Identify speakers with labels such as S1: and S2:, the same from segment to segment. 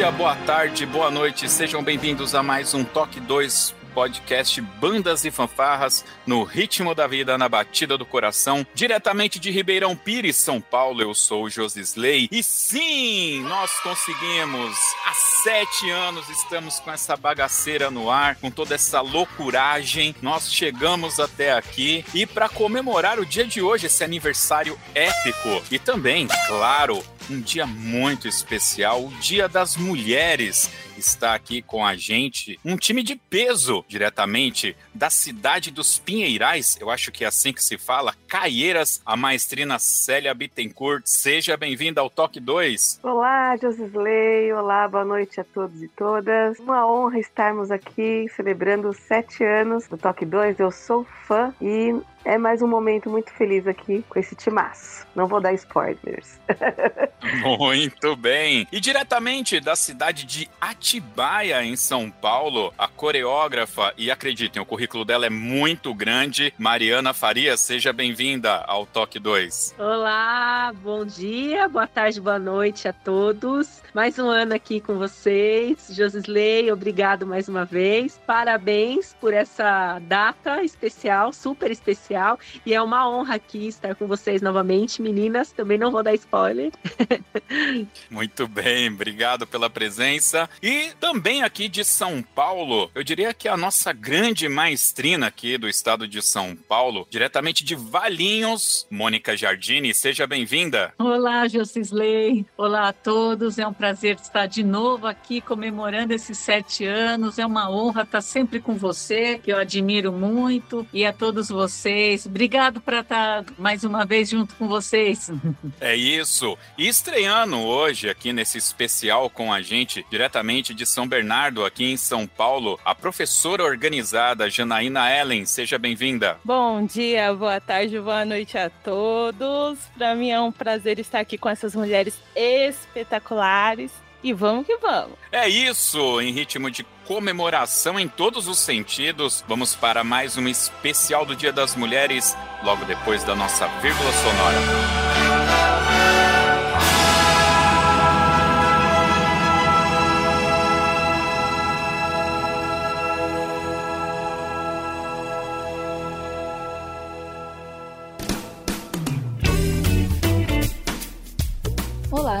S1: Dia, boa tarde, boa noite, sejam bem-vindos a mais um Toque 2 podcast Bandas e Fanfarras no ritmo da vida, na batida do coração, diretamente de Ribeirão Pires, São Paulo. Eu sou o Josisley e sim, nós conseguimos. Há sete anos estamos com essa bagaceira no ar, com toda essa loucuragem. Nós chegamos até aqui e para comemorar o dia de hoje, esse aniversário épico e também, claro, um dia muito especial, o Dia das Mulheres. Está aqui com a gente um time de peso, diretamente da cidade dos Pinheirais, eu acho que é assim que se fala, Caieiras, a maestrina Célia Bittencourt. Seja bem-vinda ao Toque 2.
S2: Olá, Josisley. Olá, boa noite a todos e todas. Uma honra estarmos aqui celebrando sete anos do Toque 2. Eu sou fã e é mais um momento muito feliz aqui com esse timaço. Não vou dar spoilers.
S1: muito bem. E diretamente da cidade de Atibaia, em São Paulo, a coreógrafa, e acreditem, o currículo dela é muito grande, Mariana Faria, seja bem-vinda ao Toque 2.
S3: Olá, bom dia, boa tarde, boa noite a todos. Mais um ano aqui com vocês. Josisley, obrigado mais uma vez. Parabéns por essa data especial, super especial. E é uma honra aqui estar com vocês novamente, meninas. Também não vou dar spoiler.
S1: Muito bem, obrigado pela presença. E também aqui de São Paulo, eu diria que a nossa grande maestrina aqui do estado de São Paulo, diretamente de Valinhos, Mônica Jardini, seja bem-vinda.
S4: Olá, Josisley. Olá a todos. É um prazer estar de novo aqui comemorando esses sete anos. É uma honra estar sempre com você, que eu admiro muito, e a todos vocês. Obrigado por estar mais uma vez junto com vocês.
S1: É isso. E estreando hoje aqui nesse especial com a gente, diretamente de São Bernardo, aqui em São Paulo, a professora organizada Janaína Ellen. Seja bem-vinda.
S5: Bom dia, boa tarde, boa noite a todos. Para mim é um prazer estar aqui com essas mulheres espetaculares e vamos que vamos.
S1: É isso, em ritmo de comemoração em todos os sentidos, vamos para mais um especial do Dia das Mulheres, logo depois da nossa vírgula sonora.
S6: Olá,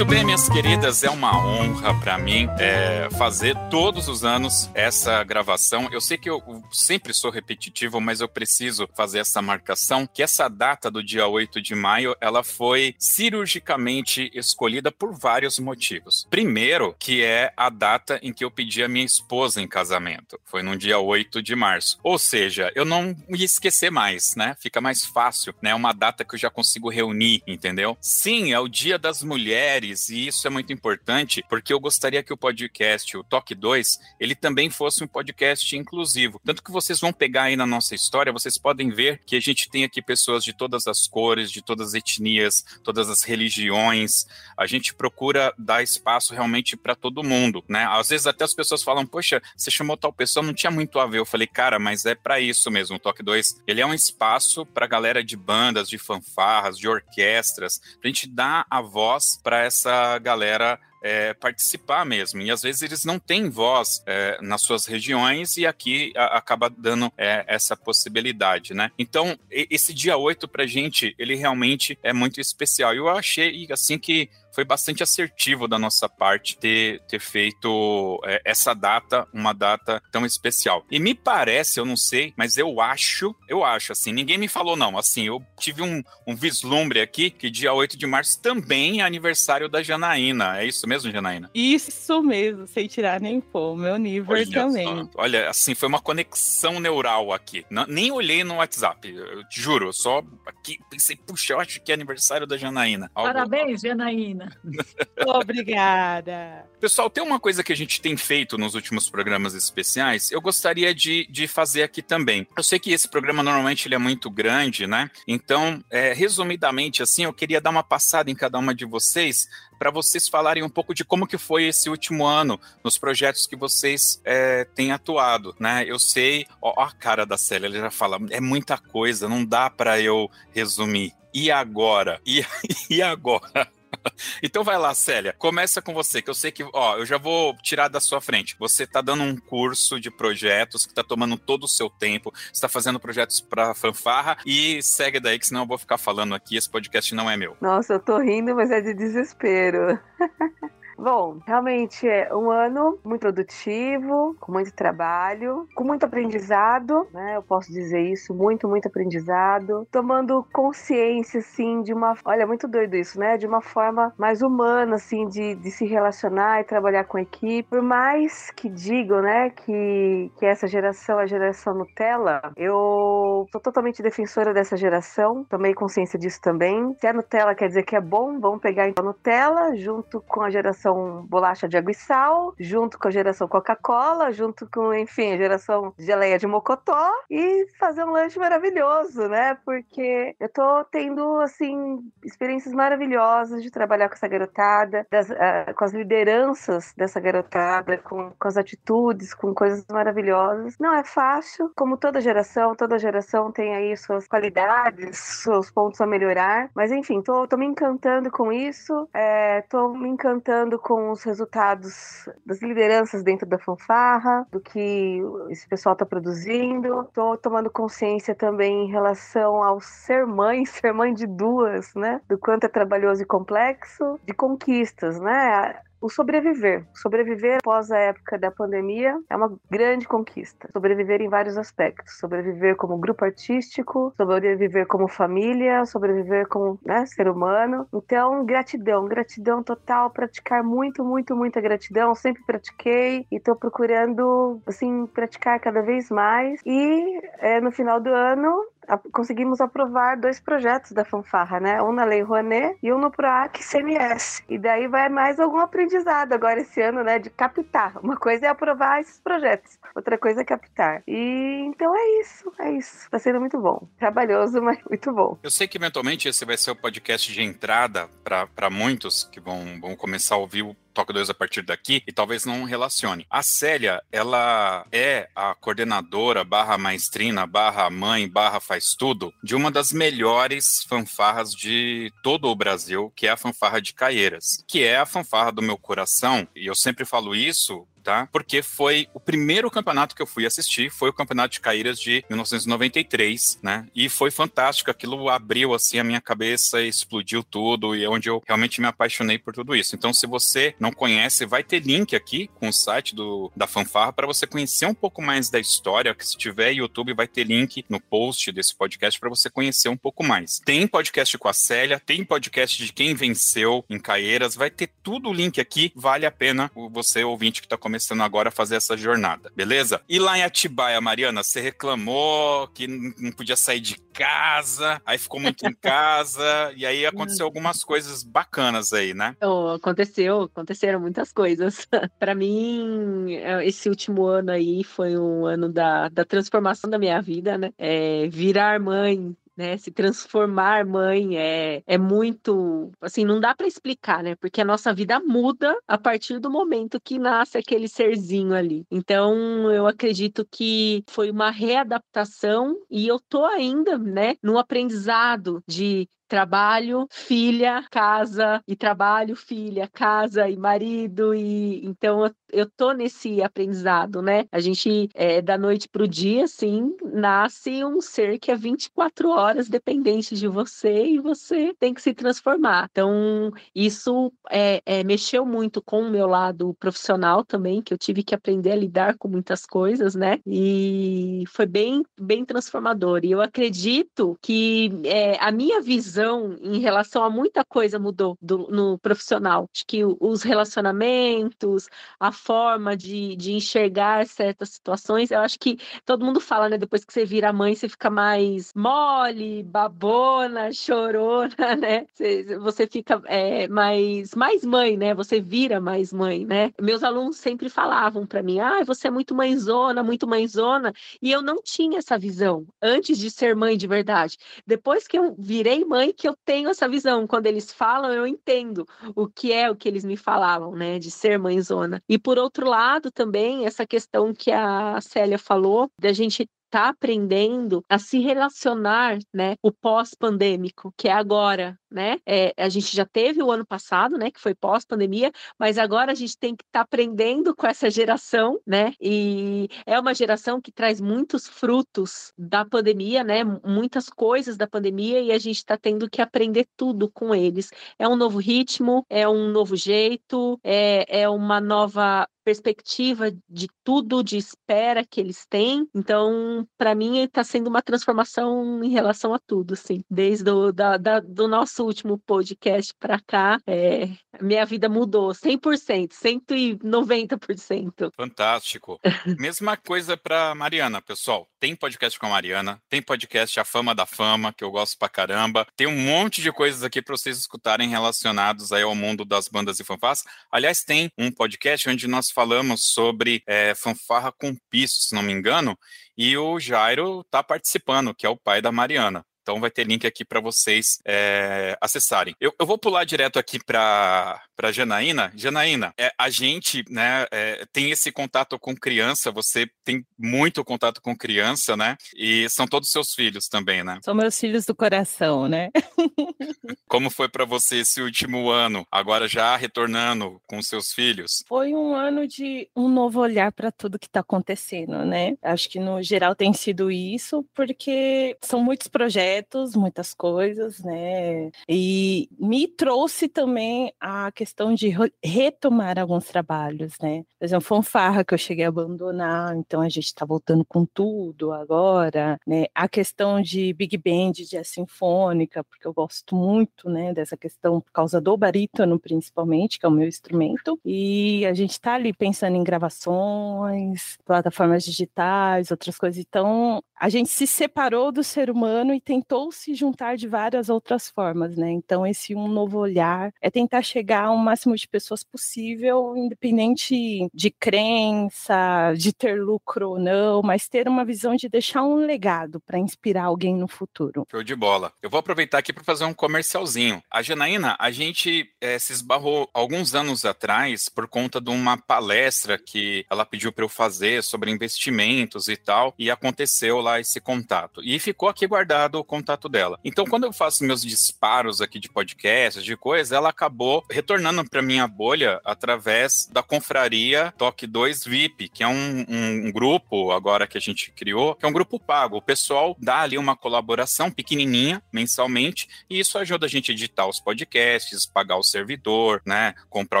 S1: Muito bem, minhas queridas, é uma honra para mim é, fazer todos os anos essa gravação. Eu sei que eu sempre sou repetitivo, mas eu preciso fazer essa marcação, que essa data do dia 8 de maio, ela foi cirurgicamente escolhida por vários motivos. Primeiro, que é a data em que eu pedi a minha esposa em casamento. Foi no dia 8 de março. Ou seja, eu não ia esquecer mais, né? Fica mais fácil, né? É uma data que eu já consigo reunir, entendeu? Sim, é o dia das mulheres, E isso é muito importante, porque eu gostaria que o podcast, o Toque 2, ele também fosse um podcast inclusivo. Tanto que vocês vão pegar aí na nossa história, vocês podem ver que a gente tem aqui pessoas de todas as cores, de todas as etnias, todas as religiões. A gente procura dar espaço realmente para todo mundo, né? Às vezes até as pessoas falam, poxa, você chamou tal pessoa, não tinha muito a ver. Eu falei, cara, mas é para isso mesmo. O Toque 2, ele é um espaço para galera de bandas, de fanfarras, de orquestras, para a gente dar a voz para essa galera é, participar mesmo. E às vezes eles não têm voz é, nas suas regiões e aqui a, acaba dando é, essa possibilidade, né? Então, esse dia 8 pra gente, ele realmente é muito especial. Eu achei, assim, que foi bastante assertivo da nossa parte ter, ter feito é, essa data, uma data tão especial. E me parece, eu não sei, mas eu acho, eu acho, assim, ninguém me falou não, assim, eu tive um, um vislumbre aqui que dia 8 de março também é aniversário da Janaína. É isso mesmo, Janaína?
S5: Isso mesmo, sem tirar nem pôr, meu nível olha também. Só,
S1: olha, assim, foi uma conexão neural aqui. Não, nem olhei no WhatsApp, eu te juro, só aqui pensei, puxa, eu acho que é aniversário da Janaína.
S4: Algo, Parabéns, Janaína.
S5: Obrigada.
S1: Pessoal, tem uma coisa que a gente tem feito nos últimos programas especiais, eu gostaria de, de fazer aqui também. Eu sei que esse programa normalmente ele é muito grande, né? Então, é, resumidamente, assim, eu queria dar uma passada em cada uma de vocês para vocês falarem um pouco de como que foi esse último ano nos projetos que vocês é, têm atuado, né? Eu sei, ó, ó, a cara da Célia, ela já fala, é muita coisa, não dá para eu resumir. E agora? E, e agora? então vai lá, Célia. Começa com você, que eu sei que, ó, eu já vou tirar da sua frente. Você tá dando um curso de projetos que tá tomando todo o seu tempo, está fazendo projetos para fanfarra e segue daí, que senão eu vou ficar falando aqui, esse podcast não é meu.
S2: Nossa, eu tô rindo, mas é de desespero. Bom, realmente é um ano muito produtivo, com muito trabalho, com muito aprendizado, né? Eu posso dizer isso, muito, muito aprendizado, tomando consciência, assim, de uma. Olha, muito doido isso, né? De uma forma mais humana, assim, de, de se relacionar e trabalhar com a equipe. Por mais que digam, né, que, que essa geração é a geração Nutella, eu sou totalmente defensora dessa geração, tomei consciência disso também. Se é Nutella quer dizer que é bom, vamos pegar então Nutella junto com a geração geração bolacha de água e sal, junto com a geração Coca-Cola, junto com, enfim, a geração geleia de mocotó e fazer um lanche maravilhoso, né? Porque eu tô tendo, assim, experiências maravilhosas de trabalhar com essa garotada, das, uh, com as lideranças dessa garotada, com, com as atitudes, com coisas maravilhosas. Não é fácil, como toda geração, toda geração tem aí suas qualidades, seus pontos a melhorar, mas enfim, tô, tô me encantando com isso, é, tô me encantando com os resultados das lideranças dentro da fanfarra, do que esse pessoal está produzindo. Estou tomando consciência também em relação ao ser mãe, ser mãe de duas, né? Do quanto é trabalhoso e complexo, de conquistas, né? O sobreviver. Sobreviver após a época da pandemia é uma grande conquista. Sobreviver em vários aspectos. Sobreviver como grupo artístico, sobreviver como família, sobreviver como né, ser humano. Então, gratidão, gratidão total, praticar muito, muito, muita gratidão. Sempre pratiquei e estou procurando, assim, praticar cada vez mais. E é, no final do ano, conseguimos aprovar dois projetos da fanfarra, né? Um na Lei Rouanet e um no PROAC CMS. E daí vai mais algum aprendizado agora esse ano, né? De captar. Uma coisa é aprovar esses projetos, outra coisa é captar. E então é isso, é isso. Tá sendo muito bom. Trabalhoso, mas muito bom.
S1: Eu sei que eventualmente esse vai ser o podcast de entrada para muitos que vão, vão começar a ouvir o Toque 2 a partir daqui e talvez não relacione. A Célia, ela é a coordenadora barra maestrina, barra mãe, barra faz tudo de uma das melhores fanfarras de todo o Brasil, que é a fanfarra de Caieiras, que é a fanfarra do meu coração, e eu sempre falo isso tá? Porque foi o primeiro campeonato que eu fui assistir, foi o Campeonato de Caíras de 1993, né? E foi fantástico, aquilo abriu assim a minha cabeça, explodiu tudo e é onde eu realmente me apaixonei por tudo isso. Então, se você não conhece, vai ter link aqui com o site do, da fanfarra para você conhecer um pouco mais da história, que se tiver YouTube vai ter link no post desse podcast para você conhecer um pouco mais. Tem podcast com a Célia, tem podcast de quem venceu em Caeiras, vai ter tudo o link aqui, vale a pena você ouvinte que está começando agora a fazer essa jornada, beleza? E lá em Atibaia, Mariana, você reclamou que não podia sair de casa, aí ficou muito em casa, e aí aconteceu algumas coisas bacanas aí, né?
S3: Oh, aconteceu, aconteceram muitas coisas. para mim, é, esse último ano aí foi um ano da, da transformação da minha vida, né? É, virar mãe né? Se transformar mãe é, é muito, assim, não dá para explicar, né? Porque a nossa vida muda a partir do momento que nasce aquele serzinho ali. Então, eu acredito que foi uma readaptação e eu tô ainda, né, no aprendizado de trabalho, filha, casa e trabalho, filha, casa e marido e então eu, tô nesse aprendizado, né? A gente é, da noite pro dia, assim, nasce um ser que é 24 horas dependente de você e você tem que se transformar. Então isso é, é, mexeu muito com o meu lado profissional também, que eu tive que aprender a lidar com muitas coisas, né? E foi bem bem transformador. E eu acredito que é, a minha visão visão em relação a muita coisa mudou do, no profissional. Acho que os relacionamentos, a forma de, de enxergar certas situações, eu acho que todo mundo fala, né? Depois que você vira mãe, você fica mais mole, babona, chorona, né? Você, você fica é, mais, mais mãe, né? Você vira mais mãe, né? Meus alunos sempre falavam para mim, ah, você é muito mãezona, muito mãezona, e eu não tinha essa visão antes de ser mãe de verdade. Depois que eu virei mãe, que eu tenho essa visão. Quando eles falam, eu entendo o que é o que eles me falavam, né? De ser mãezona. E por outro lado, também, essa questão que a Célia falou, da gente está aprendendo a se relacionar, né, o pós-pandêmico, que é agora, né? É, a gente já teve o ano passado, né, que foi pós-pandemia, mas agora a gente tem que estar tá aprendendo com essa geração, né? E é uma geração que traz muitos frutos da pandemia, né? Muitas coisas da pandemia e a gente está tendo que aprender tudo com eles. É um novo ritmo, é um novo jeito, é, é uma nova perspectiva de tudo, de espera que eles têm. Então, para mim, está sendo uma transformação em relação a tudo, assim. Desde o da, da, do nosso último podcast para cá, é, minha vida mudou 100%, 190%.
S1: Fantástico. Mesma coisa para Mariana, pessoal. Tem podcast com a Mariana, tem podcast A Fama da Fama, que eu gosto pra caramba. Tem um monte de coisas aqui para vocês escutarem relacionados aí ao mundo das bandas e fanfarras. Aliás, tem um podcast onde nós falamos sobre é, fanfarra com piso, se não me engano, e o Jairo está participando, que é o pai da Mariana. Então vai ter link aqui para vocês é, acessarem. Eu, eu, vou pular direto aqui para para Janaína. Janaína, é, a gente né, é, tem esse contato com criança, você tem muito contato com criança, né? E são todos seus filhos também, né?
S5: São meus filhos do coração, né?
S1: Como foi para você esse último ano, agora já retornando com seus filhos?
S5: Foi um ano de um novo olhar para tudo que está acontecendo, né? Acho que no geral tem sido isso, porque são muitos projetos, muitas coisas, né? E me trouxe também a questão questão de retomar alguns trabalhos, né? Por exemplo, fanfarra que eu cheguei a abandonar, então a gente está voltando com tudo agora, né? A questão de big band, de a sinfônica, porque eu gosto muito, né, dessa questão por causa do barítono, principalmente, que é o meu instrumento, e a gente está ali pensando em gravações, plataformas digitais, outras coisas. Então, a gente se separou do ser humano e tentou se juntar de várias outras formas, né? Então, esse um novo olhar é tentar chegar a o máximo de pessoas possível, independente de crença, de ter lucro ou não, mas ter uma visão de deixar um legado para inspirar alguém no futuro.
S1: Show de bola. Eu vou aproveitar aqui para fazer um comercialzinho. A Janaína, a gente é, se esbarrou alguns anos atrás por conta de uma palestra que ela pediu para eu fazer sobre investimentos e tal, e aconteceu lá esse contato. E ficou aqui guardado contato dela. Então, quando eu faço meus disparos aqui de podcast, de coisa, ela acabou retornando para minha bolha através da confraria Toque 2 VIP, que é um, um, grupo agora que a gente criou, que é um grupo pago. O pessoal dá ali uma colaboração pequenininha mensalmente e isso ajuda a gente gente editar os podcasts, pagar o servidor, né? Comprar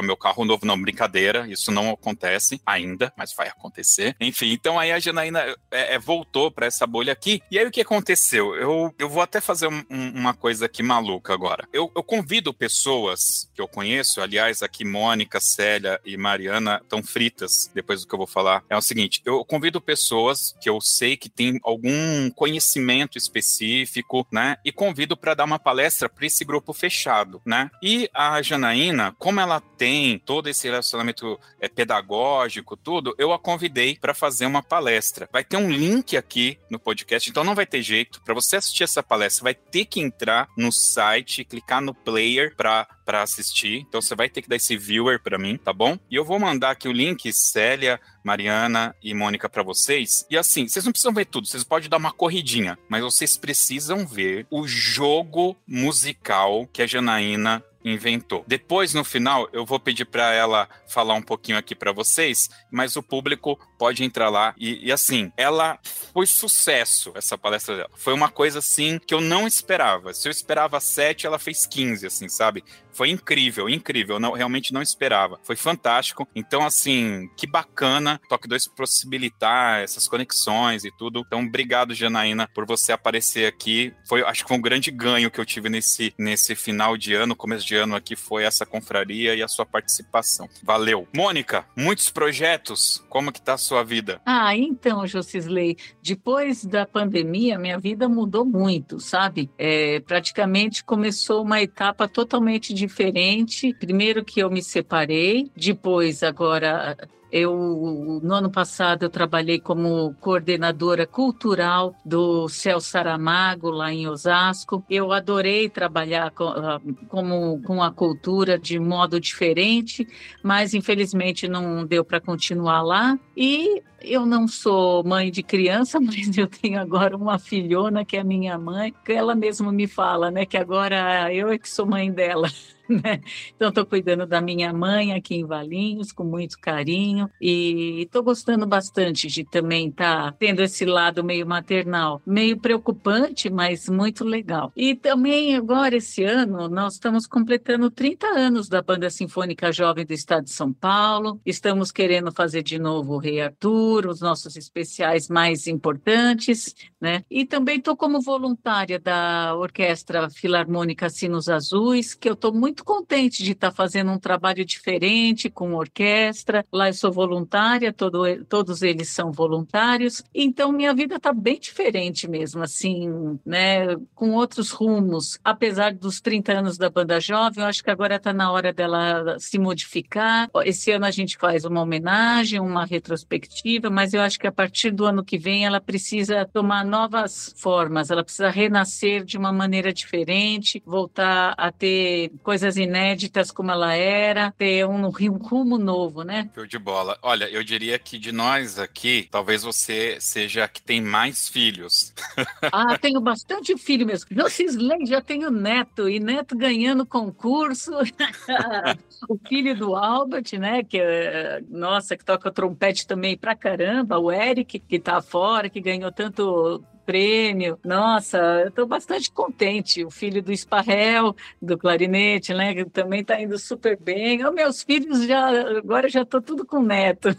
S1: o meu carro novo. Não, brincadeira, isso não acontece ainda, mas vai acontecer. Enfim, então aí a Janaína é, é, voltou para essa bolha aqui. E aí o que aconteceu? Eu, eu vou até fazer um, uma coisa aqui maluca agora. Eu, eu convido pessoas que eu conheço, aliás, aqui Mônica, Célia e Mariana estão fritas depois do que eu vou falar. É o seguinte, eu convido pessoas que eu sei que têm algum conhecimento específico, né? E convido para dar uma palestra para esse grupo fechado, né? E a Janaína, como ela tem todo esse relacionamento é, pedagógico, tudo, eu a convidei para fazer uma palestra. Vai ter um link aqui no podcast, então não vai ter jeito. Para você assistir essa palestra, vai ter que entrar no site, clicar no player para para assistir. Então você vai ter que dar esse viewer para mim, tá bom? E eu vou mandar aqui o link, Célia, Mariana e Mônica, para vocês. E assim, vocês não precisam ver tudo, vocês podem dar uma corridinha, mas vocês precisam ver o jogo musical que a Janaína inventou. Depois, no final, eu vou pedir para ela falar um pouquinho aqui para vocês, mas o público pode entrar lá. E, e, assim, ela foi sucesso, essa palestra dela. Foi uma coisa assim que eu não esperava. Se eu esperava sete, ela fez 15, assim, sabe? Foi incrível, incrível. Eu não, realmente não esperava. Foi fantástico. Então, assim, que bacana Toque 2 possibilitar essas conexões e tudo. Então, obrigado, Janaína, por você aparecer aqui. Foi, acho que foi um grande ganho que eu tive nesse, nesse final de ano, começo de ano aqui, foi essa confraria e a sua participação. Valeu. Mônica, muitos projetos. Como que tá a sua vida?
S4: Ah, então, Josisley, depois da pandemia, minha vida mudou muito, sabe? É, praticamente começou uma etapa totalmente diferente. Primeiro que eu me separei, depois agora eu, no ano passado, eu trabalhei como coordenadora cultural do Céu Saramago, lá em Osasco. Eu adorei trabalhar com, ah, como, com a cultura de modo diferente, mas infelizmente não deu para continuar lá. E eu não sou mãe de criança, mas eu tenho agora uma filhona que é minha mãe, que ela mesma me fala, né, que agora eu é que sou mãe dela. Né? Então, estou cuidando da minha mãe aqui em Valinhos, com muito carinho, e estou gostando bastante de também estar tá tendo esse lado meio maternal, meio preocupante, mas muito legal. E também agora, esse ano, nós estamos completando 30 anos da Banda Sinfônica Jovem do Estado de São Paulo, estamos querendo fazer de novo o Rei Arthur, os nossos especiais mais importantes, né? E também estou como voluntária da Orquestra Filarmônica Sinos Azuis, que eu estou muito muito contente de estar fazendo um trabalho diferente com orquestra. Lá eu sou voluntária, todo, todos eles são voluntários. Então minha vida está bem diferente mesmo, assim, né? Com outros rumos. Apesar dos 30 anos da banda jovem, eu acho que agora está na hora dela se modificar. Esse ano a gente faz uma homenagem, uma retrospectiva, mas eu acho que a partir do ano que vem ela precisa tomar novas formas, ela precisa renascer de uma maneira diferente, voltar a ter coisas coisas inéditas como ela era, ter um, um rumo novo, né?
S1: Show de bola. Olha, eu diria que de nós aqui, talvez você seja a que tem mais filhos.
S4: ah, tenho bastante filho mesmo. No Cisley já tenho neto, e neto ganhando concurso. o filho do Albert, né? Que é, nossa, que toca trompete também pra caramba, o Eric, que tá fora, que ganhou tanto prêmio. Nossa, eu estou bastante contente. O filho do Esparrel, do clarinete, né, que também está indo super bem. Os meus filhos já agora já estou tudo com neto.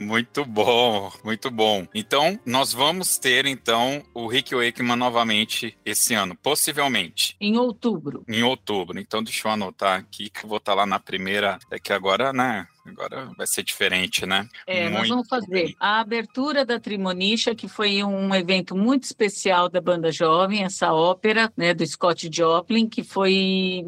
S1: Muito bom, muito bom. Então, nós vamos ter então o Rick Wakeman novamente esse ano, possivelmente.
S4: Em outubro.
S1: Em outubro. Então, deixa eu anotar aqui que eu vou estar tá lá na primeira. É que agora, né? Agora vai ser diferente, né?
S4: É, muito nós vamos fazer bem. a abertura da Trimonicha, que foi um evento muito especial da banda jovem, essa ópera, né, do Scott Joplin, que foi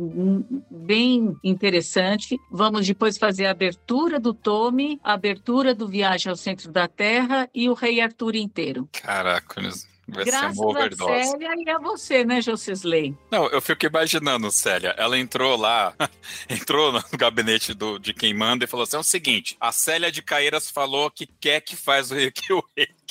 S4: bem interessante. Vamos depois fazer a abertura do Tome, a abertura do Viagem ao Centro da Terra e o Rei Arthur inteiro.
S1: Caraca, Vai
S4: Graças
S1: ser
S4: a Célia e a você, né, Josisley?
S1: Não, eu fico imaginando, Célia. Ela entrou lá, entrou no gabinete do, de quem manda e falou assim: é o seguinte, a Célia de Caeiras falou que quer que faz o Reiki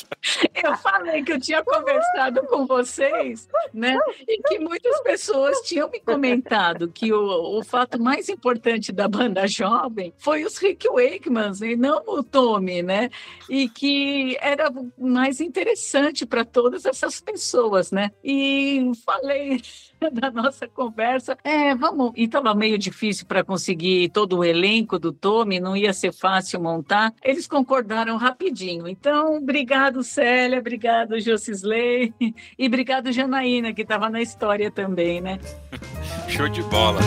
S4: Eu falei que eu tinha conversado com vocês, né? E que muitas pessoas tinham me comentado que o, o fato mais importante da banda jovem foi os Rick Wakemans e não o Tommy, né? E que era mais interessante para todas essas pessoas, né? E falei da nossa conversa, é, vamos. E estava meio difícil para conseguir todo o elenco do Tome, não ia ser fácil montar. Eles concordaram rapidinho. Então, obrigado, Célia, obrigado, Josisley, e obrigado, Janaína, que estava na história também, né?
S1: Show de bola.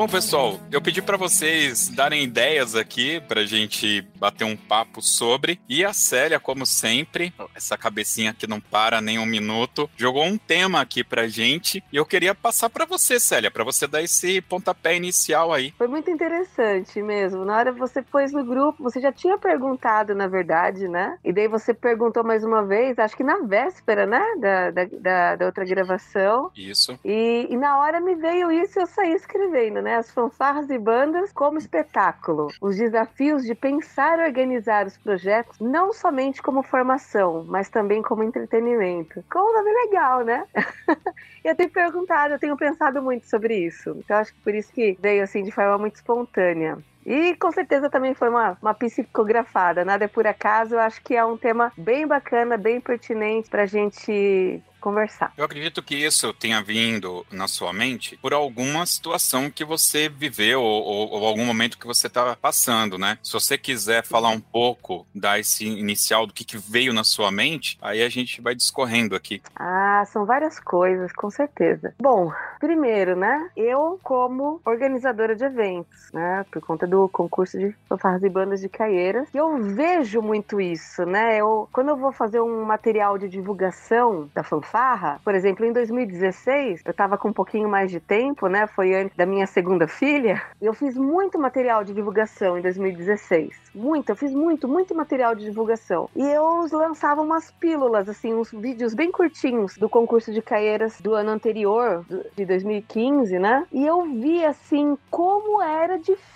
S1: Bom, pessoal, eu pedi para vocês darem ideias aqui para a gente bater um papo sobre. E a Célia, como sempre, essa cabecinha que não para nem um minuto, jogou um tema aqui pra gente. E eu queria passar para você, Célia, para você dar esse pontapé inicial aí.
S2: Foi muito interessante mesmo. Na hora que você pôs no grupo, você já tinha perguntado, na verdade, né? E daí você perguntou mais uma vez, acho que na véspera, né? Da, da, da, da outra gravação.
S1: Isso.
S2: E, e na hora me veio isso e eu saí escrevendo, né? Né? As fanfarras e bandas como espetáculo. Os desafios de pensar e organizar os projetos não somente como formação, mas também como entretenimento. Como nome legal, né? eu tenho perguntado, eu tenho pensado muito sobre isso. Então acho que por isso que veio assim de forma muito espontânea. E com certeza também foi uma, uma psicografada, nada é por acaso. Eu acho que é um tema bem bacana, bem pertinente para a gente conversar.
S1: Eu acredito que isso tenha vindo na sua mente por alguma situação que você viveu ou, ou, ou algum momento que você está passando, né? Se você quiser falar um pouco, dar esse inicial do que, que veio na sua mente, aí a gente vai discorrendo aqui.
S2: Ah, são várias coisas, com certeza. Bom, primeiro, né? Eu, como organizadora de eventos, né? Por conta do concurso de fanfarras e bandas de Caieiras, eu vejo muito isso, né? Eu, quando eu vou fazer um material de divulgação da fanfarra, farra. Por exemplo, em 2016, eu tava com um pouquinho mais de tempo, né? Foi antes da minha segunda filha. Eu fiz muito material de divulgação em 2016. Muito, eu fiz muito, muito material de divulgação. E eu lançava umas pílulas, assim, uns vídeos bem curtinhos do concurso de Caieiras do ano anterior, de 2015, né? E eu vi, assim, como era difícil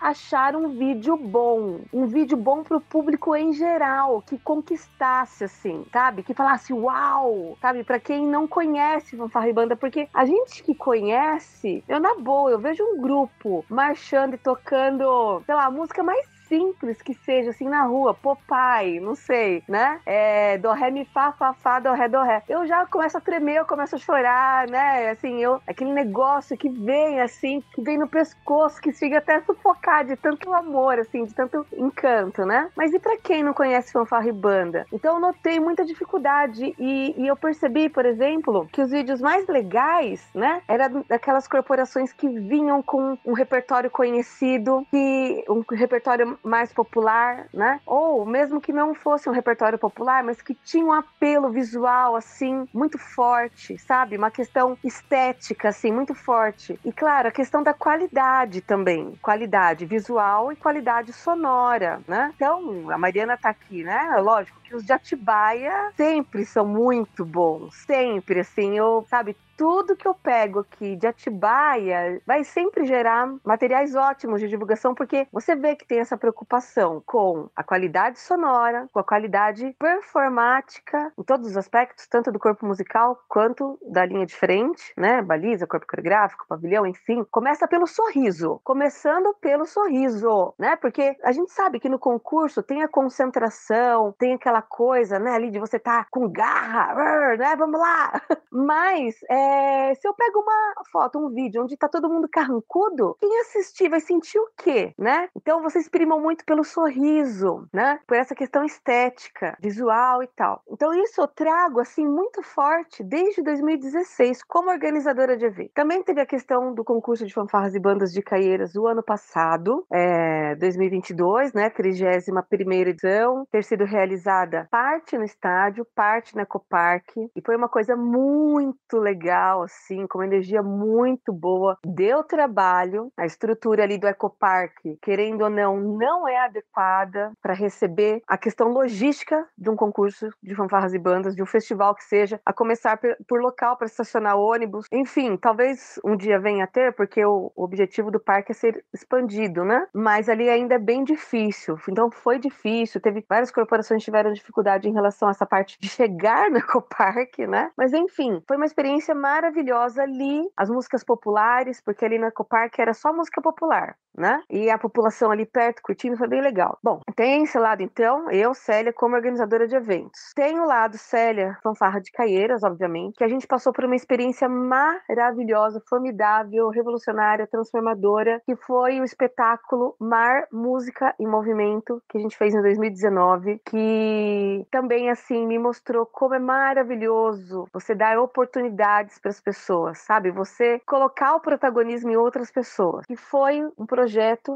S2: achar um vídeo bom. Um vídeo bom pro público em geral, que conquistasse, assim, sabe? Que falasse, uau, sabe? Para quem não conhece fanfarra e banda, porque a gente que conhece, eu na boa, eu vejo um grupo marchando e tocando, sei lá, música mais simples que seja, assim, na rua, Popeye, não sei, né? É, do ré, mi, fá, fá, fá, do ré, do ré. Eu já começo a tremer, eu começo a chorar, né? Assim, eu, aquele negócio que vem, assim, que vem no pescoço, que chega até a sufocar de tanto amor, assim, de tanto encanto, né? Mas e para quem não conhece fanfarra e banda? Então eu notei muita dificuldade e, e eu percebi, por exemplo, que os vídeos mais legais, né? Era daquelas corporações que vinham com um repertório conhecido, que um repertório mais popular, né? Ou mesmo que não fosse um repertório popular, mas que tinha um apelo visual assim muito forte, sabe? Uma questão estética assim muito forte. E claro, a questão da qualidade também, qualidade visual e qualidade sonora, né? Então, a Mariana tá aqui, né? Lógico que os de Atibaia sempre são muito bons, sempre assim, eu, sabe, tudo que eu pego aqui de Atibaia vai sempre gerar materiais ótimos de divulgação, porque você vê que tem essa preocupação com a qualidade sonora, com a qualidade performática, em todos os aspectos, tanto do corpo musical quanto da linha de frente, né? Baliza, corpo coreográfico, pavilhão, enfim. Começa pelo sorriso, começando pelo sorriso, né? Porque a gente sabe que no concurso tem a concentração, tem aquela coisa, né, ali de você tá com garra, né? Vamos lá! Mas é, se eu pego uma foto, um vídeo onde tá todo mundo carrancudo, quem assistir vai sentir o quê, né? Então vocês primam muito pelo sorriso, né? Por essa questão estética, visual e tal. Então isso eu trago assim muito forte desde 2016 como organizadora de evento. Também teve a questão do concurso de fanfarras e bandas de Caieiras o ano passado, é, 2022, né? 31 primeira edição, ter sido parte no estádio, parte na Ecopark e foi uma coisa muito legal legal, assim, com uma energia muito boa. Deu trabalho, a estrutura ali do Ecopark, querendo ou não, não é adequada para receber a questão logística de um concurso de fanfarras e bandas, de um festival que seja, a começar por local para estacionar ônibus. Enfim, talvez um dia venha a ter, porque o objetivo do parque é ser expandido, né? Mas ali ainda é bem difícil. Então foi difícil, teve várias corporações tiveram dificuldade em relação a essa parte de chegar no Ecopark, né? Mas enfim, foi uma experiência maravilhosa ali, as músicas populares, porque ali na Ecopark era só música popular, né? E a população ali perto curtindo foi bem legal. Bom, tem esse lado então, eu, Célia, como organizadora de eventos. Tem o lado Célia, fanfarra de Caieiras, obviamente, que a gente passou por uma experiência maravilhosa, formidável, revolucionária, transformadora, que foi o espetáculo Mar, Música e Movimento, que a gente fez em 2019, que também assim me mostrou como é maravilhoso você dar oportunidades para as pessoas, sabe? Você colocar o protagonismo em outras pessoas. Que foi um projeto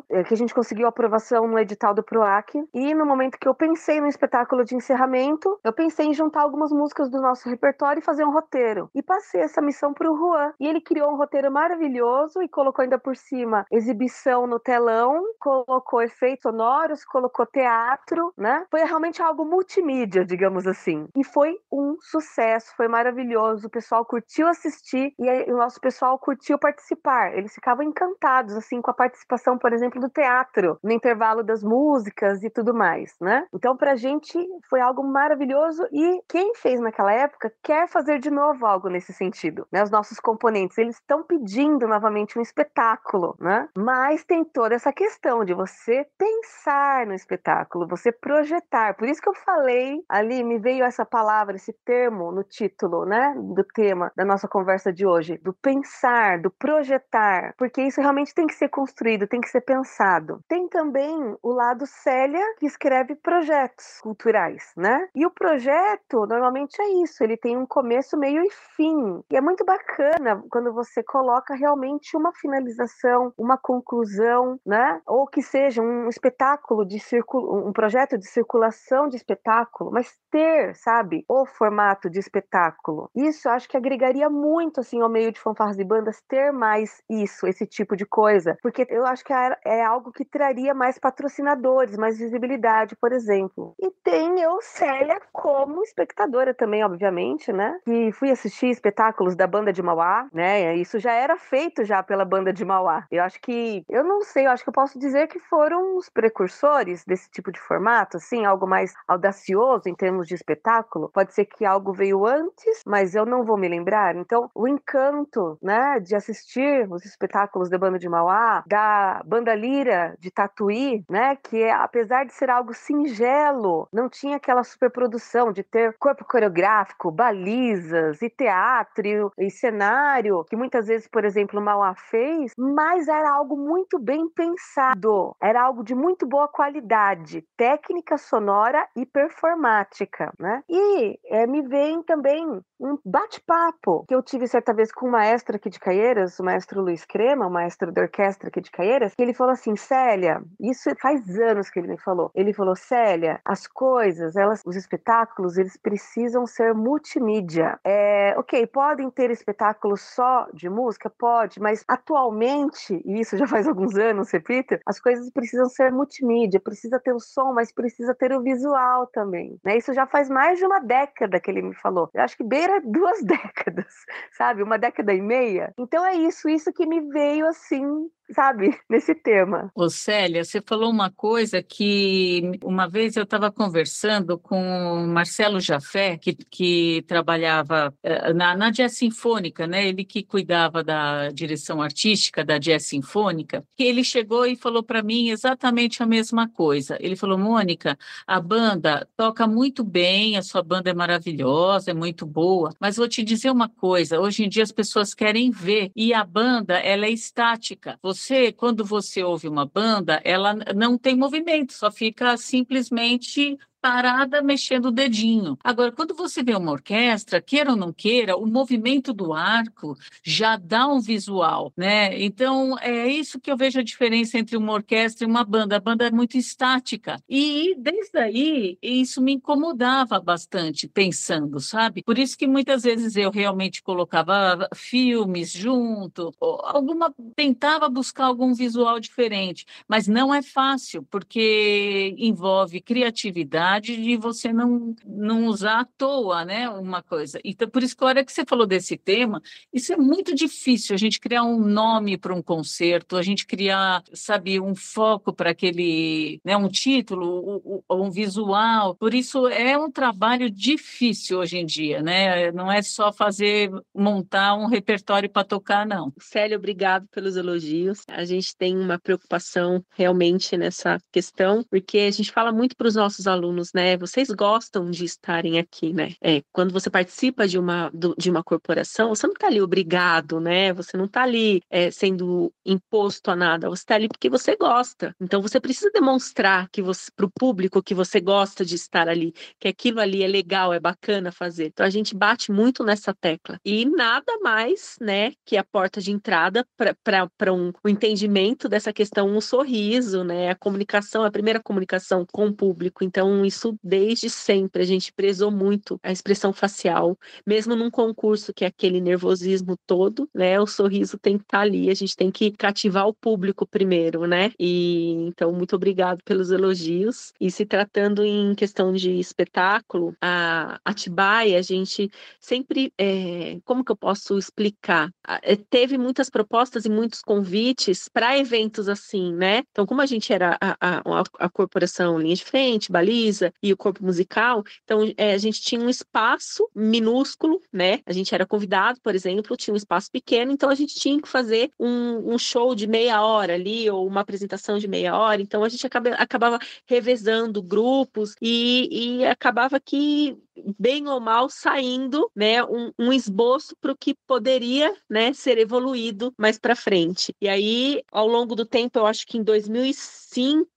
S2: é, que a gente conseguiu aprovação no edital do PROAC. E no momento que eu pensei no espetáculo de encerramento, eu pensei em juntar algumas músicas do nosso repertório e fazer um roteiro. E passei essa missão para o Juan. E ele criou um roteiro maravilhoso e colocou ainda por cima exibição no telão, colocou efeitos sonoros, colocou teatro, né? Foi realmente algo multimídia, digamos assim. E foi um sucesso, foi maravilhoso. O pessoal curtiu assistir e o nosso pessoal curtiu participar. Eles ficavam encantados assim com a participação, por exemplo, do teatro, no intervalo das músicas e tudo mais, né? Então pra gente foi algo maravilhoso e quem fez naquela época quer fazer de novo algo nesse sentido, né? Os nossos componentes, eles estão pedindo novamente um espetáculo, né? Mas tem toda essa questão de você pensar no espetáculo, você projetar. Por isso que eu falei ali, me veio essa palavra, esse termo no título, né, do tema da nossa conversa de hoje, do pensar, do projetar, porque isso realmente tem que ser construído, tem que ser pensado. Tem também o lado Célia, que escreve projetos culturais, né? E o projeto normalmente é isso, ele tem um começo, meio e fim. E é muito bacana quando você coloca realmente uma finalização, uma conclusão, né? Ou que seja um espetáculo de circula, um projeto de circulação de espetáculo, mas ter, sabe, o formato de espetáculo. Isso acho que agregaria muito assim ao meio de fanfarras e bandas ter mais isso, esse tipo de coisa, porque eu acho que é, é algo que traria mais patrocinadores, mais visibilidade, por exemplo. E tem eu, Célia, como espectadora também, obviamente, né? Que fui assistir espetáculos da banda de Mauá, né? Isso já era feito já pela banda de Mauá. Eu acho que, eu não sei, eu acho que eu posso dizer que foram os precursores desse tipo de formato, assim, algo mais audacioso em termos de espetáculo. Pode ser que algo veio antes, mas eu não vou me lembrar. Então, o encanto, né, de assistir os espetáculos da banda de Mauá, da banda Lira de Tatuí, né, que é, apesar de ser algo singelo, não tinha aquela superprodução de ter corpo coreográfico, balizas e teatro e cenário, que muitas vezes, por exemplo, Mauá fez, mas era algo muito bem pensado, era algo de muito boa qualidade, técnica sonora e performática, né? E é, me vem também um bate-papo que eu tive certa vez com um maestro aqui de Caieiras, o maestro Luiz Crema, o maestro da orquestra aqui de Caieiras, que ele falou assim, Célia, isso faz anos que ele me falou. Ele falou, Célia, as coisas, elas, os espetáculos, eles precisam ser multimídia. É, ok, podem ter espetáculos só de música? Pode, mas atualmente, e isso já faz alguns anos, repito, as coisas precisam ser multimídia, precisa ter o som, mas precisa ter o visual também. Né? Isso já faz mais de uma década que ele me falou. Eu acho que beira duas décadas, sabe? Uma década e meia. Então é isso, isso que me veio assim sabe, nesse tema.
S4: Ô Célia, você falou uma coisa que uma vez eu estava conversando com Marcelo Jafé, que, que trabalhava eh, na, na Jazz Sinfônica, né? Ele que cuidava da direção artística da Jazz Sinfônica, que ele chegou e falou para mim exatamente a mesma coisa. Ele falou, Mônica, a banda toca muito bem, a sua banda é maravilhosa, é muito boa, mas vou te dizer uma coisa, hoje em dia as pessoas querem ver, e a banda, ela é estática. Você você, quando você ouve uma banda, ela não tem movimento, só fica simplesmente parada mexendo o dedinho. Agora, quando você vê uma orquestra, queira ou não queira, o movimento do arco já dá um visual, né? Então, é isso que eu vejo a diferença entre uma orquestra e uma banda. A banda é muito estática. E desde aí, isso me incomodava bastante, pensando, sabe? Por isso que muitas vezes eu realmente colocava filmes junto, alguma tentava buscar algum visual diferente, mas não é fácil, porque envolve criatividade necessidade de você não, não usar à toa, né, uma coisa. Então, por isso que a hora que você falou desse tema, isso é muito difícil, a gente criar um nome para um concerto, a gente criar, sabe, um foco para aquele, né, um título, um visual. Por isso é um trabalho difícil hoje em dia, né? Não é só fazer, montar um repertório para tocar, não.
S3: Célio, obrigado pelos elogios. A gente tem uma preocupação realmente nessa questão, porque a gente fala muito para os nossos alunos, né? Vocês gostam de estarem aqui, né? É, quando você participa de uma, de uma corporação, você não está ali obrigado, né? Você não está ali é, sendo imposto a nada, você está ali porque você gosta. Então você precisa demonstrar que para o público que você gosta de estar ali, que aquilo ali é legal, é bacana fazer. Então a gente bate muito nessa tecla. E nada mais, né, que a porta de entrada para um, um entendimento dessa questão, um sorriso, né? A comunicação, a primeira comunicação com o público. Então, isso desde sempre a gente prezou muito a expressão facial, mesmo num concurso que é aquele nervosismo todo, né? O sorriso tem que estar tá ali, a gente tem que cativar o público primeiro, né? E então, muito obrigado pelos elogios. E se tratando em questão de espetáculo, a Atibaia, a gente sempre, é, como que eu posso explicar? É, teve muitas propostas e muitos convites para eventos assim, né? Então, como a gente era a, a, a, corporação linha de frente, baliza e o corpo musical, então é, a gente tinha um espaço minúsculo, né? A gente era convidado, por exemplo, tinha um espaço pequeno, então a gente tinha que fazer um, um show de meia hora ali ou uma apresentação de meia hora. Então a gente acaba, acabava revezando grupos e, e acabava que bem ou mal saindo, né, um, um esboço para o que poderia, né, ser evoluído mais para frente. E aí, ao longo do tempo, eu acho que em 2005,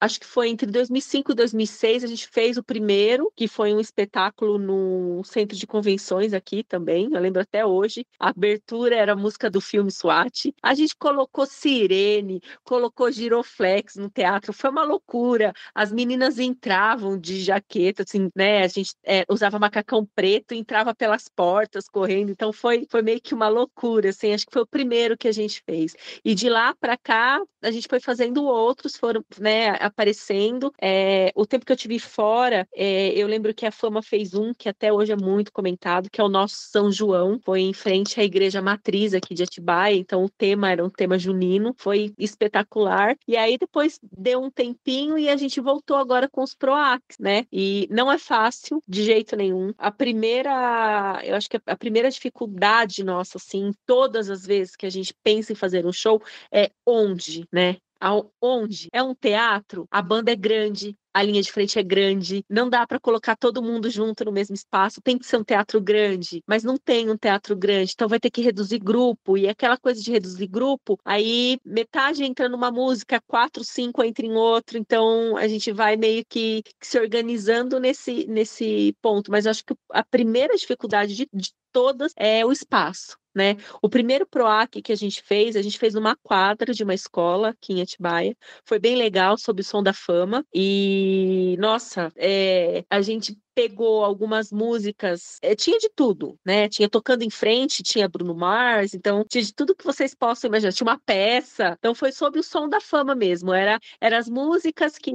S3: acho que foi entre 2005 e 2006, a gente fez o primeiro, que foi um espetáculo no centro de convenções aqui também. Eu lembro até hoje. A abertura era a música do filme SWAT. A gente colocou sirene, colocou giroflex no teatro. Foi uma loucura. As meninas entravam de jaqueta, assim, né? A gente é, usava macacão preto, entrava pelas portas correndo, então foi, foi meio que uma loucura, assim, acho que foi o primeiro que a gente fez. E de lá para cá, a gente foi fazendo outros, foram, né, aparecendo. É, o tempo que eu tive fora, é, eu lembro que a Fama fez um, que até hoje é muito comentado, que é o nosso São João, foi em frente à igreja matriz aqui de Atibaia, então o tema era um tema junino, foi espetacular. E aí depois deu um tempinho e a gente voltou agora com os PROACs, né? E não é fácil de jeito nenhum. A primeira, eu acho que a primeira dificuldade nossa, assim, todas as vezes que a gente pensa em fazer um show, é onde, né? Onde? É um teatro, a banda é grande, a linha de frente é grande, não dá para colocar todo mundo junto no mesmo espaço, tem que ser um teatro grande, mas não tem um teatro grande, então vai ter que reduzir grupo, e aquela coisa de reduzir grupo, aí metade entra numa música, quatro, cinco entra em outro, então a gente vai meio que, se organizando nesse, nesse ponto, mas acho que a primeira dificuldade de, de todas é o espaço né? O primeiro PROAC que a gente fez, a gente fez numa quadra de uma escola aqui em Atibaia. Foi bem legal, sob o som da fama. E, nossa, é, a gente pegou algumas músicas, é, tinha de tudo, né? Tinha tocando em frente, tinha Bruno Mars, então tinha de tudo que vocês possam imaginar. Tinha uma peça, então foi sobre o som da fama mesmo. Era, era as músicas que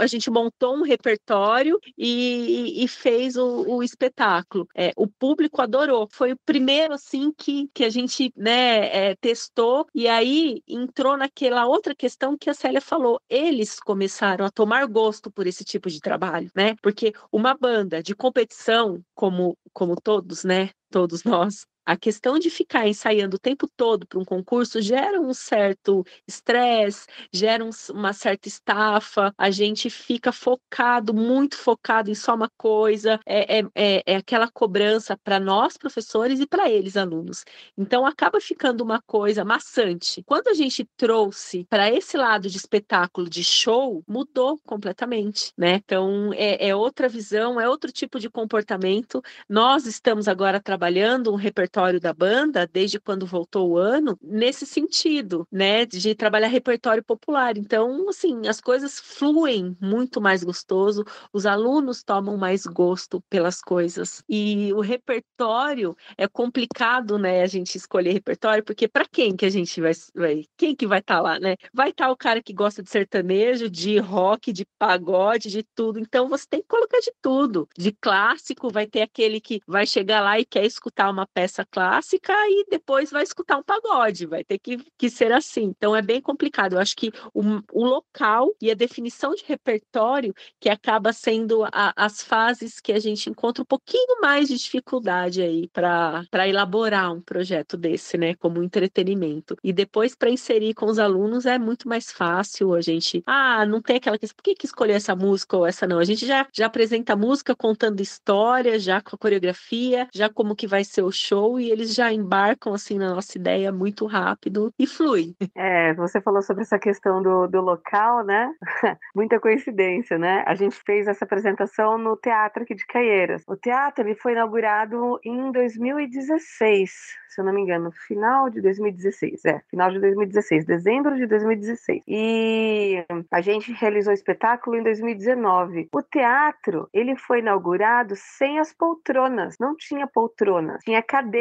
S3: a gente montou um repertório e, e fez o, o espetáculo. É, o público adorou. Foi o primeiro assim que, que a gente né, é, testou e aí entrou naquela outra questão que a Célia falou. Eles começaram a tomar gosto por esse tipo de trabalho, né? Porque uma banda de competição, como, como todos, né? Todos nós, a questão de ficar ensaiando o tempo todo para um concurso gera um certo estresse, gera um, uma certa estafa, a gente fica focado, muito focado em só uma coisa, é, é, é, é aquela cobrança para nós, professores, e para eles, alunos. Então, acaba ficando uma coisa maçante. Quando a gente trouxe para esse lado de espetáculo, de show, mudou completamente, né? Então, é, é outra visão, é outro tipo de comportamento. Nós estamos agora trabalhando um repertório repertório da banda, desde quando voltou o ano, nesse sentido, né, de trabalhar repertório popular. Então, assim, as coisas fluem muito mais gostoso, os alunos tomam mais gosto pelas coisas. E o repertório é complicado, né, a gente escolher repertório, porque para quem que a gente vai, vai quem que vai estar tá lá, né? Vai estar tá o cara que gosta de sertanejo, de rock, de pagode, de tudo. Então você tem que colocar de tudo. De clássico, vai ter aquele que vai chegar lá e quer escutar uma peça clássica e depois vai escutar um pagode. Vai ter que, que ser assim. Então é bem complicado. Eu acho que o, o local e a definição de repertório que acaba sendo a, as fases que a gente encontra um pouquinho mais de dificuldade aí para elaborar um projeto desse, né? Como entretenimento. E depois para inserir com os alunos é muito mais fácil. A gente, ah, não tem aquela questão, por que, que escolher essa música ou essa não? A gente já, já apresenta a música contando história, já com a coreografia, já como que vai ser o show e eles já embarcam assim na nossa ideia muito rápido e flui.
S2: É, você falou sobre essa questão do, do local, né? Muita coincidência, né? A gente fez essa apresentação no teatro aqui de Caieiras. O teatro ele foi inaugurado em 2016 se eu não me engano, final de 2016. É, final de 2016, dezembro de 2016. E a gente realizou o espetáculo em 2019. O teatro, ele foi inaugurado sem as poltronas. Não tinha poltronas, tinha cadeiras.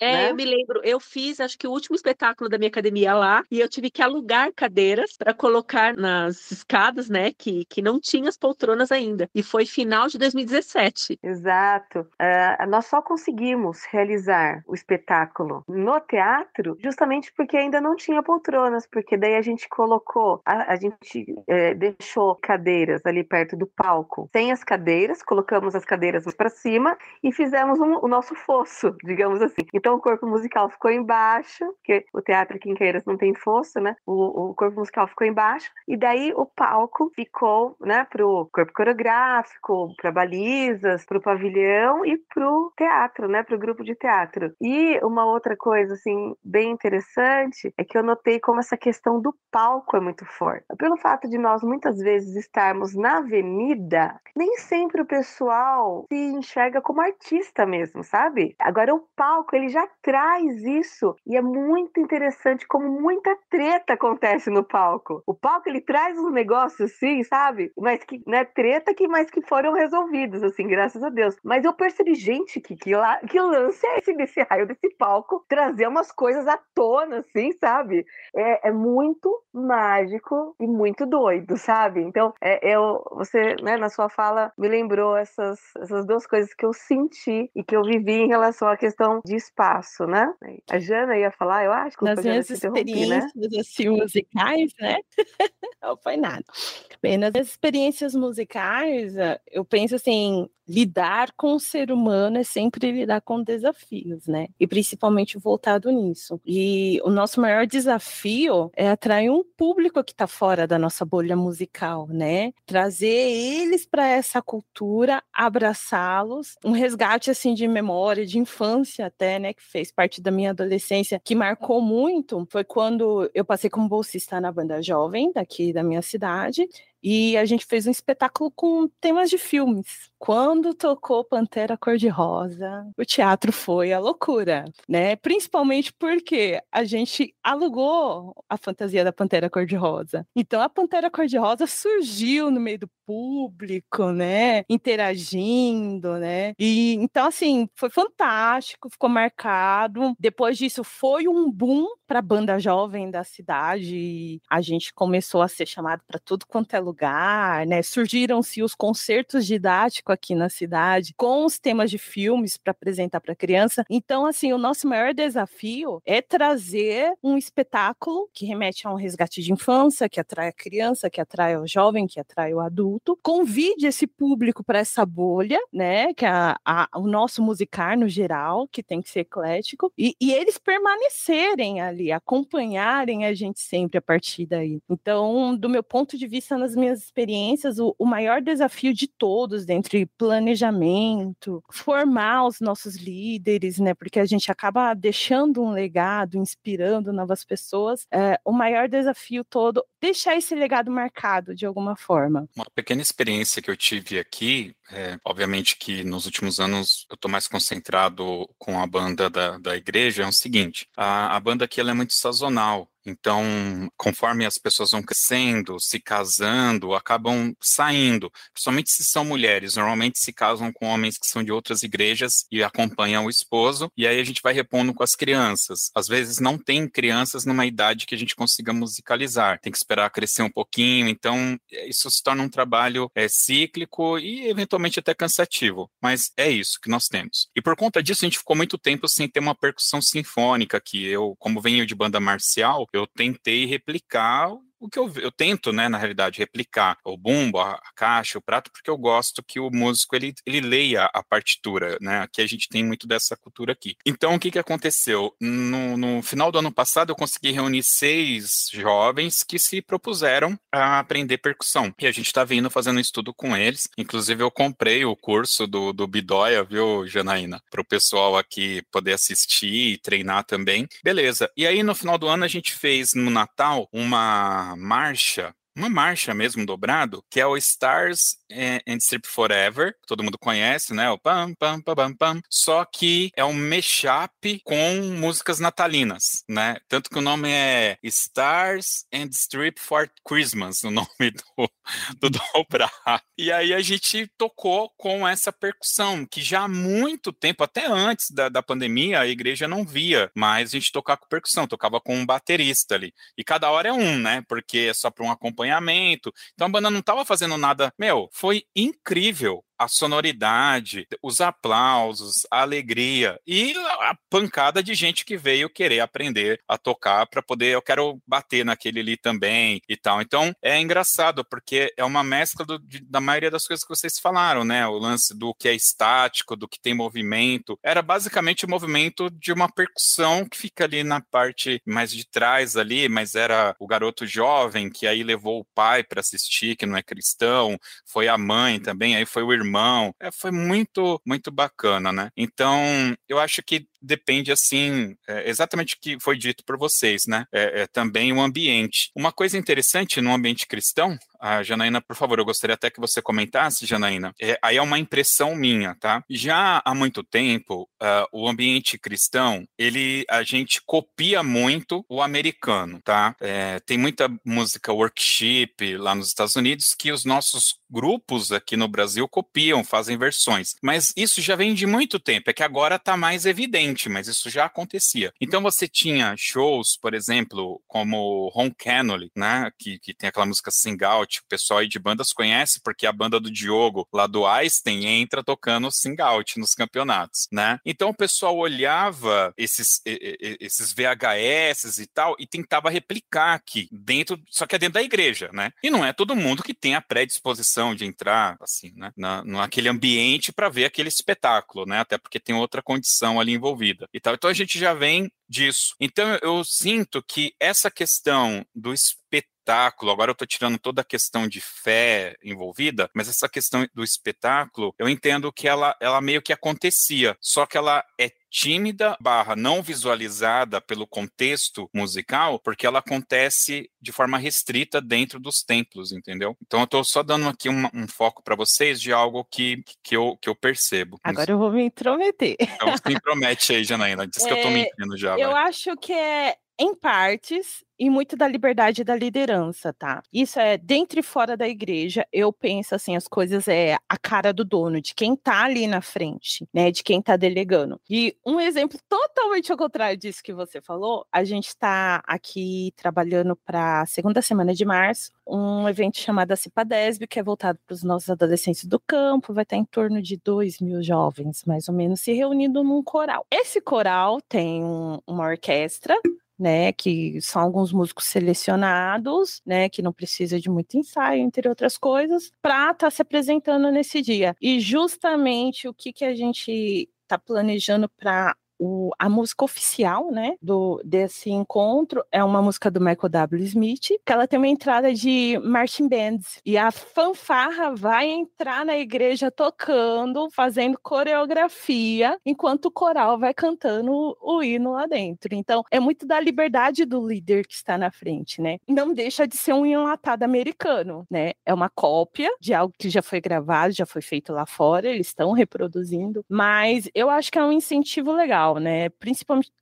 S3: É,
S2: né?
S3: eu me lembro, eu fiz, acho que o último espetáculo da minha academia lá, e eu tive que alugar cadeiras para colocar nas escadas, né, que, que não tinha as poltronas ainda. E foi final de 2017.
S2: Exato. Uh, nós só conseguimos realizar o espetáculo no teatro, justamente porque ainda não tinha poltronas, porque daí a gente colocou, a, a gente é, deixou cadeiras ali perto do palco, sem as cadeiras, colocamos as cadeiras para cima e fizemos um, o nosso fosso, digamos assim. Então o corpo musical ficou embaixo, porque o teatro aqui em Queiras não tem fosso, né? O, o corpo musical ficou embaixo e daí o palco ficou, né, pro corpo coreográfico, para balizas, pro pavilhão e pro teatro, né, pro grupo de teatro. E uma outra coisa assim bem interessante é que eu notei como essa questão do palco é muito forte. Pelo fato de nós muitas vezes estarmos na avenida, nem sempre o pessoal se enxerga como artista mesmo, sabe? Agora o palco ele já traz isso e é muito interessante como muita treta acontece no palco. O palco ele traz um negócio assim, sabe? Mas que não é treta que mais que foram resolvidos assim, graças a Deus. Mas eu percebi gente que que, lá, que lance é esse desse raio desse palco trazer umas coisas à tona, assim, sabe? É, é muito mágico e muito doido, sabe? Então, é, eu, você, né, na sua fala, me lembrou essas, essas duas coisas que eu senti e que eu vivi em relação à questão de espaço, né? A Jana ia falar, eu acho, que
S5: Nas minhas né? experiências né? assim, musicais, né? Não foi nada. Bem, nas experiências musicais, eu penso assim, lidar com o ser humano é sempre lidar com desafios, né? E principalmente voltado nisso. E o nosso maior desafio é atrair um público que está fora da nossa bolha musical, né? Trazer eles para essa cultura, abraçá-los, um resgate assim de memória, de infância até, né? Que fez parte da minha adolescência, que marcou muito. Foi quando eu passei como bolsista na banda jovem daqui da minha cidade e a gente fez um espetáculo com temas de filmes. Quando tocou Pantera Cor-de-Rosa, o teatro foi a loucura, né? Principalmente porque a gente alugou a fantasia da Pantera Cor-de-Rosa. Então a Pantera Cor-de-Rosa surgiu no meio do público, né? Interagindo, né? E então assim, foi fantástico, ficou marcado. Depois disso foi um boom para a banda jovem da cidade. a gente começou a ser chamado para tudo quanto é lugar, né? Surgiram-se os concertos didáticos aqui na cidade com os temas de filmes para apresentar para criança. Então, assim, o nosso maior desafio é trazer um espetáculo que remete a um resgate de infância, que atrai a criança, que atrai o jovem, que atrai o adulto. Convide esse público para essa bolha, né? Que é a, a, o nosso musicar no geral, que tem que ser eclético, e, e eles permanecerem ali, acompanharem a gente sempre a partir daí. Então, do meu ponto de vista, nas minhas experiências, o, o maior desafio de todos, entre planejamento, formar os nossos líderes, né? Porque a gente acaba deixando um legado, inspirando novas pessoas. É, o maior desafio todo, deixar esse legado marcado de alguma forma.
S1: Uma pequena experiência que eu tive aqui, é, obviamente que nos últimos anos eu estou mais concentrado com a banda da, da igreja, é o seguinte, a, a banda aqui ela é muito sazonal, então, conforme as pessoas vão crescendo, se casando, acabam saindo, principalmente se são mulheres. Normalmente se casam com homens que são de outras igrejas e acompanham o esposo, e aí a gente vai repondo com as crianças. Às vezes não tem crianças numa idade que a gente consiga musicalizar, tem que esperar crescer um pouquinho, então isso se torna um trabalho é, cíclico e eventualmente até cansativo, mas é isso que nós temos. E por conta disso, a gente ficou muito tempo sem ter uma percussão sinfônica, que eu, como venho de banda marcial, eu tentei replicar o que eu, eu tento, né, na realidade, replicar o bumbo, a, caixa, o prato, porque eu gosto que o músico ele, ele leia a partitura, né? Aqui a gente tem muito dessa cultura aqui. Então, o que, que aconteceu? No, no final do ano passado, eu consegui reunir seis jovens que se propuseram a aprender percussão. E a gente está vindo fazendo um estudo com eles. Inclusive, eu comprei o curso do, do Bidóia, viu, Janaína? Para o pessoal aqui poder assistir e treinar também. Beleza. E aí, no final do ano, a gente fez no Natal uma marcha uma marcha mesmo dobrado, que é o Stars and Strip Forever, que todo mundo conhece, né? O pam, pam, pam, pam, pam. Só que é um mashup com músicas natalinas, né? Tanto que o nome é Stars and Strip for Christmas, o nome do, do dobrado. E aí a gente tocou com essa percussão, que já há muito tempo, até antes da, da pandemia, a igreja não via mais a gente tocar com percussão, tocava com um baterista ali. E cada hora é um, né? Porque é só para um acompanhamento. Então a banda não estava fazendo nada. Meu, foi incrível a sonoridade, os aplausos, a alegria e a pancada de gente que veio querer aprender a tocar para poder, eu quero bater naquele ali também e tal. Então é engraçado porque é uma mescla do, de, da maioria das coisas que vocês falaram, né? O lance do que é estático, do que tem movimento. Era basicamente o movimento de uma percussão que fica ali na parte mais de trás ali, mas era o garoto jovem que aí levou o pai para assistir, que não é cristão, foi a mãe também, aí foi o irmão irmão. É, foi muito, muito bacana, né? Então, eu acho que depende, assim, é, exatamente o que foi dito por vocês, né? É, é, também o ambiente. Uma coisa interessante no ambiente cristão, a Janaína, por favor, eu gostaria até que você comentasse, Janaína. É, aí é uma impressão minha, tá? Já há muito tempo, uh, o ambiente cristão, ele, a gente copia muito o americano, tá? É, tem muita música worship lá nos Estados Unidos que os nossos grupos aqui no Brasil copiam, fazem versões. Mas isso já vem de muito tempo, é que agora está mais evidente, mas isso já acontecia. Então você tinha shows, por exemplo, como Ron Canoli, né, que, que tem aquela música Sing Out, o pessoal aí de bandas conhece, porque a banda do Diogo, lá do Einstein, entra tocando Sing Out nos campeonatos, né? Então o pessoal olhava esses, esses VHS e tal e tentava replicar aqui, dentro, só que é dentro da igreja, né? E não é todo mundo que tem a predisposição de entrar assim, né, na, naquele ambiente para ver aquele espetáculo, né? Até porque tem outra condição ali envolvida e tal. Então a gente já vem disso. Então eu sinto que essa questão do espetáculo, agora eu estou tirando toda a questão de fé envolvida, mas essa questão do espetáculo, eu entendo que ela, ela meio que acontecia, só que ela é tímida barra não visualizada pelo contexto musical, porque ela acontece de forma restrita dentro dos templos, entendeu? Então eu estou só dando aqui um, um foco para vocês de algo que, que, eu, que eu percebo.
S5: Agora eu vou me intrometer.
S1: Então se intromete aí, Janaína. Diz é, que eu estou mentindo já.
S5: Eu vai. acho que é em partes, e muito da liberdade da liderança, tá? Isso é dentro e fora da igreja. Eu penso assim, as coisas é a cara do dono, de quem tá ali na frente, né? De quem tá delegando. E um exemplo totalmente ao contrário disso que você falou, a gente está aqui trabalhando para segunda semana de março, um evento chamado Cipadesb, que é voltado para os nossos adolescentes do campo, vai estar em torno de 2 mil jovens, mais ou menos, se reunindo num coral. Esse coral tem um, uma orquestra, né, que são alguns músicos selecionados, né, que não precisa de muito ensaio, entre outras coisas, para estar tá se apresentando nesse dia. E justamente o que, que a gente está planejando para o, a música oficial, né, do, desse encontro é uma música do Michael W. Smith, que ela tem uma entrada de marching bands. E a fanfarra vai entrar na igreja tocando, fazendo coreografia, enquanto o coral vai cantando o, hino lá dentro. Então, é muito da liberdade do líder que está na frente, né? Não deixa de ser um enlatado americano, né? É uma cópia de algo que já foi gravado, já foi feito lá fora, eles estão reproduzindo, mas eu acho que é um incentivo legal, né? Principalmente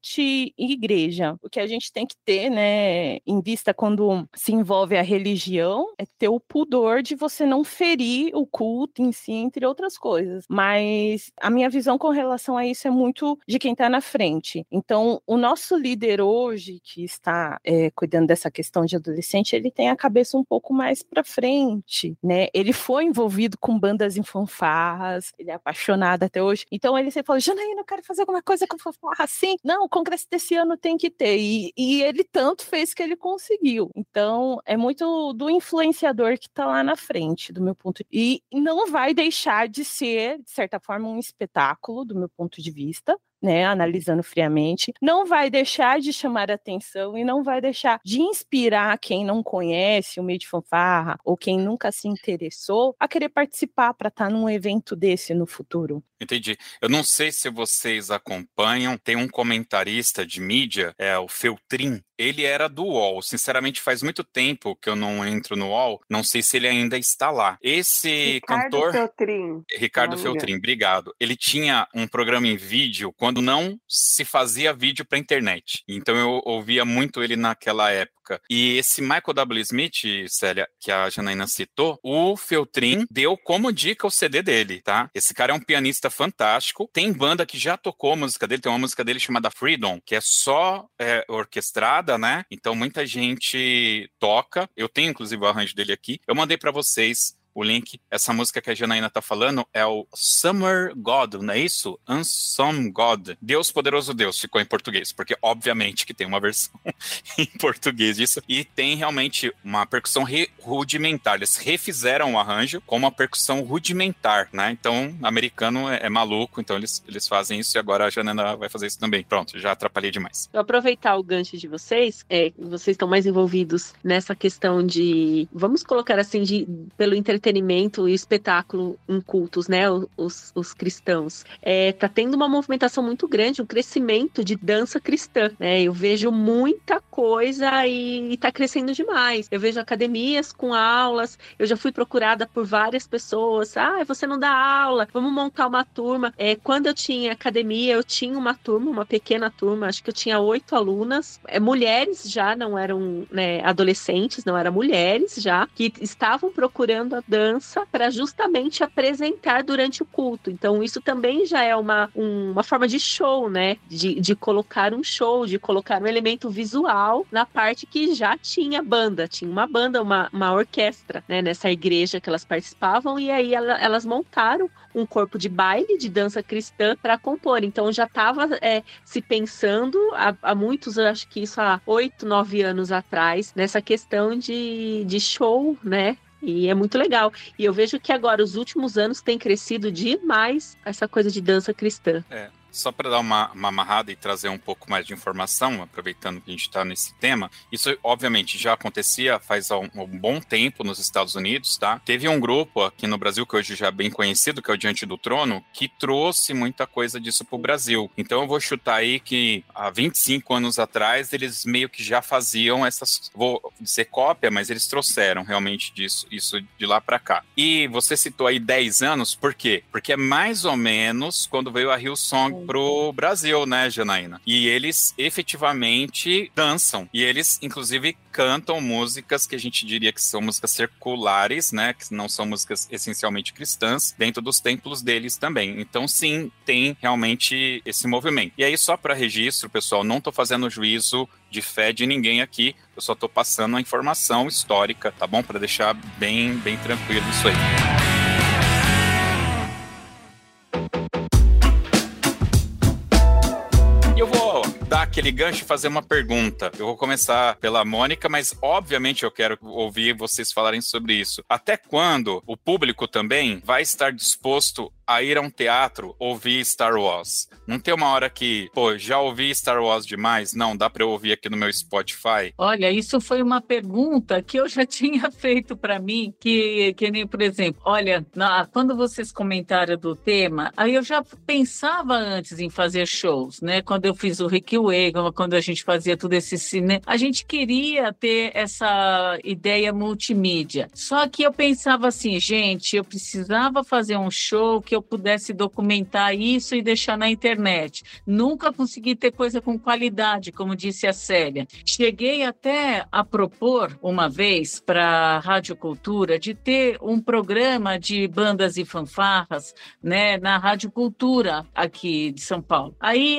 S5: em igreja. O que a gente tem que ter, né, em vista quando se envolve a religião, é ter o pudor de você não ferir o culto em si, entre outras coisas. Mas a minha visão com relação a isso é muito de quem está na frente. Então, o nosso líder hoje, que está é, cuidando dessa questão de adolescente, ele tem a cabeça um pouco mais para frente, né? Ele foi envolvido com bandas em fanfarras, ele é apaixonado até hoje. Então, ele sempre falou: Janaína, eu quero fazer alguma coisa fanfarra assim. Não, o congresso desse ano tem que ter. E, e ele tanto fez que ele conseguiu. Então, é muito do influenciador que está lá na frente, do meu ponto de E não vai deixar de ser, de certa forma, um espetáculo, do meu ponto de vista, né, analisando friamente, não vai deixar de chamar atenção e não vai deixar de inspirar quem não conhece o meio de fanfarra ou quem nunca se interessou a querer participar para estar tá num evento desse no futuro.
S1: Entendi. Eu não sei se vocês acompanham, tem um comentarista de mídia, é o Feltrin. Ele era do UOL. Sinceramente, faz muito tempo que eu não entro no UOL. Não sei se ele ainda está lá. Esse
S2: Ricardo
S1: cantor.
S2: Feltrin.
S1: Ricardo Feltrin, obrigado. Ele tinha um programa em vídeo quando não se fazia vídeo para internet. Então eu ouvia muito ele naquela época época. E esse Michael W. Smith, Célia, que a Janaína citou, o Feltrin deu como dica o CD dele, tá? Esse cara é um pianista fantástico. Tem banda que já tocou a música dele, tem uma música dele chamada Freedom, que é só é, orquestrada, né? Então muita gente toca. Eu tenho inclusive o arranjo dele aqui. Eu mandei para vocês o link. Essa música que a Janaína tá falando é o Summer God, não é isso? Unsome God. Deus Poderoso Deus ficou em português, porque obviamente que tem uma versão em português disso. E tem realmente uma percussão rudimentar. Eles refizeram o arranjo com uma percussão rudimentar, né? Então, americano é, é, maluco, então eles, eles fazem isso e agora a Janaína vai fazer isso também. Pronto, já atrapalhei demais.
S3: Eu aproveitar o gancho de vocês, é, vocês estão mais envolvidos nessa questão de, vamos colocar assim, de pelo entretenimento entretenimento e espetáculo em cultos, né? Os, os cristãos. É, tá tendo uma movimentação muito grande, um crescimento de dança cristã, né? Eu vejo muita coisa e, e tá crescendo demais. Eu vejo academias com aulas, eu já fui procurada por várias pessoas. Ah, você não dá aula, vamos montar uma turma. É, quando eu tinha academia, eu tinha uma turma, uma pequena turma, acho que eu tinha oito alunas, é, mulheres já, não eram né, adolescentes, não eram mulheres já, que estavam procurando a dança para justamente apresentar durante o culto. Então, isso também já é uma, um, uma forma de show, né? De, de colocar um show, de colocar um elemento visual na parte que já tinha banda. Tinha uma banda, uma, uma orquestra, né? Nessa igreja que elas participavam, e aí ela, elas montaram um corpo de baile de dança cristã para compor. Então já estava é, se pensando há, há, muitos, eu acho que isso há oito, nove anos atrás, nessa questão de, de show, né? E é muito legal. E eu vejo que agora, os últimos anos, tem crescido demais essa coisa de dança cristã.
S1: É. Só para dar uma, uma, amarrada e trazer um pouco mais de informação, aproveitando que a gente está nesse tema, isso obviamente já acontecia faz um, um, bom tempo nos Estados Unidos, tá? Teve um grupo aqui no Brasil, que hoje já é bem conhecido, que é o Diante do Trono, que trouxe muita coisa disso para o Brasil. Então eu vou chutar aí que há 25 anos atrás eles meio que já faziam essas, vou dizer cópia, mas eles trouxeram realmente disso, isso de lá para cá. E você citou aí 10 anos, por quê? Porque é mais ou menos quando veio a Rio Song pro Brasil, né, Janaína? E eles efetivamente dançam. E eles, inclusive, cantam músicas que a gente diria que são músicas circulares, né? Que não são músicas essencialmente cristãs, dentro dos templos deles também. Então, sim, tem realmente esse movimento. E aí, só para registro, pessoal, não tô fazendo juízo de fé de ninguém aqui, eu só tô passando a informação histórica, tá bom? Para deixar bem, bem tranquilo isso aí. Aquele gancho e fazer uma pergunta. Eu vou começar pela Mônica, mas obviamente eu quero ouvir vocês falarem sobre isso. Até quando o público também vai estar disposto a ir a um teatro ouvir Star Wars? Não tem uma hora que, pô, já ouvi Star Wars demais? Não, dá para eu ouvir aqui no meu Spotify?
S4: Olha, isso foi uma pergunta que eu já tinha feito para mim, que, que nem, por exemplo, olha, na, quando vocês comentaram do tema, aí eu já pensava antes em fazer shows, né? Quando eu fiz o Rick Wagon, quando a gente fazia tudo esse cinema, a gente queria ter essa ideia multimídia. Só que eu pensava assim, gente, eu precisava fazer um show que eu pudesse documentar isso e deixar na internet. Nunca consegui ter coisa com qualidade, como disse a Célia. Cheguei até a propor uma vez para a Rádio Cultura de ter um programa de bandas e fanfarras, né, na Rádio Cultura aqui de São Paulo. Aí,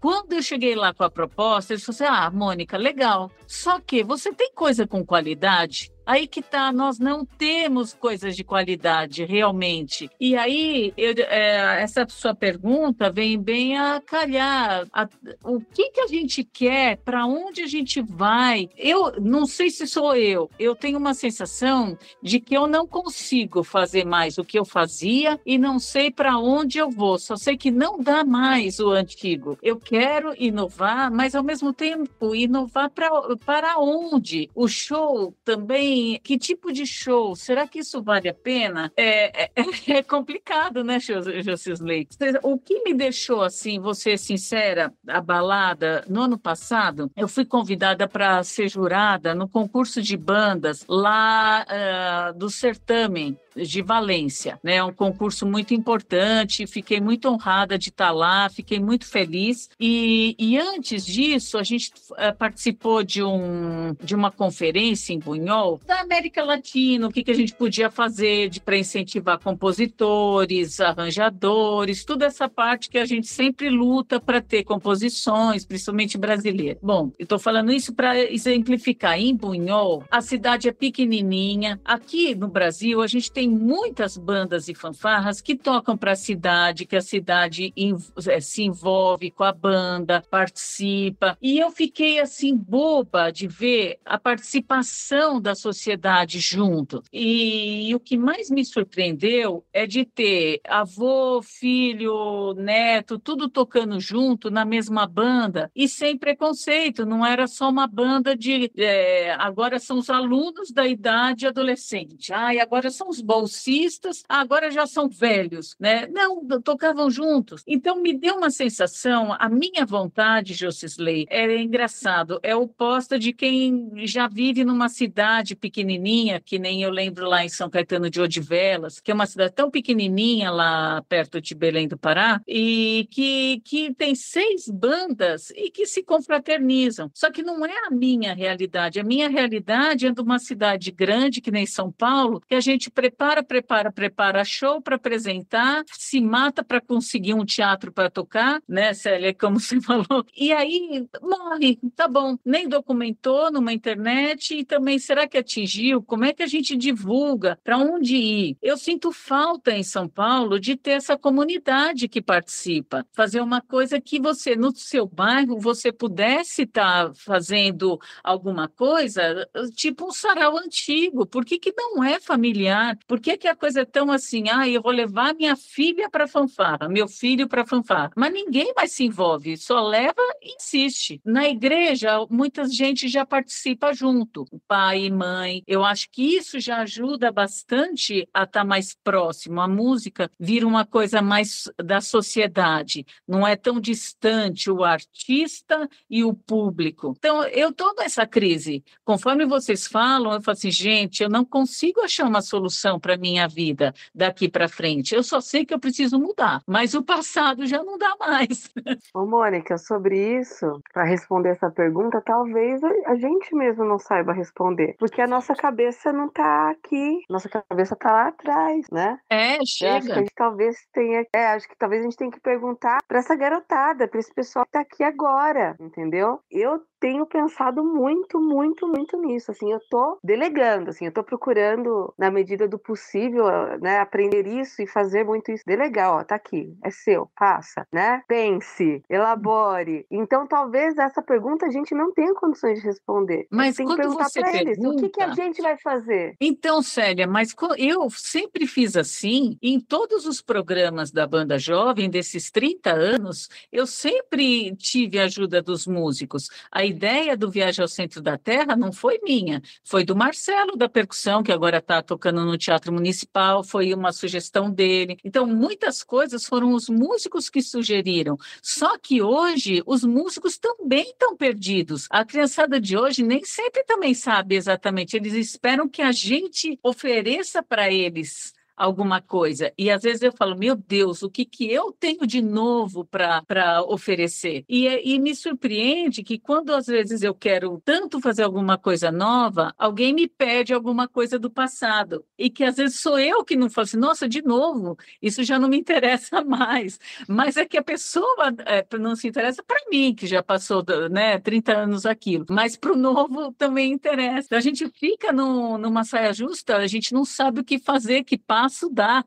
S4: quando eu cheguei lá com a proposta, eles falaram assim: "Ah, Mônica, legal. Só que você tem coisa com qualidade?" Aí que tá, nós não temos coisas de qualidade realmente. E aí, eu, é, essa sua pergunta vem bem a calhar. A, o que, que a gente quer, para onde a gente vai? Eu não sei se sou eu, eu tenho uma sensação de que eu não consigo fazer mais o que eu fazia e não sei para onde eu vou, só sei que não dá mais o antigo. Eu quero inovar, mas ao mesmo tempo, inovar pra, para onde? O show também que tipo de show? Será que isso vale a pena? É, é, é complicado, né, Josisley? O que me deixou, assim, vou ser sincera, abalada, no ano passado, eu fui convidada para ser jurada no concurso de bandas lá uh, do Certamen, de Valência, né? É um concurso muito importante, fiquei muito honrada de estar lá, fiquei muito feliz. E, e antes disso, a gente uh, participou de, um, de uma conferência em Bunhol da América Latina, o que, que a gente podia fazer para incentivar compositores, arranjadores, toda essa parte que a gente sempre luta para ter composições, principalmente brasileiras. Bom, eu estou falando isso para exemplificar. Em Bunhol, a cidade é pequenininha. Aqui no Brasil, a gente tem tem muitas bandas e fanfarras que tocam para a cidade, que a cidade eh, se envolve com a banda, participa. E eu fiquei assim boba de ver a participação da sociedade junto. E, e o que mais me surpreendeu é de ter avô, filho, neto, tudo tocando junto na mesma banda e sem preconceito. Não era só uma banda de é, agora são os alunos da idade adolescente. Ai, agora são os bolsistas, agora já são velhos, né? Não, tocavam juntos. Então me deu uma sensação, a minha vontade, Josisley, é engraçado, é oposta de quem já vive numa cidade pequenininha, que nem eu lembro lá em São Caetano de Odivelas, que é uma cidade tão pequenininha lá perto de Belém do Pará, e que, que tem seis bandas e que se confraternizam. Só que não é a minha realidade. A minha realidade é de uma cidade grande, que nem São Paulo, que a gente prepara prepara, prepara, prepara show para apresentar, se mata para conseguir um teatro para tocar, né, Célia, como você falou. E aí morre, tá bom. Nem documentou numa internet e também será que atingiu? Como é que a gente divulga? Para onde ir? Eu sinto falta em São Paulo de ter essa comunidade que participa, fazer uma coisa que você no seu bairro você pudesse estar tá fazendo alguma coisa, tipo um sarau antigo. Por que, que não é familiar? Por que, que a coisa é tão assim? Ah, eu vou levar minha filha para fanfarra, meu filho para fanfarra. Mas ninguém mais se envolve, só leva e insiste. Na igreja, muita gente já participa junto, pai e mãe. Eu acho que isso já ajuda bastante a estar tá mais próximo. A música vira uma coisa mais da sociedade, não é tão distante o artista e o público. Então, eu estou nessa crise. Conforme vocês falam, eu falo assim, gente, eu não consigo achar uma solução para minha vida daqui para frente. Eu só sei que eu preciso mudar, mas o passado já não dá mais.
S2: Ô, Mônica, sobre isso, para responder essa pergunta, talvez a gente mesmo não saiba responder, porque a nossa cabeça não está aqui, nossa cabeça está lá atrás, né?
S4: É, chega. acho que a
S2: gente talvez tenha, é, acho que talvez a gente tenha que perguntar para essa garotada, para esse pessoal que está aqui agora, entendeu? Eu tenho pensado muito, muito, muito nisso. Assim, eu tô delegando, assim, eu tô procurando, na medida do possível, né, aprender isso e fazer muito isso. Delegar, ó, tá aqui, é seu, faça, né? Pense, elabore. Então, talvez essa pergunta a gente não tenha condições de responder.
S4: Mas
S2: tem que perguntar
S4: você
S2: eles,
S4: pergunta...
S2: o que, que a gente vai fazer?
S4: Então, Célia, mas eu sempre fiz assim, em todos os programas da banda jovem, desses 30 anos, eu sempre tive a ajuda dos músicos. A ideia do Viagem ao Centro da Terra não foi minha, foi do Marcelo da percussão, que agora está tocando no Teatro Municipal, foi uma sugestão dele. Então, muitas coisas foram os músicos que sugeriram. Só que hoje, os músicos também estão perdidos. A criançada de hoje nem sempre também sabe exatamente, eles esperam que a gente ofereça para eles alguma coisa. E às vezes eu falo, meu Deus, o que, que eu tenho de novo para oferecer? E, e me surpreende que quando às vezes eu quero tanto fazer alguma coisa nova, alguém me pede alguma coisa do passado. E que às vezes sou eu que não falo assim, nossa, de novo, isso já não me interessa mais. Mas é que a pessoa é, não se interessa para mim, que já passou né, 30 anos aquilo. Mas para o novo também interessa. Então, a gente fica no, numa saia justa, a gente não sabe o que fazer, que passa passo dá.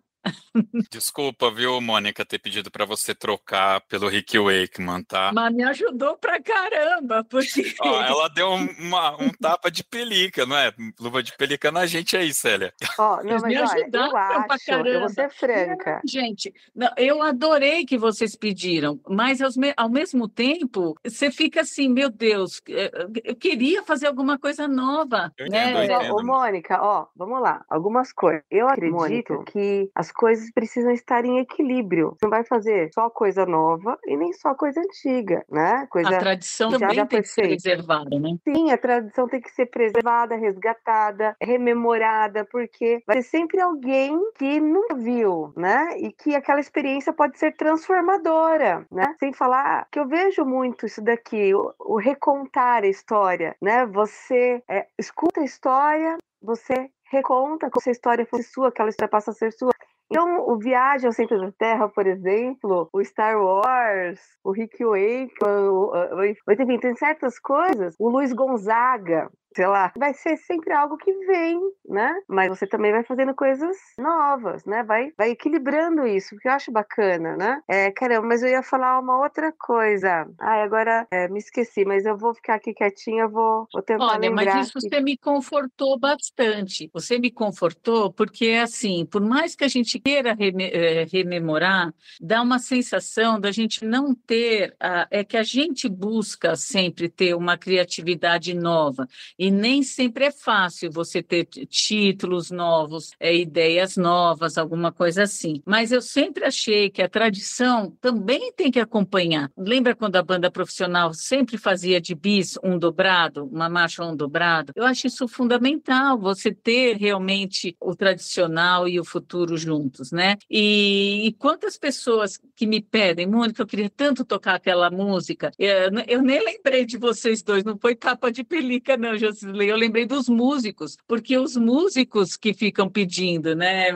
S1: Desculpa, viu, Mônica, ter pedido para você trocar pelo Rick Wakeman, tá?
S4: Mas me ajudou pra caramba, porque.
S1: Ó, ela deu uma, um tapa de pelica, não é? Luva de pelica na gente aí, Célia.
S2: Ó, não, mas me olha, eu acho, eu vou ser franca.
S4: gente, não, eu adorei que vocês pediram, mas ao mesmo tempo, você fica assim, meu Deus, eh, eu queria fazer alguma coisa nova.
S1: Eu
S4: né?
S1: entendo, eu entendo.
S2: Ô, Mônica, ó, vamos lá, algumas coisas. Eu acredito Mônica. que as coisas precisam estar em equilíbrio. Você não vai fazer só coisa nova e nem só coisa antiga, né? Coisa
S4: a tradição
S2: já,
S4: também
S2: já
S4: tem que ser preservada, né?
S2: Sim, a tradição tem que ser preservada, resgatada, rememorada, porque vai ser sempre alguém que nunca viu, né? E que aquela experiência pode ser transformadora, né? Sem falar que eu vejo muito isso daqui, o, o recontar a história, né? Você é, escuta a história, você reconta como se a história fosse sua, aquela história passa a ser sua. Então, o Viagem ao Centro da Terra, por exemplo, o Star Wars, o Rick Wake, o, o, o, enfim, tem certas coisas. O Luiz Gonzaga, sei lá, vai ser sempre algo que vem, né? Mas você também vai fazendo coisas novas, né? Vai, vai equilibrando isso, que eu acho bacana, né? É, caramba, mas eu ia falar uma outra coisa. Ai, agora é, me esqueci, mas eu vou ficar aqui quietinha, vou, vou tentar
S4: Olha,
S2: lembrar.
S4: mas isso
S2: que...
S4: você me confortou bastante. Você me confortou porque, assim, por mais que a gente queira reme eh, rememorar, dá uma sensação da gente não ter, a, é que a gente busca sempre ter uma criatividade nova. E nem sempre é fácil você ter títulos novos, é, ideias novas, alguma coisa assim. Mas eu sempre achei que a tradição também tem que acompanhar. Lembra quando a banda profissional sempre fazia de bis um dobrado, uma marcha um dobrado? Eu acho isso fundamental, você ter realmente o tradicional e o futuro juntos, né? E, e quantas pessoas que me pedem, Mônica, eu queria tanto tocar aquela música, eu, eu nem lembrei de vocês dois, não foi capa de pelica, não, José eu lembrei dos músicos, porque os músicos que ficam pedindo, né?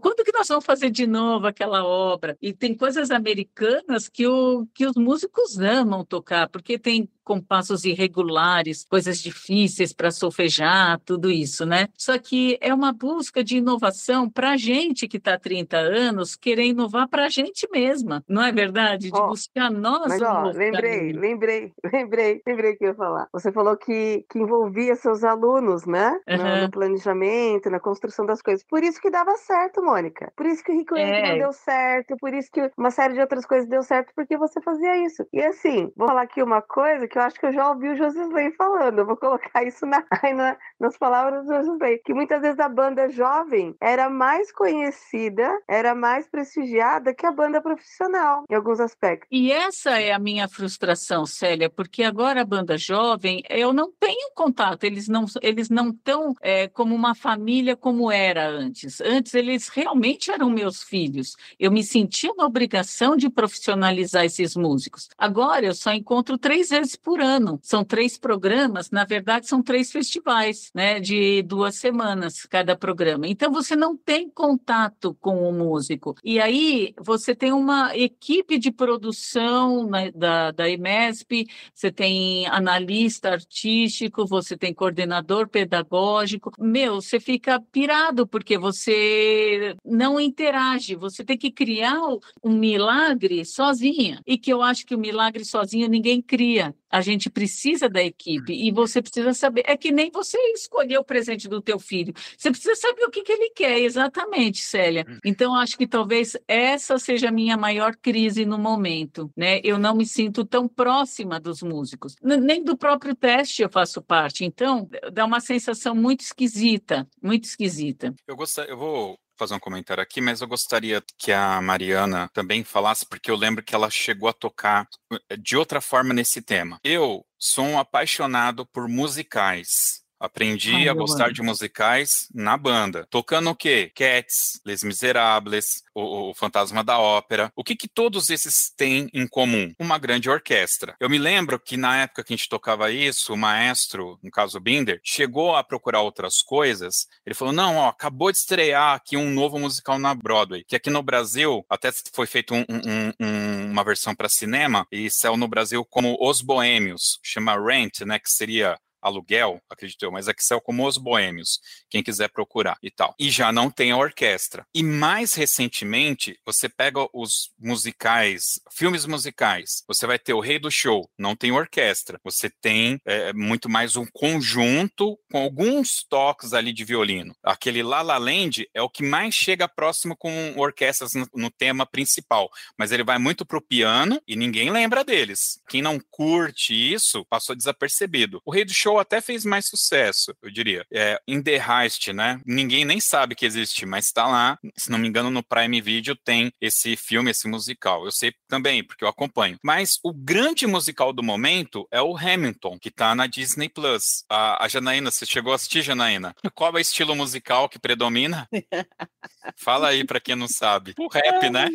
S4: Quando que nós vamos fazer de novo aquela obra? E tem coisas americanas que, o, que os músicos amam tocar, porque tem compassos irregulares, coisas difíceis para solfejar, tudo isso, né? Só que é uma busca de inovação para a gente que está há 30 anos, querer inovar para a gente mesma, não é verdade? De
S2: oh,
S4: buscar nós.
S2: Mas, ó, lembrei, caminho. lembrei, lembrei, lembrei que eu ia falar. Você falou que, que envolvia seus alunos, né? Uhum. No, no, planejamento, na construção das coisas. Por isso que dava certo, Mônica. Por isso que o Rico é. não deu certo, por isso que uma série de outras coisas deu certo, porque você fazia isso. E assim, vou falar aqui uma coisa que eu acho que eu já ouvi o Josisley falando. Eu vou colocar isso na, na, nas palavras do Josisley. Que muitas vezes a banda jovem era mais conhecida, era mais prestigiada que a banda profissional, em alguns aspectos.
S4: E essa é a minha frustração, Célia, porque agora a banda jovem, eu não tenho contato, eles não eles não estão é, como uma família como era antes. Antes eles realmente eram meus filhos. Eu me sentia na obrigação de profissionalizar esses músicos. Agora eu só encontro três vezes por ano. São três programas, na verdade são três festivais, né, de duas semanas cada programa. Então você não tem contato com o músico. E aí você tem uma equipe de produção né, da, da EMESP, você tem analista artístico, você tem coordenador pedagógico. Meu, você fica pirado porque você não interage, você tem que criar um milagre sozinha. E que eu acho que o milagre sozinho ninguém cria. A gente precisa da equipe e você precisa saber. É que nem você escolher o presente do teu filho. Você precisa saber o que, que ele quer, exatamente, Célia. Hum. Então, acho que talvez essa seja a minha maior crise no momento. Né? Eu não me sinto tão próxima dos músicos. Nem do próprio teste eu faço parte. Então, dá uma sensação muito esquisita, muito esquisita.
S1: Eu, gostaria, eu vou fazer um comentário aqui, mas eu gostaria que a Mariana também falasse, porque eu lembro que ela chegou a tocar eh, de outra forma nesse tema. Eu sou um apaixonado por musicais. Aprendi Ai, a gostar mano. de musicais na banda. Tocando o quê? Cats, Les Miserables, o, o, Fantasma da Ópera. O que, que todos esses têm em comum? Uma grande orquestra. Eu me lembro que na época que a gente tocava isso, o maestro, no caso Binder, chegou a procurar outras coisas. Ele falou: não, ó, acabou de estrear aqui um novo musical na Broadway, que aqui no Brasil até foi feito um, um, um, uma versão para cinema e saiu no Brasil como Os Boêmios, chama Rent, né, que seria aluguel, acredito eu, mas aqui saiu como Os Boêmios, quem quiser procurar e tal. E já não tem a orquestra. E mais recentemente, você pega os musicais, filmes musicais, você vai ter o Rei do Show, não tem orquestra. Você tem é, muito mais um conjunto com alguns toques ali de violino. Aquele La La Land é o que mais chega próximo com orquestras no, no tema principal, mas ele vai muito pro piano e ninguém lembra deles. Quem não curte isso, passou desapercebido. O Rei do Show Show até fez mais sucesso, eu diria. É, In The Heist, né? Ninguém nem sabe que existe, mas está lá. Se não me engano, no Prime Video tem esse filme, esse musical. Eu sei também, porque eu acompanho. Mas o grande musical do momento é o Hamilton, que está na Disney Plus. A, a Janaína, você chegou a assistir, Janaína? Qual é o estilo musical que predomina? Fala aí para quem não sabe. O rap, né?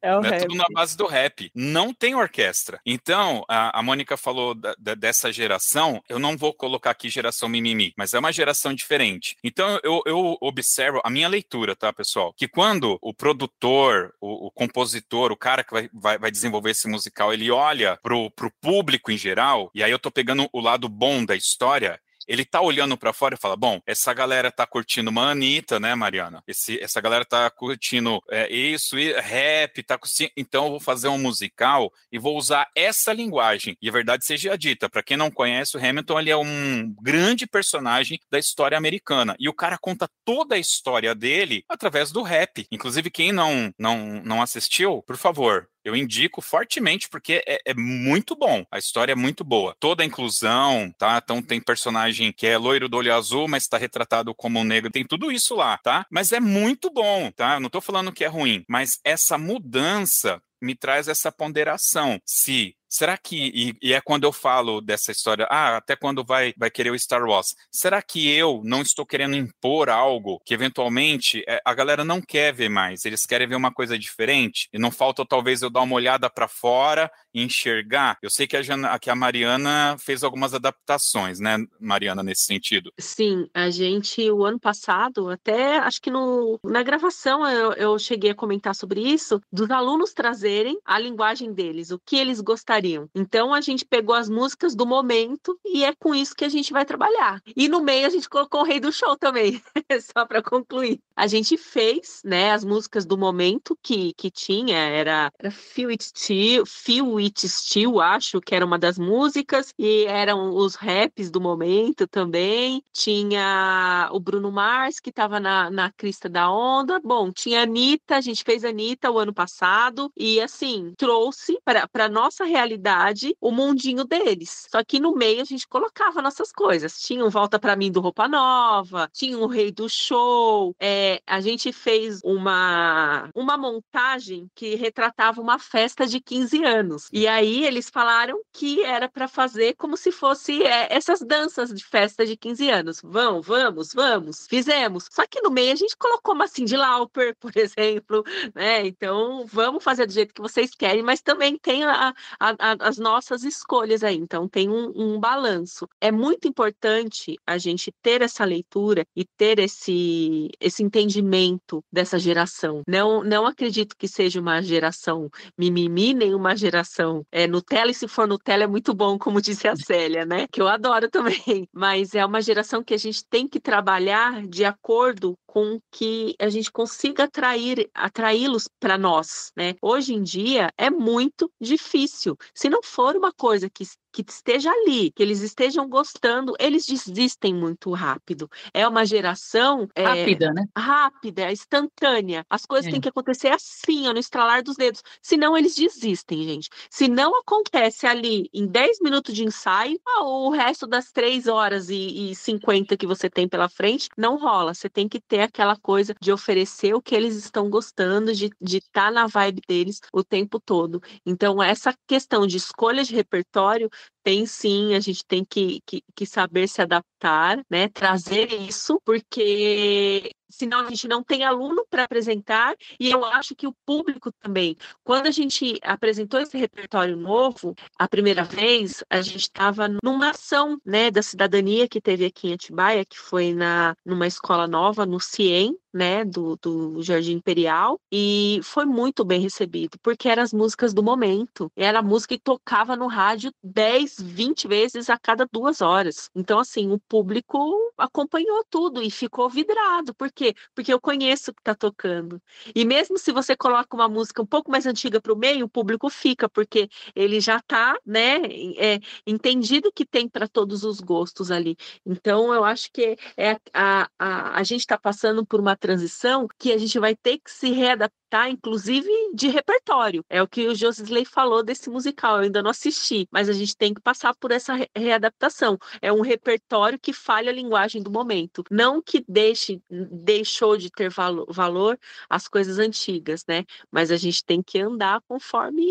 S1: É, o é rap. tudo na base do rap. Não tem orquestra. Então, a, a Mônica falou da, da, dessa geração. Eu não vou colocar aqui geração mimimi, mas é uma geração diferente. Então, eu, eu observo a minha leitura, tá, pessoal? Que quando o produtor, o, o compositor, o cara que vai, vai, vai, desenvolver esse musical, ele olha pro, pro público em geral, e aí eu tô pegando o lado bom da história, ele tá olhando para fora e fala: bom, essa galera tá curtindo uma Anitta, né, Mariana? Esse, essa galera tá curtindo é, isso, e rap, tá. Então eu vou fazer um musical e vou usar essa linguagem. E a verdade seja dita: para quem não conhece, o Hamilton ele é um grande personagem da história americana. E o cara conta toda a história dele através do rap. Inclusive, quem não, não, não assistiu, por favor, eu indico fortemente porque é, é, muito bom. A história é muito boa. Toda a inclusão, tá? Então tem personagem que é loiro do olho azul, mas está retratado como um negro. Tem tudo isso lá, tá? Mas é muito bom, tá? Eu não tô falando que é ruim, mas essa mudança me traz essa ponderação. Se será que, e, e, é quando eu falo dessa história, ah, até quando vai, vai querer o Star Wars, será que eu não estou querendo impor algo que eventualmente é, a galera não quer ver mais, eles querem ver uma coisa diferente, e não falta talvez eu dar uma olhada para fora e enxergar? Eu sei que a, que a Mariana fez algumas adaptações, né, Mariana, nesse sentido.
S3: Sim, a gente, o ano passado, até acho que no, na gravação eu, eu cheguei a comentar sobre isso, dos alunos trazerem a linguagem deles, o que eles gostariam Então a gente pegou as músicas do momento e é com isso que a gente vai trabalhar. E no meio a gente colocou o Rei do Show também, só para concluir. A gente fez, né, as músicas do momento que, que tinha, era, era Feel It Still, Feel It Still, acho que era uma das músicas, e eram os raps do momento também. Tinha o Bruno Mars, que estava na, na crista da onda. Bom, tinha a Anitta, a gente fez a Anitta o ano passado, e assim, trouxe para nossa realidade realidade o mundinho deles. Só que no meio a gente colocava nossas coisas. Tinha um Volta para mim do Roupa Nova, tinha o um Rei do Show. É, a gente fez uma, uma montagem que retratava uma festa de 15 anos. E aí eles falaram que era para fazer como se fosse é, essas danças de festa de 15 anos. Vão, vamos, vamos. Fizemos. Só que no meio a gente colocou uma Cindy Lauper, por exemplo, né? Então, vamos fazer do jeito que vocês querem, mas também tem a, a, a, as nossas escolhas aí. Então, tem um, um balanço. É muito importante a gente ter essa leitura e ter esse, esse entendimento dessa geração. Não, não acredito que seja uma geração mimimi, nem uma geração é, Nutella, e se for Nutella é muito bom, como disse a Célia, né? Que eu adoro também. Mas é uma geração que a gente tem que trabalhar de acordo com que a gente consiga atrair atraí-los para nós, né? Hoje em dia é muito difícil. Se não for uma coisa que que esteja ali, que eles estejam gostando, eles desistem muito rápido. É uma geração
S4: é, rápida, né?
S3: Rápida, instantânea. As coisas é. têm que acontecer assim, ó, no estralar dos dedos. Senão eles desistem, gente. Se não acontece ali em 10 minutos de ensaio, ah, o resto das 3 horas e, e 50 que você tem pela frente, não rola. Você tem que ter aquela coisa de oferecer o que eles estão gostando, de estar tá na vibe deles o tempo todo. Então, essa questão de escolha de repertório tem sim, a gente tem que, que, que saber se adaptar, né? Trazer isso, porque senão a gente não tem aluno para apresentar, e eu acho que o público também. Quando a gente apresentou esse repertório novo, a primeira vez, a gente estava numa ação né, da cidadania que teve aqui em Atibaia, que foi na, numa escola nova, no CIEM, né, do, do Jardim Imperial, e foi muito bem recebido, porque eram as músicas do momento. Era a música que tocava no rádio 10, 20 vezes a cada duas horas. Então, assim, o público acompanhou tudo e ficou vidrado. Por quê? Porque eu conheço o que está tocando. E mesmo se você coloca uma música um pouco mais antiga para o meio, o público fica, porque ele já está, né, é, entendido que tem para todos os gostos ali. Então, eu acho que é a, a, a gente está passando por uma transição que a gente vai ter que se readaptar, inclusive de repertório. É o que o Josisley falou desse musical, eu ainda não assisti, mas a gente tem que passar por essa readaptação. É um repertório que falha a linguagem do momento, não que deixe deixou de ter valo, valor as coisas antigas, né? Mas a gente tem que andar conforme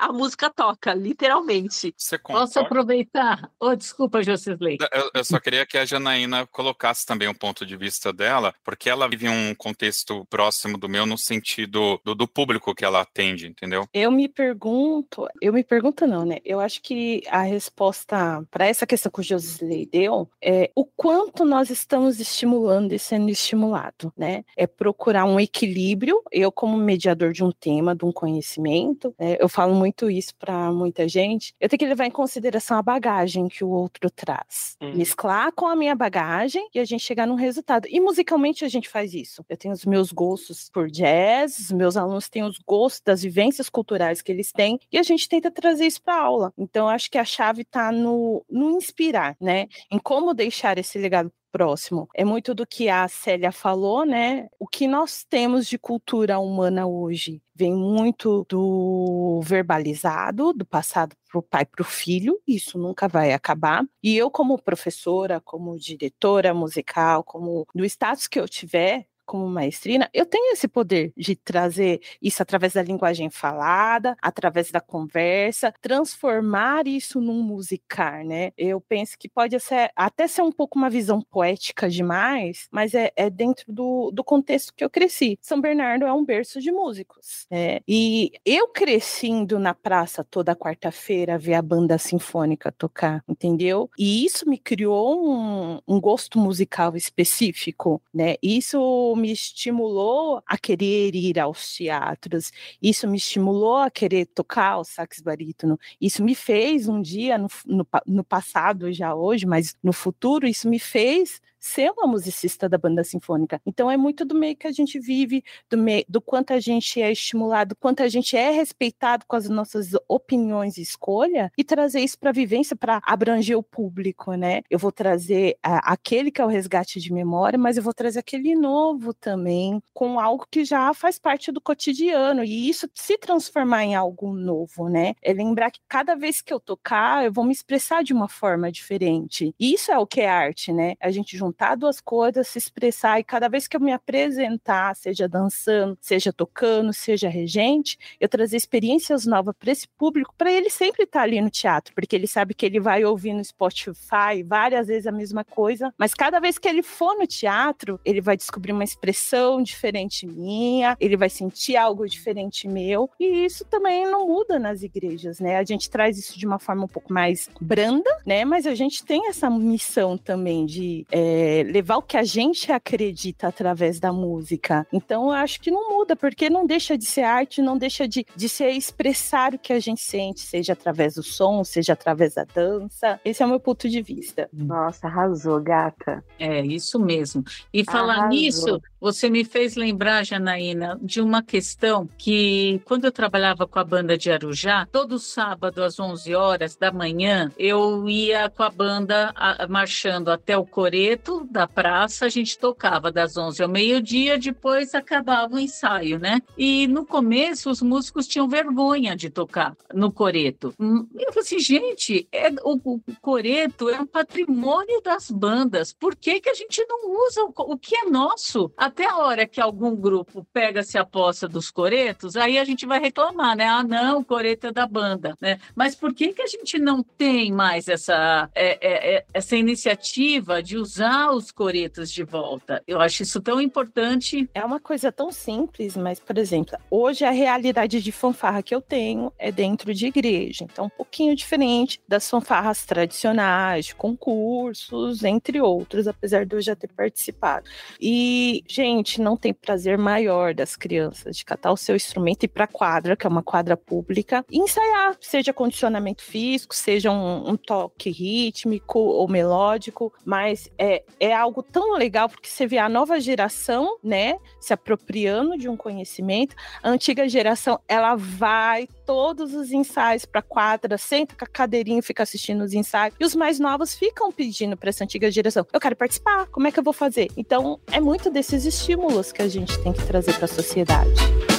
S3: a música toca, literalmente.
S4: Você Posso aproveitar? Oh, desculpa, Josisley.
S1: Eu, eu só queria que a Janaína colocasse também um ponto de vista dela, porque ela vive um contexto próximo do meu no sentido do, do público que ela atende, entendeu?
S5: Eu me pergunto, eu me pergunto não, né? Eu acho que a resposta para essa questão que o Josley deu é o quanto nós estamos estimulando e sendo estimulado, né? É procurar um equilíbrio. Eu, como mediador de um tema, de um conhecimento, né, eu falo muito isso para muita gente. Eu tenho que levar em consideração a bagagem que o outro traz, hum. mesclar com a minha bagagem e a gente chegar num resultado. E musicalmente a gente faz isso. Eu tenho os meus gostos por jazz, os meus alunos têm os gostos das vivências culturais que eles têm, e a gente tenta trazer isso para aula. Então, acho que a chave está no, no inspirar, né? Em como deixar esse legado próximo. É muito do que a Célia falou, né? O que nós temos de cultura humana hoje vem muito do verbalizado, do passado para o pai para o filho, isso nunca vai acabar. E eu, como professora, como diretora musical, como no status que eu tiver, como maestrina, eu tenho esse poder de trazer isso através da linguagem falada, através da conversa, transformar isso num musicar, né? Eu penso que pode ser, até ser um pouco uma visão poética demais, mas é, é dentro do, do contexto que eu cresci. São Bernardo é um berço de músicos, né? E eu crescendo na praça toda quarta-feira ver a banda sinfônica tocar, entendeu? E isso me criou um, um gosto musical específico, né? Isso me estimulou a querer ir aos teatros, isso me estimulou a querer tocar o sax barítono, isso me fez um dia, no, no, no passado já hoje, mas no futuro, isso me fez ser uma musicista da banda sinfônica. Então é muito do meio que a gente vive, do meio, do quanto a gente é estimulado, quanto a gente é respeitado com as nossas opiniões e escolha e trazer isso para a vivência para abranger o público, né? Eu vou trazer aquele que é o resgate de memória, mas eu vou trazer aquele novo também, com algo que já faz parte do cotidiano e isso se transformar em algo novo, né? É lembrar que cada vez que eu tocar, eu vou me expressar de uma forma diferente. E isso é o que é arte, né? A gente juntar duas coisas, se expressar e cada vez que eu me apresentar, seja dançando, seja tocando, seja regente, eu trazer experiências novas para esse público, para ele sempre estar tá ali no teatro, porque ele sabe que ele vai ouvir no Spotify várias vezes a mesma coisa, mas cada vez que ele for no teatro, ele vai descobrir uma expressão diferente minha, ele vai sentir algo diferente meu, e isso também não muda nas igrejas, né? A gente traz isso de uma forma um pouco mais branda, né? Mas a gente tem essa missão também de é, levar o que a gente acredita através da música. Então, eu acho que não muda, porque não deixa de ser arte, não deixa de, de ser expressar o que a gente sente, seja através do som, seja através da dança. Esse é o meu ponto de vista.
S2: Nossa, arrasou, gata.
S4: É, isso mesmo. E falar arrasou. nisso, você me fez lembrar, Janaína, de uma questão que, quando eu trabalhava com a banda de Arujá, todo sábado às 11 horas da manhã, eu ia com a banda a, marchando até o coreto da praça, a gente tocava das 11 ao meio-dia, depois acabava o ensaio, né? E no começo, os músicos tinham vergonha de tocar no coreto. Hum, eu falei assim, gente, é, o, o coreto é um patrimônio das bandas, por que, que a gente não usa o, o que é nosso? até a hora que algum grupo pega-se a poça dos coretos, aí a gente vai reclamar, né? Ah, não, o coreto é da banda, né? Mas por que, que a gente não tem mais essa, é, é, é, essa iniciativa de usar os coretos de volta? Eu acho isso tão importante.
S5: É uma coisa tão simples, mas, por exemplo, hoje a realidade de fanfarra que eu tenho é dentro de igreja, então um pouquinho diferente das fanfarras tradicionais, concursos, entre outros, apesar de eu já ter participado. E, gente, não tem prazer maior das crianças de catar o seu instrumento e ir para quadra, que é uma quadra pública, e ensaiar, seja condicionamento físico, seja um, um toque rítmico ou melódico, mas é, é algo tão legal porque você vê a nova geração, né, se apropriando de um conhecimento, a antiga geração, ela vai todos os ensaios para quadra, senta com a cadeirinha fica assistindo os ensaios. E os mais novos ficam pedindo para essa antiga geração: eu quero participar, como é que eu vou fazer? Então, é muito desses estímulos que a gente tem que trazer para a sociedade.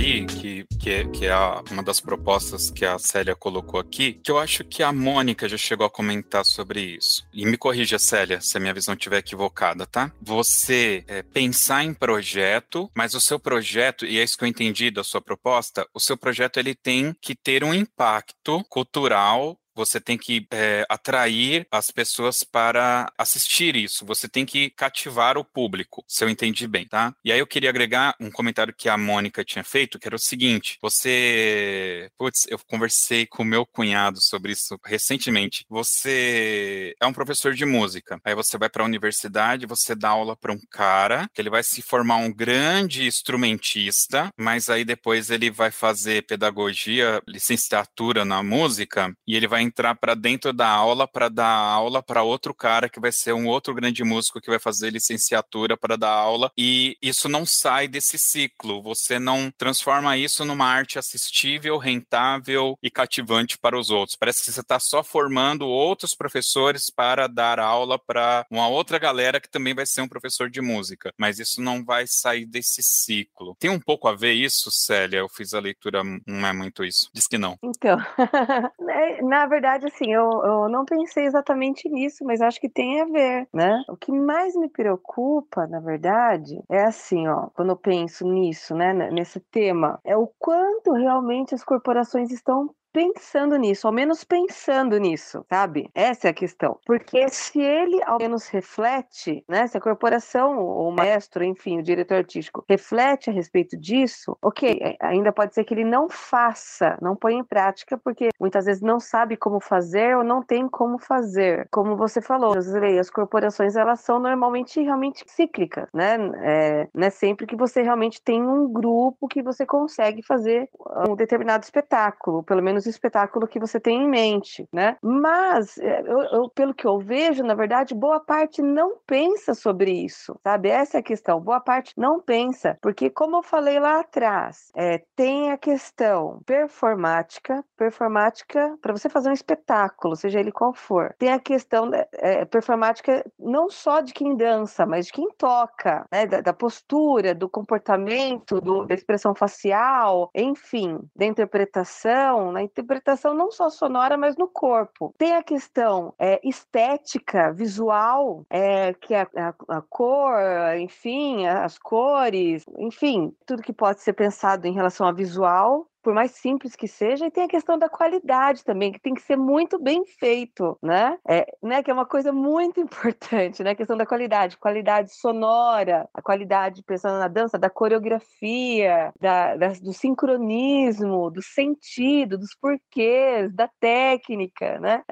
S1: Aí que que é, que é uma das propostas que a Célia colocou aqui, que eu acho que a Mônica já chegou a comentar sobre isso. E me corrija, Célia, se a minha visão estiver equivocada, tá? Você é, pensar em projeto, mas o seu projeto, e é isso que eu entendi da sua proposta, o seu projeto ele tem que ter um impacto cultural você tem que é, atrair as pessoas para assistir isso, você tem que cativar o público, se eu entendi bem, tá? E aí eu queria agregar um comentário que a Mônica tinha feito, que era o seguinte: você. Putz, eu conversei com meu cunhado sobre isso recentemente. Você é um professor de música, aí você vai para a universidade, você dá aula para um cara, que ele vai se formar um grande instrumentista, mas aí depois ele vai fazer pedagogia, licenciatura na música, e ele vai entrar para dentro da aula para dar aula para outro cara que vai ser um outro grande músico que vai fazer licenciatura para dar aula e isso não sai desse ciclo. Você não transforma isso numa arte assistível, rentável e cativante para os outros. Parece que você está só formando outros professores para dar aula para uma outra galera que também vai ser um professor de música, mas isso não vai sair desse ciclo. Tem um pouco a ver isso, Célia? Eu fiz a leitura, não é muito isso. Diz que não.
S2: Então, né, na verdade, assim, eu, eu não pensei exatamente nisso, mas acho que tem a ver, né? O que mais me preocupa, na verdade, é assim, ó, quando eu penso nisso, né, nesse tema, é o quanto realmente as corporações estão pensando nisso, ao menos pensando nisso, sabe? Essa é a questão. Porque se ele ao menos reflete, né? Se a corporação, o maestro, enfim, o diretor artístico, reflete a respeito disso, ok, ainda pode ser que ele não faça, não põe em prática, porque muitas vezes não sabe como fazer ou não tem como fazer. Como você falou, as corporações elas são normalmente realmente cíclicas, né? É, não é sempre que você realmente tem um grupo que você consegue fazer um determinado espetáculo, pelo menos o espetáculo que você tem em mente, né? Mas, é, eu, eu, pelo que eu vejo, na verdade, boa parte não pensa sobre isso, sabe? Essa é a questão. Boa parte não pensa, porque, como eu falei lá atrás, é, tem a questão performática, performática para você fazer um espetáculo, seja ele qual for. Tem a questão é, performática não só de quem dança, mas de quem toca, né? da, da postura, do comportamento, do, da expressão facial, enfim, da interpretação, na interpretação não só sonora, mas no corpo. Tem a questão é, estética, visual, é, que é a, a, cor, enfim, as cores, enfim, tudo que pode ser pensado em relação a visual por mais simples que seja, e tem a questão da qualidade também, que tem que ser muito bem feito, né? É, né? Que é uma coisa muito importante, né? A questão da qualidade, qualidade sonora, a qualidade, pensando na dança, da coreografia, da, da, do sincronismo, do sentido, dos porquês, da técnica, né?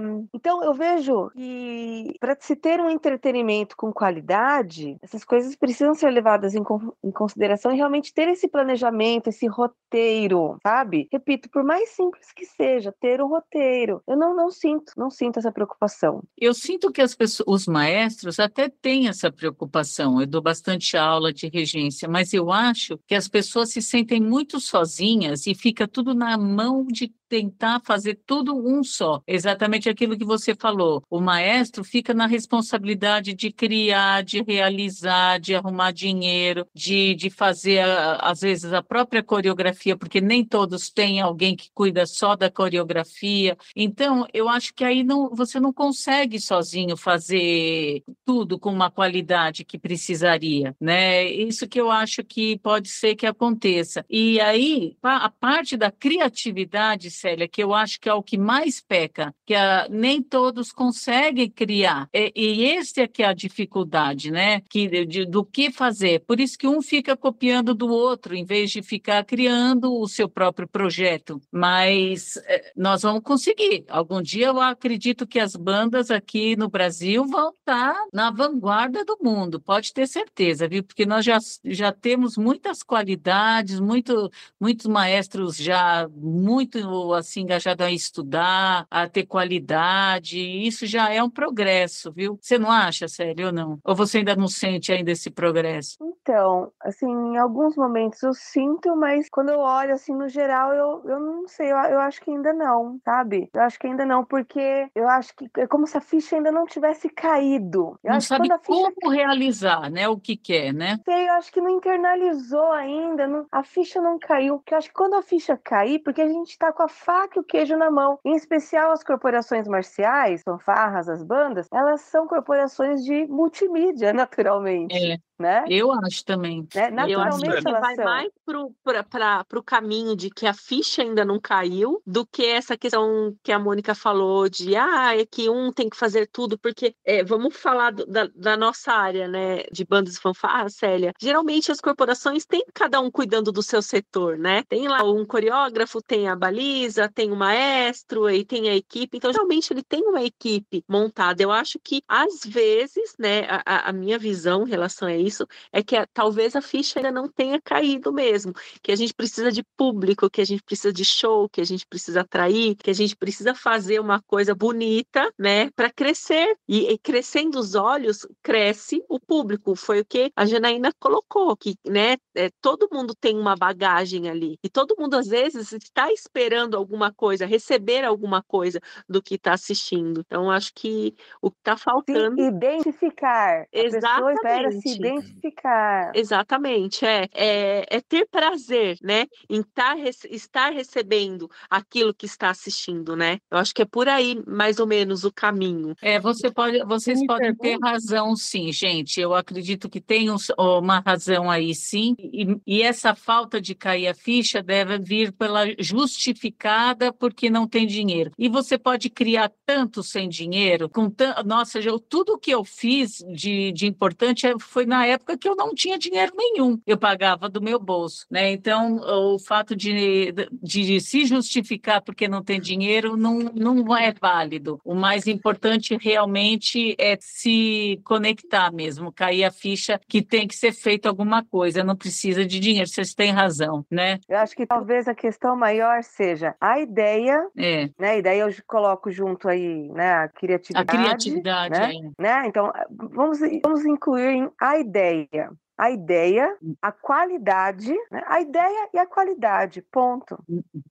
S2: Um, então, eu vejo que para se ter um entretenimento com qualidade, essas coisas precisam ser levadas em, em consideração e realmente ter esse planejamento, esse roteiro, roteiro, sabe? Repito, por mais simples que seja, ter um roteiro. Eu não, não sinto, não sinto essa preocupação.
S4: Eu sinto que as pessoas, os maestros até têm essa preocupação. Eu dou bastante aula de regência, mas eu acho que as pessoas se sentem muito sozinhas e fica tudo na mão de tentar fazer tudo um só. Exatamente aquilo que você falou. O maestro fica na responsabilidade de criar, de realizar, de arrumar dinheiro, de, de fazer, às vezes, a própria coreografia, porque nem todos têm alguém que cuida só da coreografia. Então, eu acho que aí não, você não consegue sozinho fazer tudo com uma qualidade que precisaria, né? Isso que eu acho que pode ser que aconteça. E aí, a parte da criatividade Célia, que eu acho que é o que mais peca, que a, nem todos conseguem criar. E, e esse é que é a dificuldade, né? Que, de, do que fazer. Por isso que um fica copiando do outro, em vez de ficar criando o seu próprio projeto. Mas é, nós vamos conseguir. Algum dia eu acredito que as bandas aqui no Brasil vão estar na vanguarda do mundo, pode ter certeza, viu? Porque nós já, já temos muitas qualidades, muito, muitos maestros já muito assim engajado a estudar, a ter qualidade, isso já é um progresso, viu? Você não acha, sério ou não? Ou você ainda não sente ainda esse progresso?
S2: Então, assim, em alguns momentos eu sinto, mas quando eu olho assim no geral, eu, eu não sei, eu, eu acho que ainda não, sabe? Eu acho que ainda não, porque eu acho que é como se a ficha ainda não tivesse caído. Eu
S4: não sabe como ficha... realizar, né? O que quer, né?
S2: Sei, eu acho que não internalizou ainda, não... a ficha não caiu. Porque eu acho que quando a ficha cair, porque a gente tá com a faca e o queijo na mão. Em especial as corporações marciais, fanfarras, as bandas, elas são corporações de multimídia, naturalmente.
S4: É né? Eu acho também.
S3: Né? Naturalmente eu acho que vai mais para o caminho de que a ficha ainda não caiu do que essa questão que a Mônica falou de ah, é que um tem que fazer tudo, porque é, vamos falar do, da, da, nossa área, né? De bandas e fanfarras, Célia. Geralmente as corporações têm cada um cuidando do seu setor, né? Tem lá um coreógrafo, tem a baliza, tem o maestro e tem a equipe. Então, geralmente ele tem uma equipe montada. Eu acho que às vezes, né, a, a minha visão em relação a isso isso é que a, talvez a ficha ainda não tenha caído mesmo, que a gente precisa de público, que a gente precisa de show, que a gente precisa atrair, que a gente precisa fazer uma coisa bonita, né, para crescer. E, e, crescendo os olhos, cresce o público. Foi o que a Janaína colocou, que, né, é, todo mundo tem uma bagagem ali e todo mundo às vezes está esperando alguma coisa, receber alguma coisa do que está assistindo. Então acho que o que está faltando
S2: se identificar.
S3: Exatamente. A pessoa espera
S2: se identificar identificar.
S3: Exatamente, é, é, é ter prazer, né, em tar, estar recebendo aquilo que está assistindo, né? Eu acho que é por aí mais ou menos o caminho.
S4: É, você pode, vocês podem ter razão, sim, gente. Eu acredito que tem uma razão aí, sim. E, e essa falta de cair a ficha deve vir pela justificada porque não tem dinheiro. E você pode criar tanto sem dinheiro, com nossa, eu, tudo que eu fiz de, de importante é, foi na época que eu não tinha dinheiro nenhum. Eu pagava do meu bolso, né? Então, o fato de, de se justificar porque não tem dinheiro não, não é válido. O mais importante realmente é se conectar mesmo, cair a ficha que tem que ser feito alguma coisa, não precisa de dinheiro, vocês têm razão, né?
S2: Eu acho que talvez a questão maior seja a ideia, é. né? E daí eu coloco junto aí, né, a criatividade.
S4: A criatividade,
S2: né?
S4: É.
S2: né? Então, vamos, vamos incluir a ideia ideia a ideia, a qualidade, né? a ideia e a qualidade, ponto.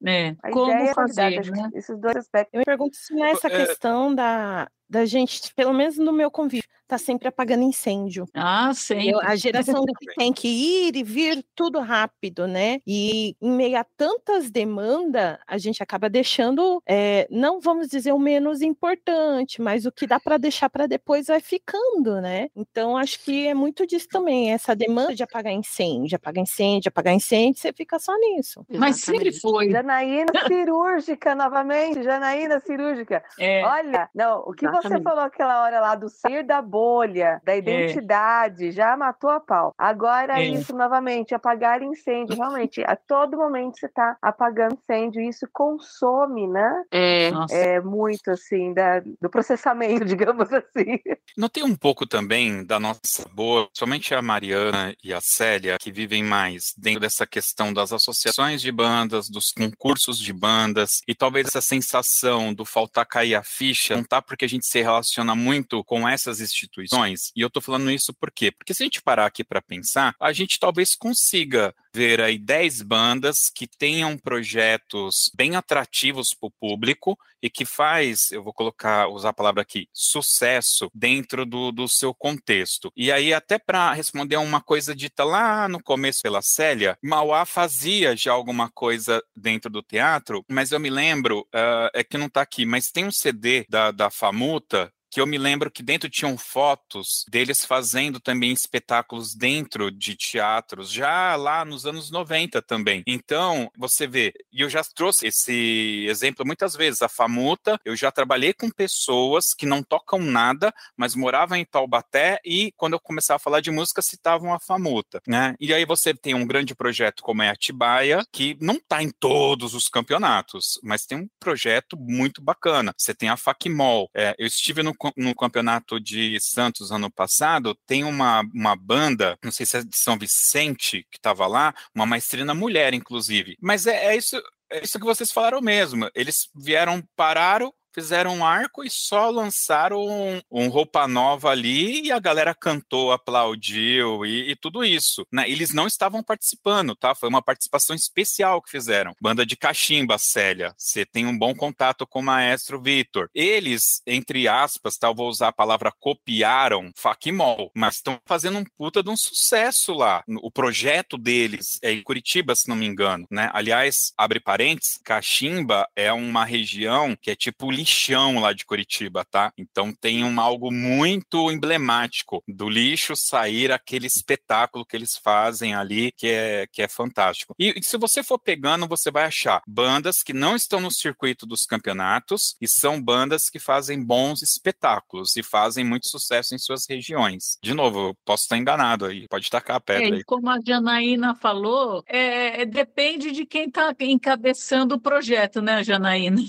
S4: É, a como ideia fazer, né?
S2: Esses dois aspectos.
S5: Eu me pergunto se nessa é... questão da, da gente, pelo menos no meu convívio, tá sempre apagando incêndio.
S4: Ah, sim.
S5: A geração que tem que ir e vir tudo rápido, né? E em meio a tantas demandas, a gente acaba deixando, é, não vamos dizer o menos importante, mas o que dá para deixar para depois vai ficando, né? Então acho que é muito disso também, essa demanda de apagar incêndio, apagar incêndio, apagar incêndio, você fica só nisso.
S4: Mas sempre foi.
S2: Janaína cirúrgica novamente, Janaína cirúrgica. É. Olha, não, o que Exatamente. você falou aquela hora lá do sair da bolha da é. identidade, é. já matou a pau. Agora, é. isso novamente, apagar incêndio. Realmente, a todo momento você está apagando incêndio, e isso consome, né?
S3: É,
S2: é muito assim, da, do processamento, digamos assim.
S1: Notei um pouco também da nossa boa, somente a Mariana e a Célia, que vivem mais dentro dessa questão das associações de bandas, dos concursos de bandas, e talvez essa sensação do faltar cair a ficha, não tá porque a gente se relaciona muito com essas instituições e eu estou falando isso por quê? Porque se a gente parar aqui para pensar, a gente talvez consiga ver aí 10 bandas que tenham projetos bem atrativos para o público e que faz, eu vou colocar, usar a palavra aqui, sucesso dentro do, do seu contexto. E aí, até para responder uma coisa dita lá no começo pela Célia, Mauá fazia já alguma coisa dentro do teatro, mas eu me lembro, uh, é que não está aqui, mas tem um CD da, da Famuta, que eu me lembro que dentro tinham fotos deles fazendo também espetáculos dentro de teatros, já lá nos anos 90 também. Então, você vê, e eu já trouxe esse exemplo muitas vezes, a Famuta, eu já trabalhei com pessoas que não tocam nada, mas moravam em Taubaté e quando eu começava a falar de música, citavam a Famuta, né? E aí você tem um grande projeto como é Atibaia, que não está em todos os campeonatos, mas tem um projeto muito bacana. Você tem a Facmol. É, eu estive no no campeonato de Santos ano passado, tem uma, uma banda, não sei se é de São Vicente, que estava lá, uma maestrina mulher, inclusive. Mas é, é isso. É isso que vocês falaram mesmo. Eles vieram, pararam, fizeram um arco e só lançaram um, um, roupa nova ali e a galera cantou, aplaudiu e, e, tudo isso. Né? Eles não estavam participando, tá? Foi uma participação especial que fizeram. Banda de cachimba, Célia. Você tem um bom contato com o maestro Vitor. Eles, entre aspas, tá? vou usar a palavra copiaram Fakimol, mas estão fazendo um puta de um sucesso lá. O projeto deles é em Curitiba, se não me engano, né? Aliás, abre parênteses, cachimba é uma região que é tipo lixão lá de Curitiba, tá? Então tem um algo muito emblemático do lixo sair aquele espetáculo que eles fazem ali, que é, que é fantástico. E, e se você for pegando, você vai achar bandas que não estão no circuito dos campeonatos e são bandas que fazem bons espetáculos e fazem muito sucesso em suas regiões. De novo, eu posso estar enganado aí, pode tacar a pedra
S4: é,
S1: aí.
S4: Como a Janaína falou, é, é depende de quem está encabeçando o projeto, né, Janaína?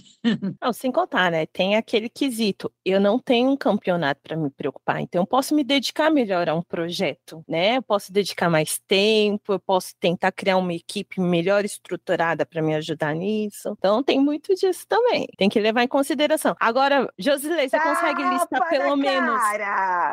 S5: Não, sem contar né? Tem aquele quesito. Eu não tenho um campeonato para me preocupar, então eu posso me dedicar melhor a um projeto, né? Eu posso dedicar mais tempo, eu posso tentar criar uma equipe melhor estruturada para me ajudar nisso. Então tem muito disso também. Tem que levar em consideração. Agora, Josilei, você consegue listar pelo menos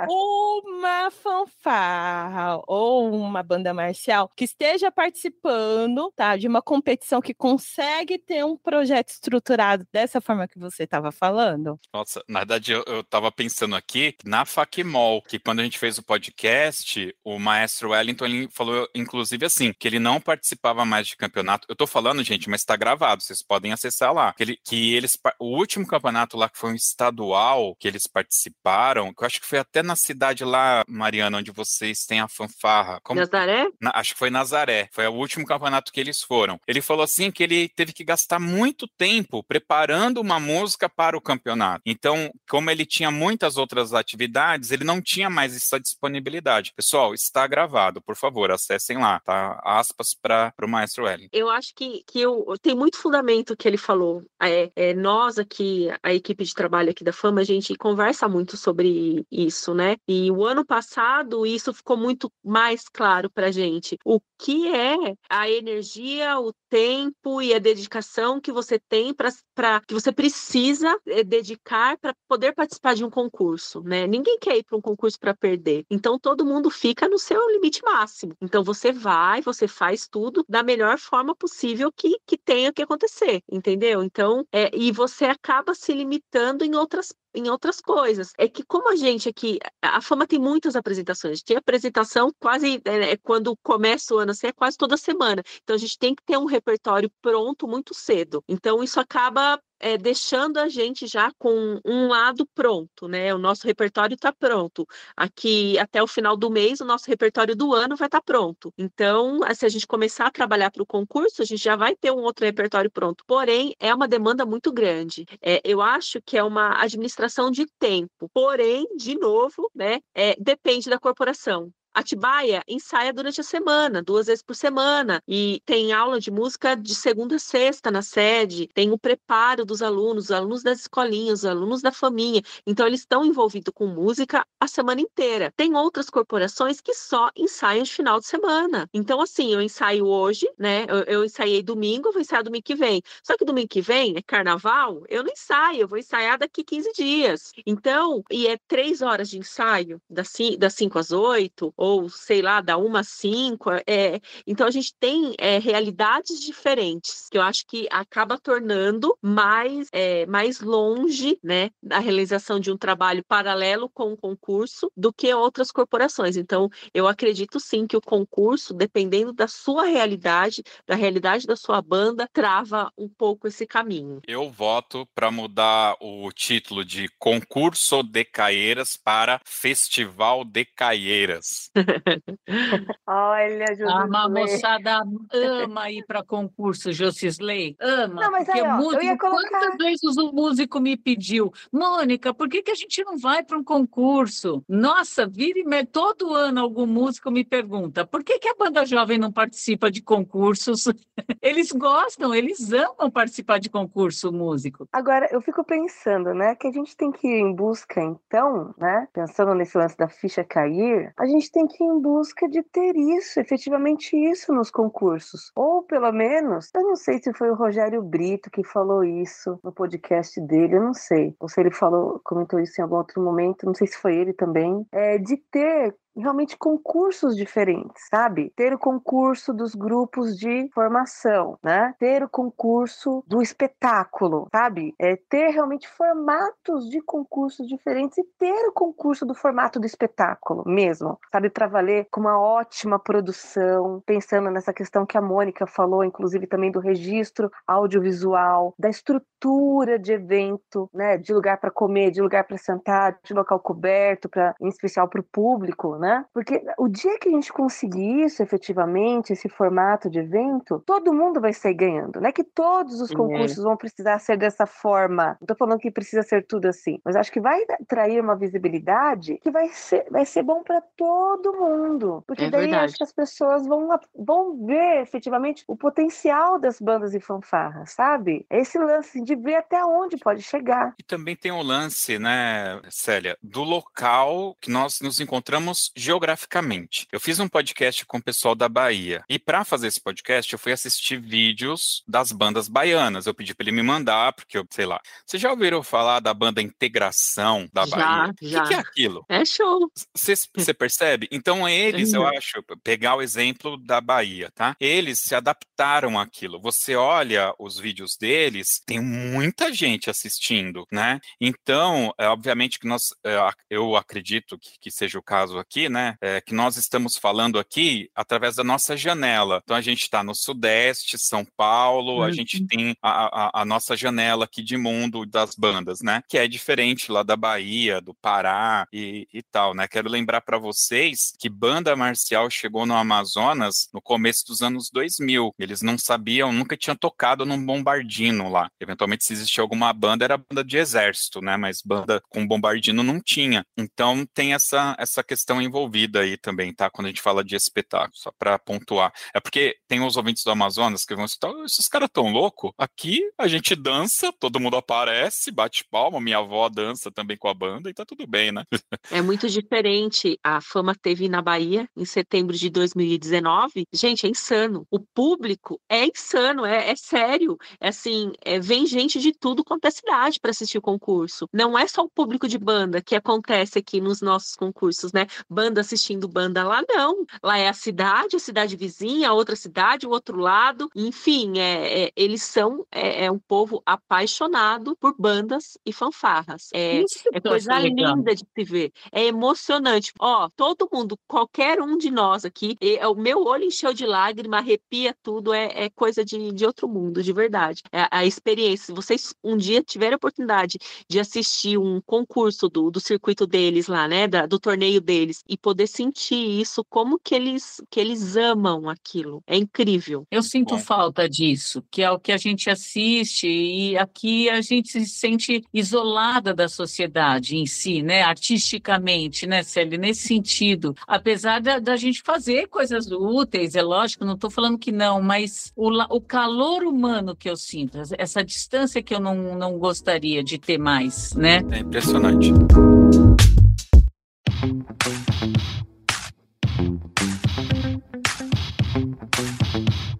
S5: uma fanfarra ou uma banda marcial que esteja participando, tá, de uma competição que consegue ter um projeto estruturado dessa forma que você está estava falando.
S1: Nossa, na verdade eu, eu tava pensando aqui na Facmol, que quando a gente fez o podcast, o maestro Wellington ele falou, inclusive assim, que ele não participava mais de campeonato. Eu tô falando, gente, mas está gravado, vocês podem acessar lá. Que, ele, que eles, o último campeonato lá que foi um estadual que eles participaram, que eu acho que foi até na cidade lá, Mariana, onde vocês têm a fanfarra.
S3: Como, Nazaré?
S1: Na, acho que foi Nazaré. Foi o último campeonato que eles foram. Ele falou assim que ele teve que gastar muito tempo preparando uma música para o campeonato. Então, como ele tinha muitas outras atividades, ele não tinha mais essa disponibilidade. Pessoal, está gravado, por favor, acessem lá, tá? Aspas para o Maestro Ellen.
S3: Eu acho que, que eu, tem muito fundamento que ele falou. É, é, nós aqui, a equipe de trabalho aqui da Fama, a gente conversa muito sobre isso, né? E o ano passado isso ficou muito mais claro para gente. O que é a energia, o tempo e a dedicação que você tem para que você precisa eh, dedicar para poder participar de um concurso, né? Ninguém quer ir para um concurso para perder. Então todo mundo fica no seu limite máximo. Então você vai, você faz tudo da melhor forma possível que, que tenha que acontecer, entendeu? Então, é, e você acaba se limitando em outras em outras coisas. É que como a gente aqui, a Fama tem muitas apresentações, tem apresentação quase, é, quando começa o ano assim, é quase toda semana. Então a gente tem que ter um repertório pronto muito cedo. Então isso acaba é, deixando a gente já com um lado pronto, né? O nosso repertório está pronto. Aqui até o final do mês, o nosso repertório do ano vai estar tá pronto. Então, se a gente começar a trabalhar para o concurso, a gente já vai ter um outro repertório pronto. Porém, é uma demanda muito grande. É, eu acho que é uma administração de tempo. Porém, de novo, né? É, depende da corporação. Atibaia ensaia durante a semana, duas vezes por semana, e tem aula de música de segunda a sexta na sede, tem o preparo dos alunos, os alunos das escolinhas, os alunos da família. Então, eles estão envolvidos com música a semana inteira. Tem outras corporações que só ensaiam de final de semana. Então, assim, eu ensaio hoje, né? Eu, eu ensaiei domingo, eu vou ensaiar domingo que vem. Só que domingo que vem é carnaval, eu não ensaio, eu vou ensaiar daqui 15 dias. Então, e é três horas de ensaio, das 5 às 8, ou sei lá, da uma a cinco. É, então a gente tem é, realidades diferentes que eu acho que acaba tornando mais, é, mais longe né, a realização de um trabalho paralelo com o concurso do que outras corporações. Então, eu acredito sim que o concurso, dependendo da sua realidade, da realidade da sua banda, trava um pouco esse caminho.
S1: Eu voto para mudar o título de concurso de Caeiras para Festival de Caeiras.
S2: Olha,
S4: Josisley. A moçada ama ir para concurso, Josisley. Ama. Não, mas porque aí, ó, músico, colocar... quantas vezes o músico me pediu, Mônica, por que, que a gente não vai para um concurso? Nossa, vira e todo ano algum músico me pergunta, por que, que a banda jovem não participa de concursos? Eles gostam, eles amam participar de concurso músico.
S2: Agora, eu fico pensando, né, que a gente tem que ir em busca, então, né, pensando nesse lance da ficha cair, a gente tem que ir em busca de ter isso, efetivamente isso nos concursos. Ou pelo menos, eu não sei se foi o Rogério Brito que falou isso no podcast dele, eu não sei. Ou se ele falou, comentou isso em algum outro momento, não sei se foi ele também, é de ter realmente concursos diferentes, sabe? Ter o concurso dos grupos de formação, né? Ter o concurso do espetáculo, sabe? É ter realmente formatos de concursos diferentes e ter o concurso do formato do espetáculo mesmo, sabe? Para valer com uma ótima produção, pensando nessa questão que a Mônica falou, inclusive também do registro audiovisual, da estrutura de evento, né? De lugar para comer, de lugar para sentar, de local coberto, para em especial para o público, né? Né? Porque o dia que a gente conseguir isso efetivamente, esse formato de evento, todo mundo vai sair ganhando. Não é que todos os concursos é. vão precisar ser dessa forma. Não tô falando que precisa ser tudo assim, mas acho que vai trair uma visibilidade que vai ser, vai ser bom para todo mundo. Porque é daí verdade. acho que as pessoas vão, vão ver efetivamente o potencial das bandas e fanfarras, sabe? É esse lance de ver até onde pode chegar.
S1: E também tem o lance, né, Célia, do local que nós nos encontramos geograficamente. Eu fiz um podcast com o pessoal da Bahia. E para fazer esse podcast, eu fui assistir vídeos das bandas baianas. Eu pedi para ele me mandar, porque eu, sei lá. Vocês já ouviram falar da banda Integração da
S3: Já,
S1: Bahia?
S3: já.
S1: O que, que é aquilo?
S3: É show.
S1: Você percebe? Então, eles, eu
S3: Uhum.
S1: acho, pegar o exemplo da Bahia, tá? Eles se adaptaram àquilo. Você olha os vídeos deles, tem muita gente assistindo, né? Então, é, obviamente que nós, é, eu acredito que, que seja o caso aqui, né? É, que nós estamos falando aqui através da nossa janela. Então, a gente está no Sudeste, São Paulo, a
S3: Uhum.
S1: gente tem a, a- a nossa janela aqui de mundo das bandas, né? Que é diferente lá da Bahia, do Pará e, e tal, né? Quero lembrar para vocês que banda marcial chegou no Amazonas no começo dos anos 2000. Eles não sabiam, nunca tinham tocado num bombardino lá. Eventualmente, se existia alguma banda, era banda de exército, né? Mas banda com bombardino não tinha. Então, tem essa, essa questão envolvida aí também, tá? Quando a gente fala de espetáculo, só para pontuar. É porque tem os ouvintes do Amazonas que vão escutar, "Oh, esses caras tão louco. Aqui a gente dança, todo mundo aparece, bate palma, minha avó dança também com a banda e tá tudo bem, né?
S3: É muito diferente. A fama teve na Bahia em setembro de 2019. Gente, é insano. O público é insano, é, é sério. É assim, é, vem gente de tudo quanto é cidade para assistir o concurso. Não é só o público de banda que acontece aqui nos nossos concursos, né? Banda assistindo banda lá, não. Lá é a cidade, a cidade vizinha, a outra cidade, o outro lado. Enfim, é, é- eles são é, é um povo apaixonado por bandas e fanfarras. É, é coisa
S4: legal.
S3: linda de se ver. É emocionante. Ó, todo mundo, qualquer um de nós aqui, e- é, o meu olho encheu de lágrima, arrepia tudo, é, é coisa de, de outro mundo, de verdade. É a experiência. Se vocês um dia tiverem a oportunidade de assistir um concurso do, do circuito deles lá, né, da- do torneio deles, e poder sentir isso, como que eles, que eles amam aquilo. É incrível.
S4: Eu sinto
S1: Bom.
S4: falta disso, que é o que a gente assiste, e aqui a gente se sente isolada da sociedade em si, né? Artisticamente, né, Célia? Nesse sentido. Apesar da, da gente fazer coisas úteis, é lógico, não estou falando que não, mas o, o calor humano que eu sinto, essa distância que eu não, não gostaria de ter mais, né?
S1: É impressionante.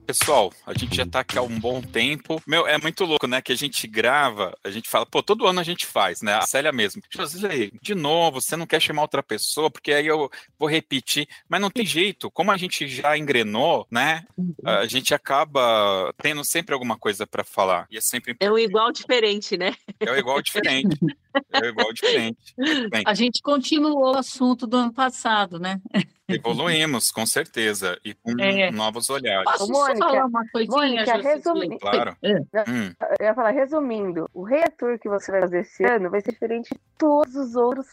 S1: Pessoal, a gente já tá aqui há um bom tempo. Meu, é muito louco, né? Que a gente grava, a gente fala, pô, todo ano a gente faz, né? A Célia mesmo. Josilei, de novo, você não quer chamar outra pessoa, porque aí eu vou repetir. Mas não tem jeito, como a gente já engrenou, né? A gente acaba tendo sempre alguma coisa para falar. E é sempre
S3: É um igual diferente, né?
S1: é o igual diferente. É igual diferente. Bem.
S4: A gente continuou o assunto do ano passado, né?
S1: Evoluímos, com certeza, e com
S4: É.
S1: novos olhares.
S4: Posso só
S2: Mônica,
S4: falar uma coisinha,
S2: Mônica,
S4: Josilei?
S2: resumi-
S1: Claro.
S4: É.
S1: Hum,
S2: Eu ia falar, resumindo, o Rei Arthur que você vai fazer esse ano vai ser diferente de todos os outros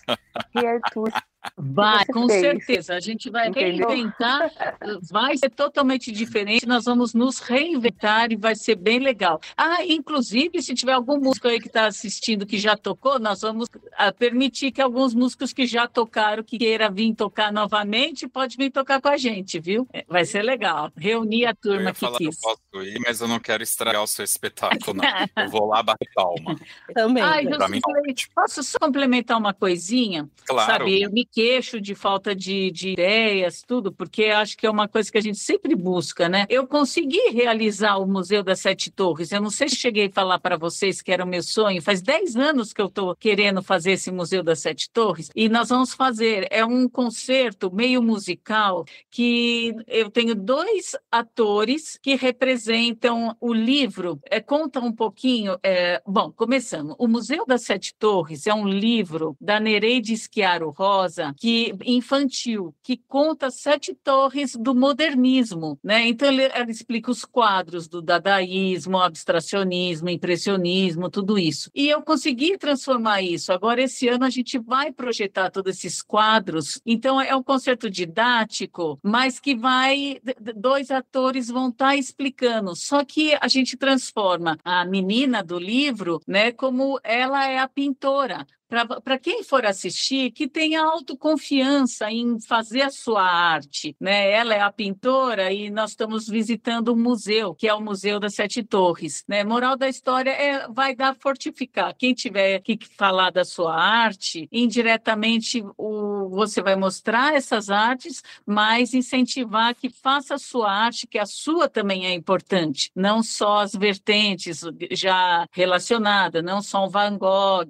S2: Rei Arthur.
S4: Vai, com
S2: fez.
S4: certeza. A gente vai
S2: Entendeu?
S4: reinventar, vai ser totalmente diferente. Nós vamos nos reinventar e vai ser bem legal. Ah, inclusive, se tiver algum músico aí que está assistindo que já tocou, nós vamos ah, permitir que alguns músicos que já tocaram, que queira vir tocar novamente, pode vir tocar com a gente, viu? É, Vai ser legal. Reunir a
S1: eu
S4: turma que
S1: falar que eu
S4: quis.
S1: posso ir, mas eu não quero estragar o seu espetáculo, não. Eu vou lá bater palma.
S5: Também.
S4: Ai,
S5: né?
S1: Mim,
S4: Josilei, posso só complementar uma coisinha?
S1: Claro.
S4: Sabe, eu me queixo de falta de, de ideias, tudo, porque acho que é uma coisa que a gente sempre busca, né? Eu consegui realizar o Museu das Sete Torres. Eu não sei se cheguei a falar para vocês que era o meu sonho. Faz 10 anos que eu estou querendo fazer esse Museu das Sete Torres e nós vamos fazer. É um concerto meio musical que eu tenho dois atores que representam o livro. É, conta um pouquinho. é, bom, começando. O Museu das Sete Torres é um livro da Nereide Schiaro Rosa, que infantil, que conta sete torres do modernismo, né? Então ele, explica os quadros do dadaísmo, abstracionismo, impressionismo, tudo isso. E eu consegui transformar isso. Agora esse ano a gente vai projetar todos esses quadros. Então é um concerto didático, mas que vai dois atores vão estar explicando. Só que a gente transforma a menina do livro, né, como ela é a pintora, para quem for assistir, que tenha autoconfiança em fazer a sua arte. Né? Ela é a pintora e nós estamos visitando um museu, que é o Museu das Sete Torres. Né? Moral da história é vai dar fortificar. Quem tiver que falar da sua arte, indiretamente o, você vai mostrar essas artes, mas incentivar que faça a sua arte, que a sua também é importante, não só as vertentes já relacionadas, não só um Van Gogh,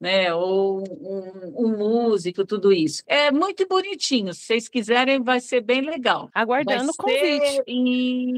S4: né? Ou um, um, músico, tudo isso. É muito bonitinho. Se vocês quiserem, vai ser bem legal.
S5: Aguardando o convite.
S4: Em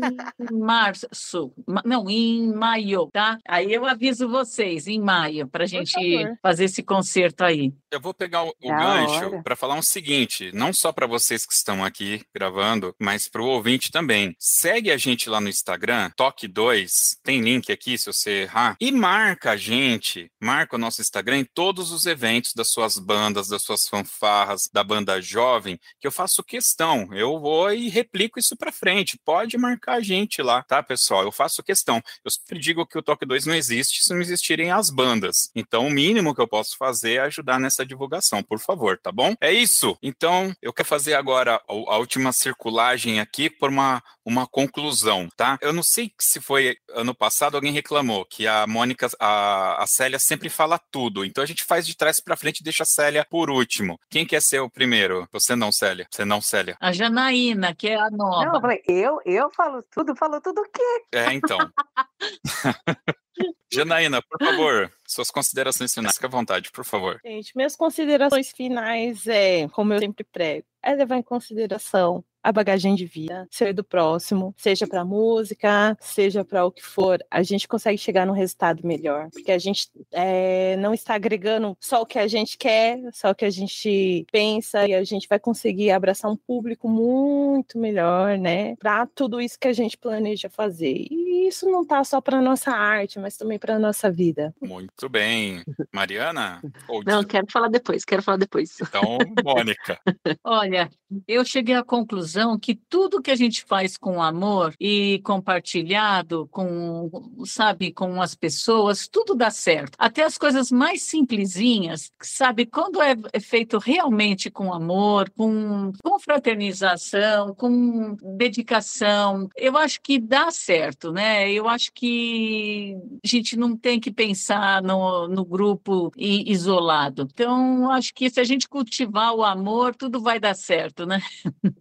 S4: março, não, em maio, tá? Aí eu aviso vocês, em maio, para a gente fazer esse concerto aí.
S1: Eu vou pegar o, o gancho para falar o um seguinte, não só para vocês que estão aqui gravando, mas para o ouvinte também. Segue a gente lá no Instagram, Toque 2, tem link aqui se você errar, e marca a gente, marca o nosso Instagram em todos os eventos das suas bandas, das suas fanfarras, da banda jovem, que eu faço questão. Eu vou e replico isso para frente. Pode marcar a gente lá, tá, pessoal? Eu faço questão. Eu sempre digo que o Toque 2 não existe se não existirem as bandas. Então, o mínimo que eu posso fazer é ajudar nessa divulgação, por favor, tá bom? É isso. Então, eu quero fazer agora a última circulagem aqui por uma, uma conclusão, tá? Eu não sei se foi ano passado alguém reclamou que a Mônica, a, a Célia sempre fala tudo. Então a gente faz de trás para frente e deixa a Célia por último. Quem quer ser o primeiro? Você não, Célia. Você não, Célia.
S4: A Janaína, que é a nova.
S2: Não, eu falei, eu, eu falo tudo, falo tudo o quê?
S1: É, então. Janaína, por favor, suas considerações finais, fica à vontade, por favor.
S5: Gente, minhas considerações finais é, como eu sempre prego, é levar em consideração a bagagem de vida, ser do próximo, seja para música, seja para o que for, a gente consegue chegar num resultado melhor, porque a gente é, não está agregando só o que a gente quer, só o que a gente pensa, e a gente vai conseguir abraçar um público muito melhor, né, para tudo isso que a gente planeja fazer. E isso não tá só para nossa arte, mas também para nossa vida.
S1: Muito bem. Mariana?
S3: Ou... Não, quero falar depois, quero falar depois.
S1: Então, Mônica.
S4: Olha, eu cheguei à conclusão que tudo que a gente faz com amor e compartilhado com, sabe, com as pessoas, tudo dá certo. Até as coisas mais simplesinhas, sabe, quando é, é feito realmente com amor, com, com fraternização, com dedicação, eu acho que dá certo, né? Eu acho que a gente não tem que pensar no, no grupo isolado. Então, acho que se a gente cultivar o amor, tudo vai dar certo, né?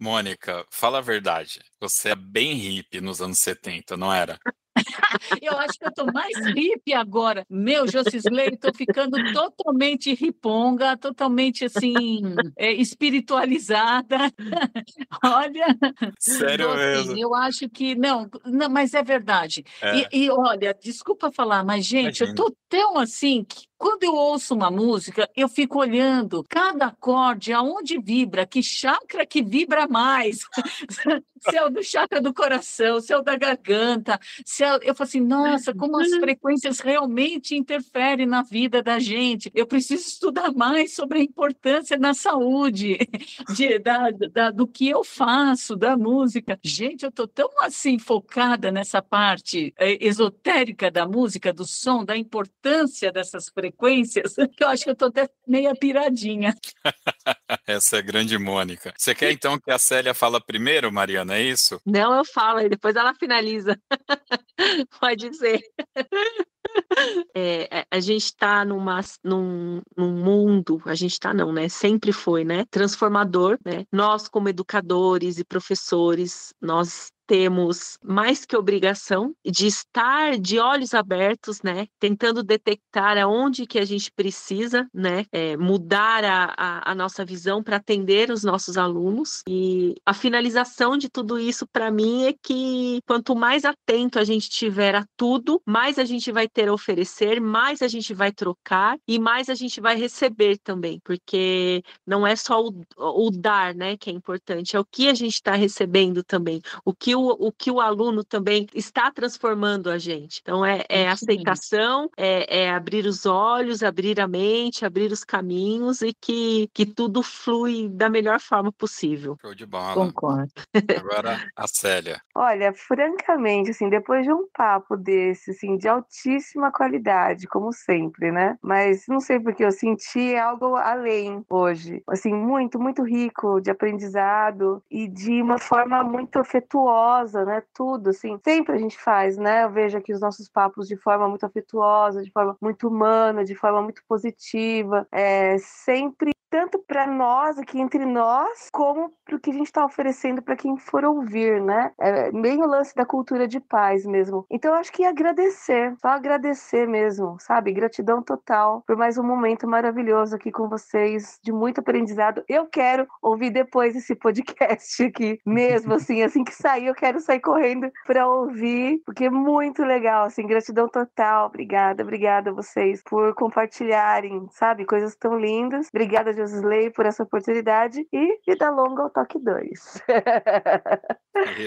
S1: Mônica, Mônica, fala a verdade. Você é bem hippie nos anos 70, não era?
S4: Eu acho que eu estou mais hippie agora. Meu, Josisley, estou ficando totalmente riponga, totalmente assim, é, espiritualizada. olha.
S1: Sério mesmo?
S4: Eu acho que. Não, não mas é verdade. É. E, e, olha, desculpa falar, mas, gente, Imagina. eu estou tão assim que quando eu ouço uma música, eu fico olhando cada acorde, aonde vibra, que chakra que vibra mais. se é o do chakra do coração, se é o da garganta. Se é... Eu falo assim, nossa, como as frequências realmente interferem na vida da gente. Eu preciso estudar mais sobre a importância na saúde, de, da, da, do que eu faço, da música. Gente, eu estou tão assim focada nessa parte eh, esotérica da música, do som, da importância dessas frequências frequências, que eu acho que eu tô até meia piradinha.
S1: Essa é a grande Mônica. Você quer então que a Célia fala primeiro, Mariana, é isso?
S3: Não, eu falo e depois ela finaliza. Pode ser. É, a gente está num, num mundo, a gente está não, né? Sempre foi, né? Transformador, né? Nós, como educadores e professores, nós temos mais que obrigação de estar de olhos abertos, né, tentando detectar aonde que a gente precisa, né, é, mudar a, a, a, nossa visão para atender os nossos alunos. E a finalização de tudo isso para mim é que quanto mais atento a gente tiver a tudo, mais a gente vai ter a oferecer, mais a gente vai trocar e mais a gente vai receber também, porque não é só o, o dar, né, que é importante, é o que a gente está recebendo também, o que o, o que o aluno também está transformando a gente. Então, é, é aceitação, é, é abrir os olhos, abrir a mente, abrir os caminhos e que, que tudo flui da melhor forma possível.
S1: Show de bola.
S3: Concordo.
S1: Agora, a Célia.
S2: Olha, francamente, assim, depois de um papo desse, assim, de altíssima qualidade, como sempre, né? Mas não sei porque eu senti algo além hoje. Assim, muito, muito rico de aprendizado e de uma forma muito afetuosa, né? Tudo, assim, sempre a gente faz, né? Eu vejo aqui os nossos papos de forma muito afetuosa, de forma muito humana, de forma muito positiva, é, sempre tanto para nós aqui entre nós, como para o que a gente está oferecendo para quem for ouvir, né? É bem o lance da cultura de paz mesmo. Então eu acho que agradecer, só agradecer mesmo, sabe? Gratidão total por mais um momento maravilhoso aqui com vocês, de muito aprendizado. Eu quero ouvir depois esse podcast aqui, mesmo assim, assim que sair, eu quero sair correndo para ouvir, porque é muito legal, assim, gratidão total. Obrigada, obrigada a vocês por compartilharem, sabe, coisas tão lindas. Obrigada, Josley, por essa oportunidade e vida longa ao Toque 2.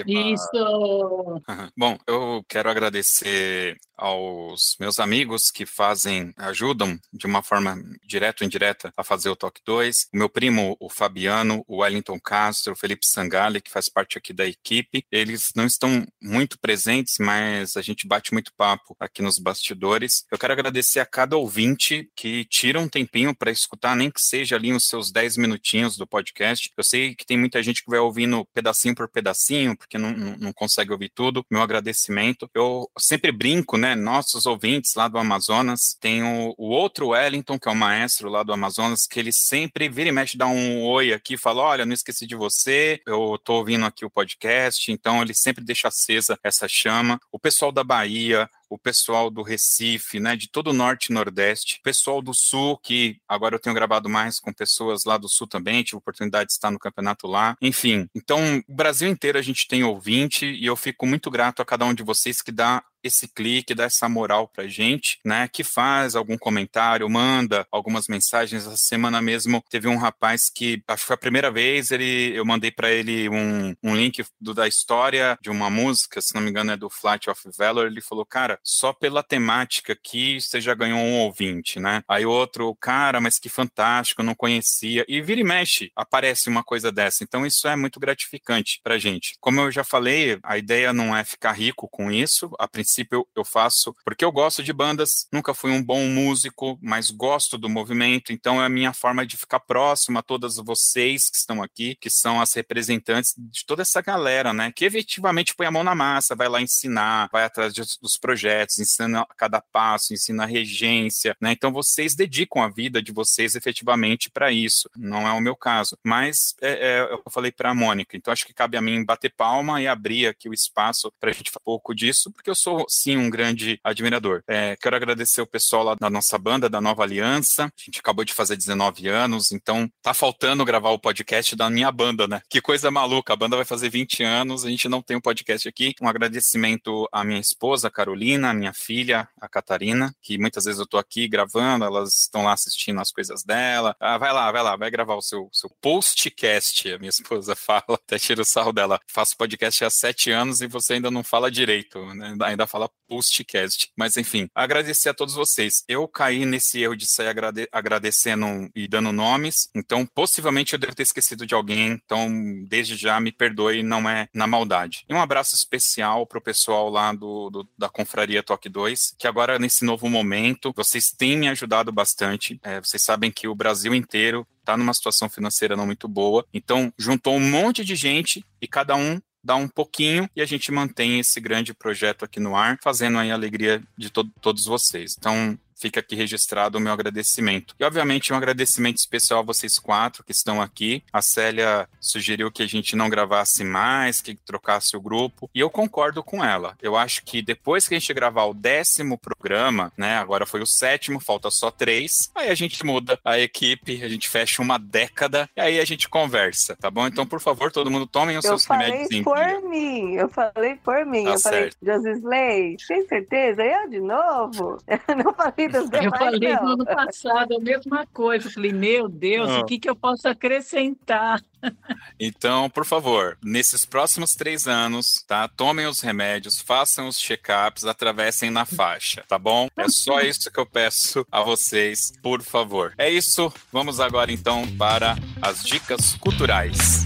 S4: Isso!
S1: Bom, eu quero agradecer aos meus amigos que fazem, ajudam de uma forma direta ou indireta a fazer o Toque 2. O meu primo, o Fabiano, o Wellington Castro, o Felipe Sangali, que faz parte aqui da equipe. Eles não estão muito presentes, mas a gente bate muito papo aqui nos bastidores. Eu quero agradecer a cada ouvinte que tira um tempinho para escutar, nem que seja ali os seus 10 minutinhos do podcast. Eu sei que tem muita gente que vai ouvindo pedacinho por pedacinho, porque não, não, não consegue ouvir tudo. Meu agradecimento. Eu sempre brinco, né? Nossos ouvintes lá do Amazonas, tem o, o outro Wellington, que é o maestro lá do Amazonas, que ele sempre vira e mexe, dá um oi aqui, fala: Olha, não esqueci de você, eu tô ouvindo aqui o podcast, então ele sempre deixa acesa essa chama. O pessoal da Bahia, o pessoal do Recife, né, de todo o norte e nordeste, pessoal do sul, que agora eu tenho gravado mais com pessoas lá do sul também, tive oportunidade de estar no campeonato lá, enfim. Então, o Brasil inteiro a gente tem ouvinte e eu fico muito grato a cada um de vocês que dá esse clique, dá essa moral pra gente, né? Que faz algum comentário, manda algumas mensagens. Essa semana mesmo teve um rapaz que, acho que foi a primeira vez, ele, eu mandei para ele um, um link do, da história de uma música, se não me engano é do Flight of Valor. Ele falou, cara, só pela temática aqui você já ganhou um ouvinte, né? Aí outro, cara, mas que fantástico, não conhecia. E vira e mexe, aparece uma coisa dessa. Então isso é muito gratificante pra gente. Como eu já falei, a ideia não é ficar rico com isso. A princípio eu, eu faço porque eu gosto de bandas, nunca fui um bom músico, mas gosto do movimento, então é a minha forma de ficar próximo a todas vocês que estão aqui, que são as representantes de toda essa galera, né? Que efetivamente põe a mão na massa, vai lá ensinar, vai atrás de, dos projetos, ensina cada passo, ensina a regência, né? Então vocês dedicam a vida de vocês efetivamente para isso. Não é o meu caso, mas é, é, eu falei para a Mônica, então acho que cabe a mim bater palma e abrir aqui o espaço para a gente falar um pouco disso, porque eu sou sim um grande admirador. É, quero agradecer o pessoal lá da nossa banda, da Nova Aliança. A gente acabou de fazer 19 anos, então tá faltando gravar o podcast da minha banda, né? Que coisa maluca, a banda vai fazer 20 anos, a gente não tem um podcast aqui. Um agradecimento à minha esposa, a Carolina, à minha filha, a Catarina, que muitas vezes eu tô aqui gravando, elas estão lá assistindo as coisas dela. Ah, vai lá, vai lá, vai gravar o seu, seu postcast, a minha esposa fala, até tira o sarro dela. Faço podcast há sete anos e você ainda não fala direito, né? Ainda fala postcast. Mas enfim, agradecer a todos vocês. Eu caí nesse erro de sair agrade agradecendo e dando nomes, então possivelmente eu devo ter esquecido de alguém, então desde já me perdoe, não é na maldade. E um abraço especial pro pessoal lá do, do da Confraria Toque 2, que agora nesse novo momento, vocês têm me ajudado bastante. É, vocês sabem que o Brasil inteiro está numa situação financeira não muito boa. Então, juntou um monte de gente e cada um dá um pouquinho e a gente mantém esse grande projeto aqui no ar, fazendo aí a alegria de to todos vocês. Então, fica aqui registrado o meu agradecimento. E, obviamente, um agradecimento especial a vocês quatro que estão aqui. A Célia sugeriu que a gente não gravasse mais, que trocasse o grupo, e eu concordo com ela. Eu acho que depois que a gente gravar o décimo programa, né, agora foi o sétimo, falta só três, aí a gente muda a equipe, a gente fecha uma década, e aí a gente conversa, tá bom? Então, por favor, todo mundo tomem os
S2: eu
S1: seus remédios
S2: Eu falei por mim, eu falei por mim,
S1: Tá
S2: eu
S1: certo.
S2: falei, Josisley, tem certeza? Eu de novo? Eu não falei vidas?
S4: Eu falei
S2: não.
S4: no ano passado a mesma coisa. Eu falei, meu Deus,
S1: Ah.
S4: o que, que eu posso acrescentar?
S1: Então, por favor, nesses próximos três anos, tá? Tomem os remédios, façam os check-ups, atravessem na faixa, tá bom? É só isso que eu peço a vocês, por favor. É isso. Vamos agora então para as dicas culturais.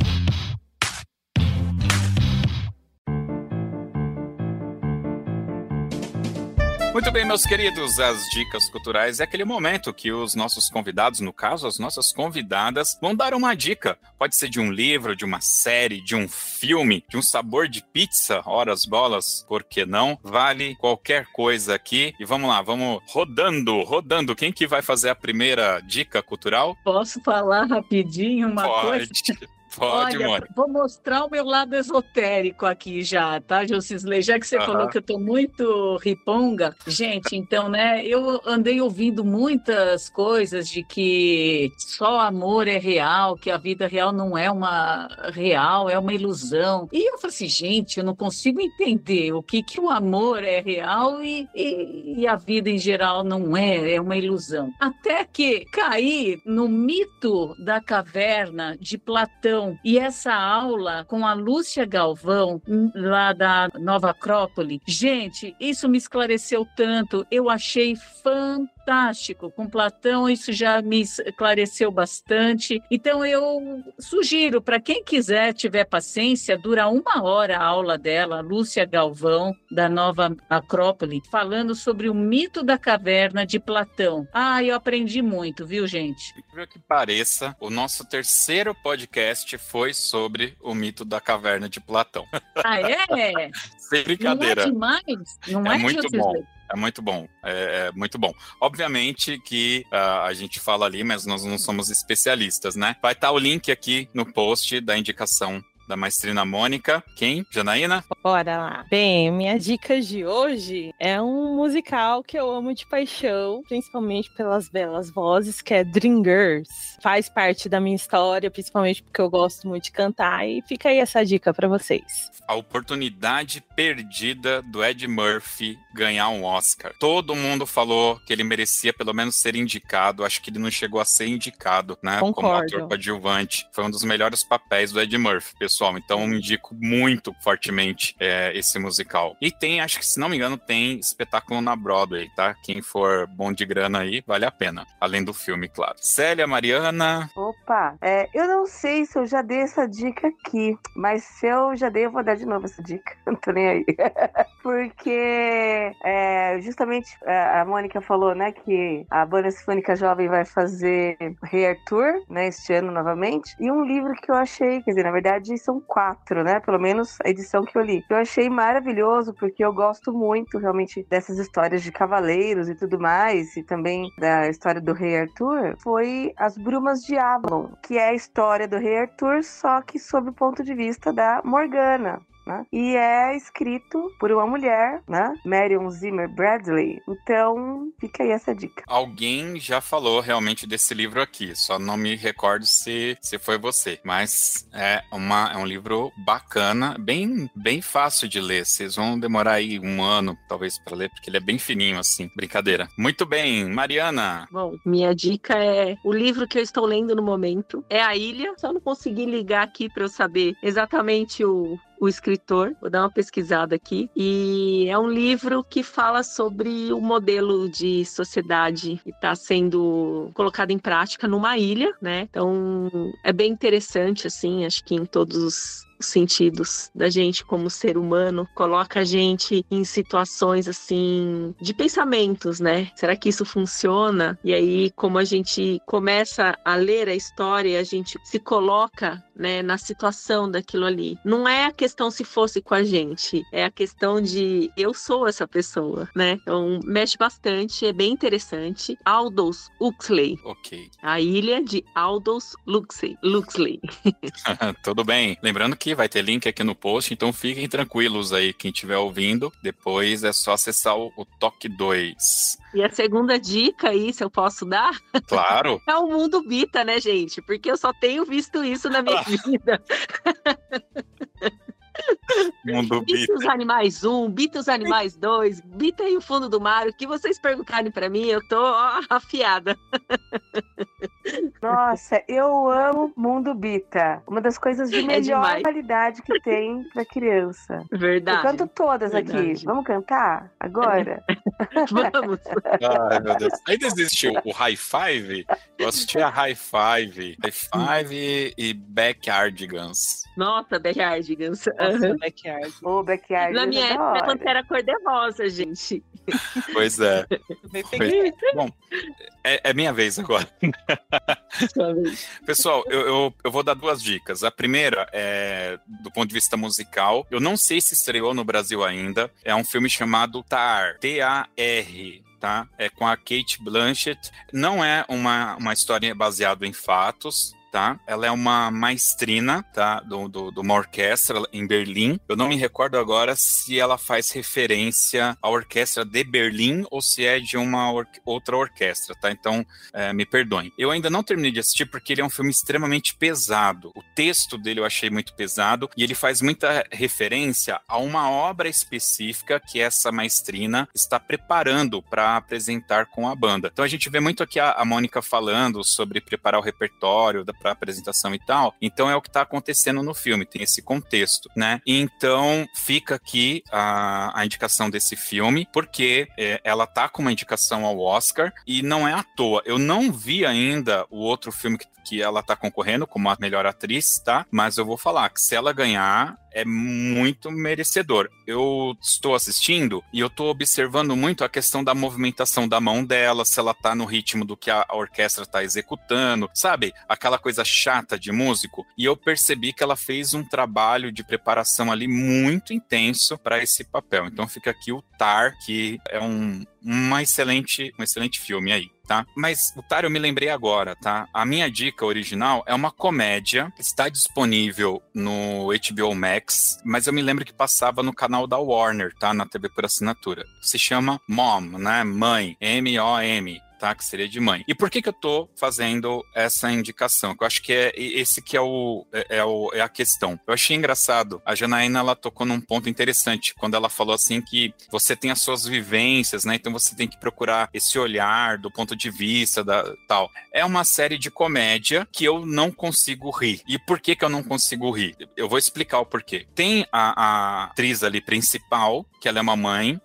S1: Muito bem, meus queridos, as dicas culturais é aquele momento que os nossos convidados, no caso, as nossas convidadas, vão dar uma dica. Pode ser de um livro, de uma série, de um filme, de um sabor de pizza, horas bolas, por que não? Vale qualquer coisa aqui. E vamos lá, vamos rodando, rodando. Quem que vai fazer a primeira dica cultural?
S4: Posso falar rapidinho uma
S1: Pode.
S4: coisa?
S1: Pode,
S4: Olha,
S1: Mônica.
S4: vou mostrar o meu lado esotérico aqui já, tá, Josisley? Já que você
S1: Aham.
S4: falou que eu tô muito riponga, gente, então, né, eu andei ouvindo muitas coisas de que só amor é real, que a vida real não é uma real, é uma ilusão. E eu falei assim, gente, eu não consigo entender o que que o amor é real e, e, e a vida em geral não é, é uma ilusão. Até que caí no mito da caverna de Platão e essa aula com a Lúcia Galvão, hum, lá da Nova Acrópole, gente, isso me esclareceu tanto. Eu achei fantástico. Com Platão, isso já me esclareceu bastante. Então, eu sugiro para quem quiser, tiver paciência, dura uma hora a aula dela, Lúcia Galvão, da Nova Acrópole, falando sobre o mito da caverna de Platão. Ah, eu aprendi muito, viu, gente?
S1: Incrível que pareça, o nosso terceiro podcast foi sobre o mito da caverna de Platão.
S4: Ah, é?
S1: Sem brincadeira.
S4: Não é demais? Não
S1: É
S4: é,
S1: muito bom. É muito bom, é, é muito bom. Obviamente que ah, a gente fala ali, mas nós não somos especialistas, né? Vai estar o link aqui no post da indicação da maestrina Mônica. Quem? Janaína?
S5: Bora lá. Bem, minha dica de hoje é um musical que eu amo de paixão, principalmente pelas belas vozes, que é Dreamgirls. Faz parte da minha história, principalmente porque eu gosto muito de cantar, e fica aí essa dica pra vocês.
S1: A oportunidade perdida do Ed Murphy ganhar um Oscar. Todo mundo falou que ele merecia pelo menos ser indicado. Acho que ele não chegou a ser indicado, né? Como
S5: Concordo.
S1: ator coadjuvante. Foi um dos melhores papéis do Ed Murphy, pessoal. Então indico muito fortemente é, esse musical. E tem, acho que se não me engano, tem espetáculo na Broadway, tá? Quem for bom de grana aí, vale a pena. Além do filme, claro. Célia, Mariana.
S2: Opa, é, eu não sei se eu já dei essa dica aqui, mas se eu já dei, eu vou dar de novo essa dica. Não tô nem aí. Porque é, justamente é, a Mônica falou, né, que a Banda Sinfônica Jovem vai fazer Rei Arthur, né, este ano novamente. E um livro que eu achei, quer dizer, na verdade são quatro, né, pelo menos a edição que eu li. Eu achei maravilhoso porque eu gosto muito realmente dessas histórias de cavaleiros e tudo mais, e também da história do Rei Arthur. Foi As Brumas de Avalon, que é a história do Rei Arthur, só que sob o ponto de vista da Morgana. Né? E é escrito por uma mulher, né? Marion Zimmer Bradley. Então, fica aí essa dica.
S1: Alguém já falou realmente desse livro aqui, só não me recordo se, se foi você. Mas é, uma, é um livro bacana, bem, bem fácil de ler. Vocês vão demorar aí um ano, talvez, para ler, porque ele é bem fininho, assim. Brincadeira. Muito bem, Mariana.
S3: Bom, minha dica é o livro que eu estou lendo no momento. É A Ilha. Só não consegui ligar aqui para eu saber exatamente o, o escritor. Vou dar uma pesquisada aqui. E é um livro que fala sobre o modelo de sociedade que está sendo colocado em prática numa ilha, né? Então é bem interessante, assim, acho que em todos os sentidos da gente como ser humano, coloca a gente em situações assim de pensamentos, né? Será que isso funciona? E aí, como a gente começa a ler a história, a gente se coloca, né, na situação daquilo ali. Não é a questão se fosse com a gente, é a questão de eu sou essa pessoa, né? Então, mexe bastante, é bem interessante. Aldous Huxley,
S1: Ok.
S3: a ilha de Aldous Huxley. Huxley.
S1: Tudo bem. Lembrando que vai ter link aqui no post, então fiquem tranquilos aí, quem estiver ouvindo. Depois é só acessar o, o Toque 2.
S3: E a segunda dica aí, se eu posso dar,
S1: Claro.
S3: é o mundo Bita, né, gente? Porque eu só tenho visto isso na minha vida.
S1: Mundo
S3: Bita
S1: Bita.
S3: os Animais 1, Bita os Animais 2, Bita aí o fundo do mar. O que vocês perguntarem pra mim, eu tô ó, afiada.
S2: Nossa, eu amo Mundo Bita. Uma das coisas de melhor
S3: demais.
S2: qualidade que tem pra criança.
S3: Verdade.
S2: Eu canto todas aqui.
S3: Verdade.
S2: Vamos cantar agora?
S3: Vamos.
S1: Ai, meu Deus. Ainda existe o, High Five? Eu assistia High Five, High Five e Backyardigans.
S3: Nossa, Backyardigans.
S5: Nossa, backyard.
S2: O Backyard.
S3: Na minha
S2: é da
S3: época,
S2: hora.
S3: quando era cor-de-rosa, gente.
S1: Pois é. Pois é. Bom, é, é minha vez agora. Pessoal, eu, eu, eu vou dar duas dicas. A primeira é do ponto de vista musical. Eu não sei se estreou no Brasil ainda. É um filme chamado Tar. T-A-R. Tá? É com a Kate Blanchett. Não é uma, uma história baseada em fatos. Tá? Ela é uma maestrina tá? do, do, de uma orquestra em Berlim. Eu não me recordo agora se ela faz referência à orquestra de Berlim ou se é de uma or outra orquestra, tá? Então, é, me perdoem. Eu ainda não terminei de assistir porque ele é um filme extremamente pesado. O texto dele eu achei muito pesado e ele faz muita referência a uma obra específica que essa maestrina está preparando para apresentar com a banda. Então a gente vê muito aqui a, a Mônica falando sobre preparar o repertório para apresentação e tal. Então é o que está acontecendo no filme, tem esse contexto, né? Então fica aqui a, a indicação desse filme, porque é, ela tá com uma indicação ao Oscar e não é à toa. Eu não vi ainda o outro filme que, que ela tá concorrendo como a melhor atriz, tá? Mas eu vou falar que se ela ganhar, é muito merecedor. Eu estou assistindo e eu estou observando muito a questão da movimentação da mão dela, se ela tá no ritmo do que a, orquestra tá executando, sabe? Aquela coisa chata de músico. E eu percebi que ela fez um trabalho de preparação ali muito intenso para esse papel. Então fica aqui o Tar, que é um, uma excelente, um excelente filme aí. Tá? Mas o Tar eu me lembrei agora, tá? A minha dica original é uma comédia, está disponível no HBO Max, mas eu me lembro que passava no canal da Warner, tá? Na TV por assinatura. Se chama Mom, né? Mãe, M-O-M. Tá, que seria de mãe. E por que, que eu tô fazendo essa indicação? Que eu acho que é esse que é, o, é, é o, é a questão. Eu achei engraçado. A Janaína, ela tocou num ponto interessante, quando ela falou assim que você tem as suas vivências, né? Então você tem que procurar esse olhar do ponto de vista da tal. É uma série de comédia que eu não consigo rir. E por que que eu não consigo rir? Eu vou explicar o porquê. Tem a, a atriz ali principal, que ela é uma mãe,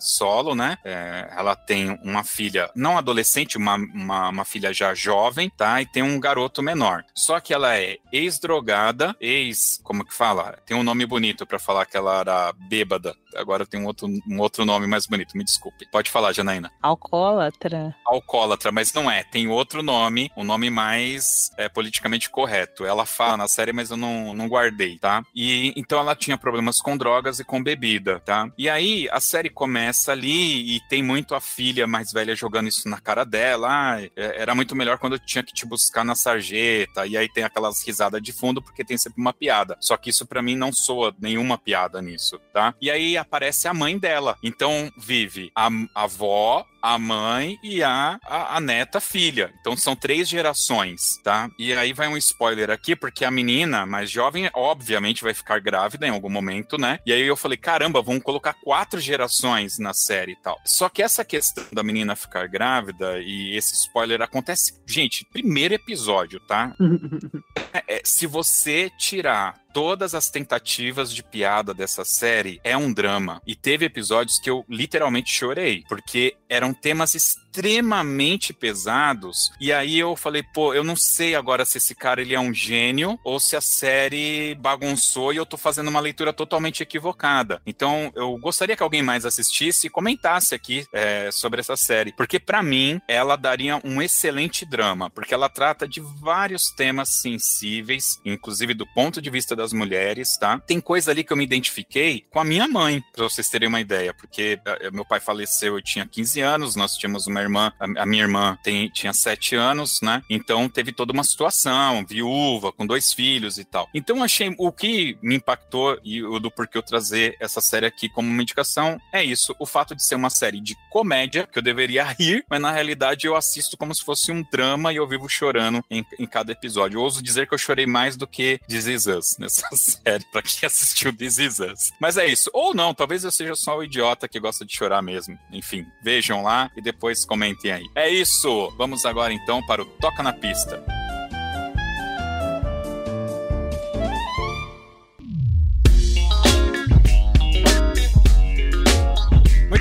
S1: solo, né? É, ela tem uma filha, não adolescente, uma, uma, uma, filha já jovem, tá? E tem um garoto menor. Só que ela é ex-drogada, ex. Como que fala? Tem um nome bonito para falar que ela era bêbada. Agora tem um outro, um outro nome mais bonito, me desculpe. Pode falar, Janaína.
S5: Alcoólatra.
S1: Alcoólatra, mas não é. Tem outro nome, um nome mais é, politicamente correto. Ela fala na série, mas eu não, não guardei, tá? E então ela tinha problemas com drogas e com bebida, tá? E aí a série começa ali e tem muito a filha mais velha jogando isso na cara dela. Ah, era muito melhor quando eu tinha que te buscar na sarjeta. E aí tem aquelas risadas de fundo porque tem sempre uma piada. Só que isso para mim não soa nenhuma piada nisso, tá? E aí aparece a mãe dela. Então vive a, a avó, a mãe e a, a, a, neta filha. Então são três gerações, tá? E aí vai um spoiler aqui, porque a menina mais jovem, obviamente, vai ficar grávida em algum momento, né? E aí eu falei, caramba, vamos colocar quatro gerações na série e tal. Só que essa questão da menina ficar grávida e esse spoiler acontece, gente, primeiro episódio, tá? é, é, se você tirar todas as tentativas de piada dessa série é um drama. E teve episódios que eu literalmente chorei, porque eram temas extremamente pesados. E aí eu falei, pô, eu não sei agora se esse cara ele é um gênio ou se a série bagunçou e eu tô fazendo uma leitura totalmente equivocada. Então eu gostaria que alguém mais assistisse e comentasse aqui é, sobre essa série, porque para mim ela daria um excelente drama, porque ela trata de vários temas sensíveis, inclusive do ponto de vista das mulheres, tá? Tem coisa ali que eu me identifiquei com a minha mãe, pra vocês terem uma ideia, porque meu pai faleceu, eu tinha 15 anos anos, nós tínhamos uma irmã, a minha irmã tem, tinha sete anos, né? Então teve toda uma situação, viúva, com dois filhos e tal. Então achei o que me impactou e o do porquê eu trazer essa série aqui como uma indicação é isso, o fato de ser uma série de comédia, que eu deveria rir, mas na realidade eu assisto como se fosse um drama e eu vivo chorando em, em cada episódio. Eu ouso dizer que eu chorei mais do que This Is Us nessa série, pra quem assistiu This Is Us. Mas é isso. Ou não, talvez eu seja só o idiota que gosta de chorar mesmo. Enfim, vejam lá e depois comentem aí. É isso! Vamos agora então para o Toca na Pista.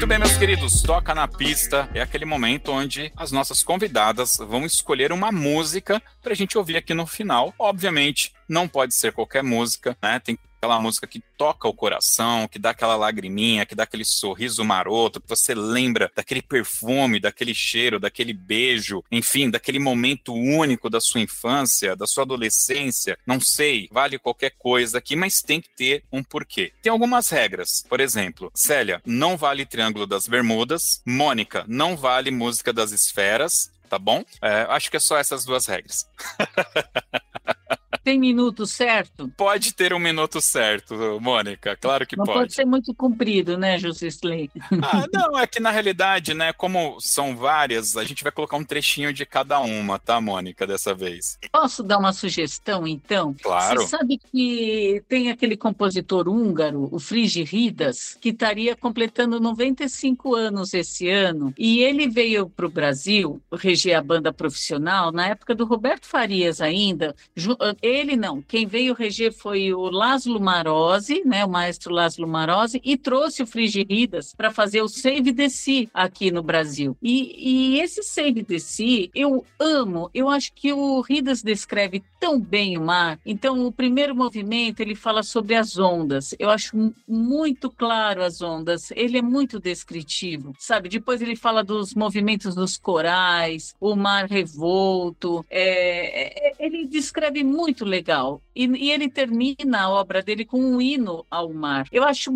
S1: Muito bem, meus queridos, toca na pista é aquele momento onde as nossas convidadas vão escolher uma música para a gente ouvir aqui no final. Obviamente, não pode ser qualquer música, né? Tem aquela música que toca o coração, que dá aquela lagriminha, que dá aquele sorriso maroto, que você lembra daquele perfume, daquele cheiro, daquele beijo, enfim, daquele momento único da sua infância, da sua adolescência. Não sei, vale qualquer coisa aqui, mas tem que ter um porquê. Tem algumas regras. Por exemplo, Célia, não vale Triângulo das Bermudas. Mônica, não vale Música das Esferas tá bom? É, acho que é só essas duas regras.
S4: Tem minuto certo?
S1: Pode ter um minuto certo, Mônica, claro que
S4: não
S1: pode.
S4: pode ser muito comprido, né, Josisley?
S1: Ah, não, é que na realidade, né, como são várias, a gente vai colocar um trechinho de cada uma, tá, Mônica, dessa vez.
S4: Posso dar uma sugestão, então?
S1: Claro.
S4: Você sabe que tem aquele compositor húngaro, o Frigiridas, que estaria completando 95 anos esse ano, e ele veio para o Brasil reger a banda profissional na época do Roberto Farias ainda, ele não. Quem veio reger foi o Laszlo Marozzi, né, o maestro Laszlo Marozzi, e trouxe o Frigiridas para fazer o Save the Sea aqui no Brasil. E, e esse Save the Sea eu amo. Eu acho que o Ridas descreve tão bem o mar. Então, o primeiro movimento ele fala sobre as ondas. Eu acho muito claro as ondas. Ele é muito descritivo, sabe? Depois ele fala dos movimentos dos corais, o mar revolto. É, é ele descreve muito muito legal. E, e, ele termina a obra dele com um hino ao mar. Eu acho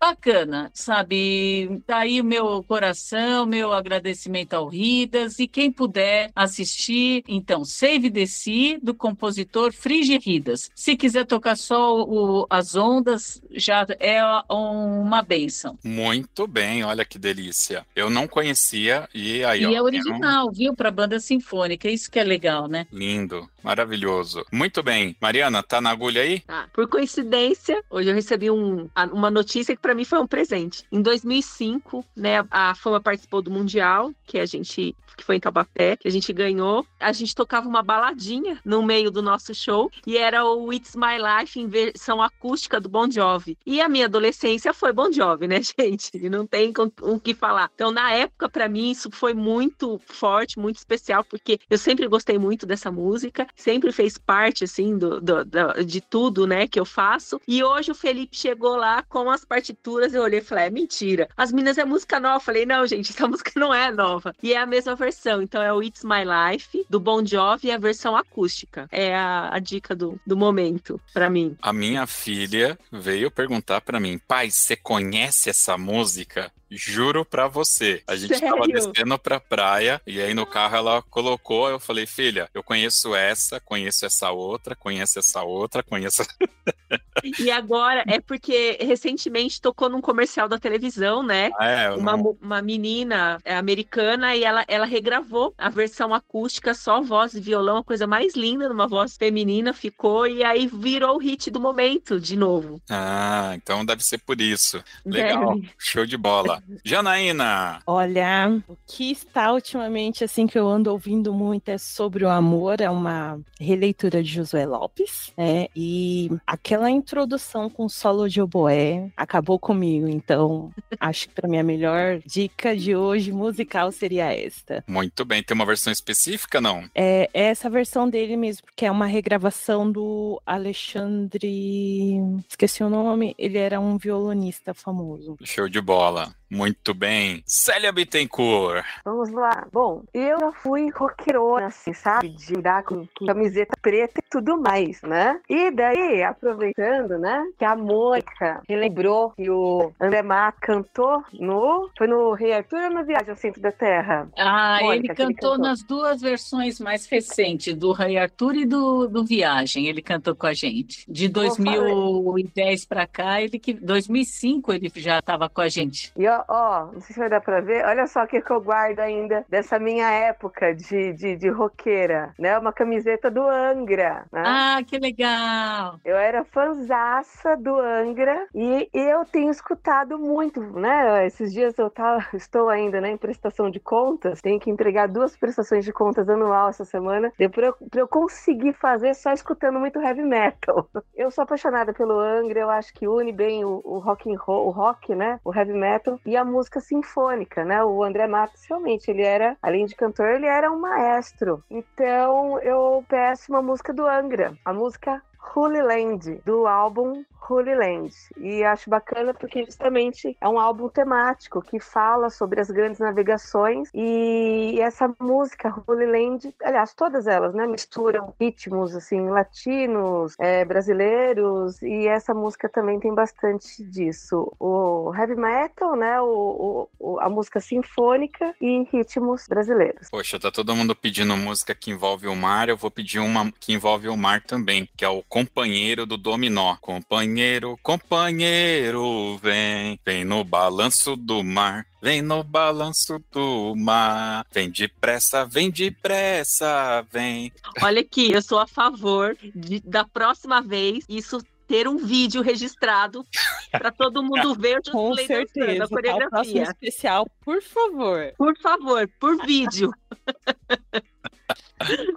S4: bacana, sabe? Tá aí o meu coração, meu agradecimento ao Ridas e quem puder assistir, então, Save the Sea, do compositor Frigi Ridas. Se quiser tocar só o, as ondas, já é uma benção.
S1: Muito bem, olha que delícia. Eu não conhecia e aí...
S4: E
S1: ó,
S4: é original, um... viu? Para banda sinfônica, isso que é legal, né?
S1: Lindo, maravilhoso. Muito bem. Mariana, tá na agulha aí?
S3: Tá. Por coincidência, hoje eu recebi um, uma notícia que para mim foi um presente. Em 2005, né, a Fama participou do Mundial, que a gente que foi em Taubaté, que a gente ganhou. A gente tocava uma baladinha no meio do nosso show e era o It's My Life em versão acústica do Bon Jovi. E a minha adolescência foi Bon Jovi, né, gente? E não tem o que falar. Então, na época, para mim, isso foi muito forte, muito especial, porque eu sempre gostei muito dessa música, sempre fez parte, assim, do, do, de tudo, né, que eu faço. E hoje o Felipe chegou lá com as partituras, eu olhei e falei, é mentira. As Minas é música nova. Eu falei, não, gente, essa música não é nova. E é a mesma versão. Então é o It's My Life, do Bon Jovi, e a versão acústica. É a, a dica do, do momento, para mim.
S1: A minha filha veio perguntar para mim, pai, você conhece essa música? Juro pra você. A gente Sério? tava descendo pra praia e aí no carro ela colocou, eu falei, filha, eu conheço essa, conheço essa outra, conheço essa outra, conheço.
S3: e agora é porque recentemente tocou num comercial da televisão, né?
S1: É,
S3: uma, não... uma menina é, americana e ela, ela regravou a versão acústica, só voz e violão, a coisa mais linda, numa voz feminina ficou e aí virou o hit do momento de novo.
S1: Ah, então deve ser por isso. Legal, deve. show de bola. Janaína!
S5: Olha, o que está ultimamente, assim, que eu ando ouvindo muito é sobre o amor, é uma releitura de Josué Lopes, né? E aquela introdução com solo de oboé acabou comigo, então acho que para mim a melhor dica de hoje musical seria esta.
S1: Muito bem, tem uma versão específica, não?
S5: É, é essa versão dele mesmo, que é uma regravação do Alexandre, esqueci o nome, ele era um violonista famoso.
S1: Show de bola. Muito bem. Célia Bittencourt.
S2: Vamos lá. Bom, eu já fui roqueirona, assim, sabe? De andar com camiseta preta e tudo mais, né? E daí, aproveitando, né, que a Mônica relembrou que o André Mato cantou no... Foi no Rei Arthur ou na Viagem ao Centro da Terra?
S4: Ah, Mônica, ele cantou, ele cantou nas duas versões mais recentes, do Rei Arthur e do, do Viagem. Ele cantou com a gente. De 2010 para cá, ele que 2005 ele já estava com a gente.
S2: E ó, ó, não sei se vai dar pra ver, olha só o que, que eu guardo ainda dessa minha época de, de, de roqueira, né? Uma camiseta do Angra, né?
S4: Ah, que legal!
S2: Eu era fanzaça do Angra e eu tenho escutado muito, né? Esses dias eu tava, estou ainda né, em prestação de contas, tenho que entregar duas prestações de contas anual essa semana, pra eu, pra eu conseguir fazer só escutando muito heavy metal. Eu sou apaixonada pelo Angra, eu acho que une bem o, o rock and roll, o rock, né? O heavy metal e a música sinfônica, né? O André Matos realmente ele era, além de cantor, ele era um maestro. Então eu peço uma música do Angra, a música Holy Land, do álbum Holy Land. E acho bacana porque justamente é um álbum temático que fala sobre as grandes navegações e essa música Holy Land, aliás, todas elas, né, misturam ritmos assim latinos, é, brasileiros e essa música também tem bastante disso. O heavy metal, né, o, o, a música sinfônica e ritmos brasileiros.
S1: Poxa, tá todo mundo pedindo música que envolve o mar, eu vou pedir uma que envolve o mar também, que é o Companheiro do Dominó. Companheiro Companheiro, companheiro, vem, vem no balanço do mar. Vem no balanço do mar, vem depressa, vem depressa, vem.
S3: Olha aqui, eu sou a favor de, da próxima vez isso ter um vídeo registrado para todo mundo ver
S5: o Com certeza, a coreografia. Tá, especial, por favor.
S3: Por favor, por vídeo.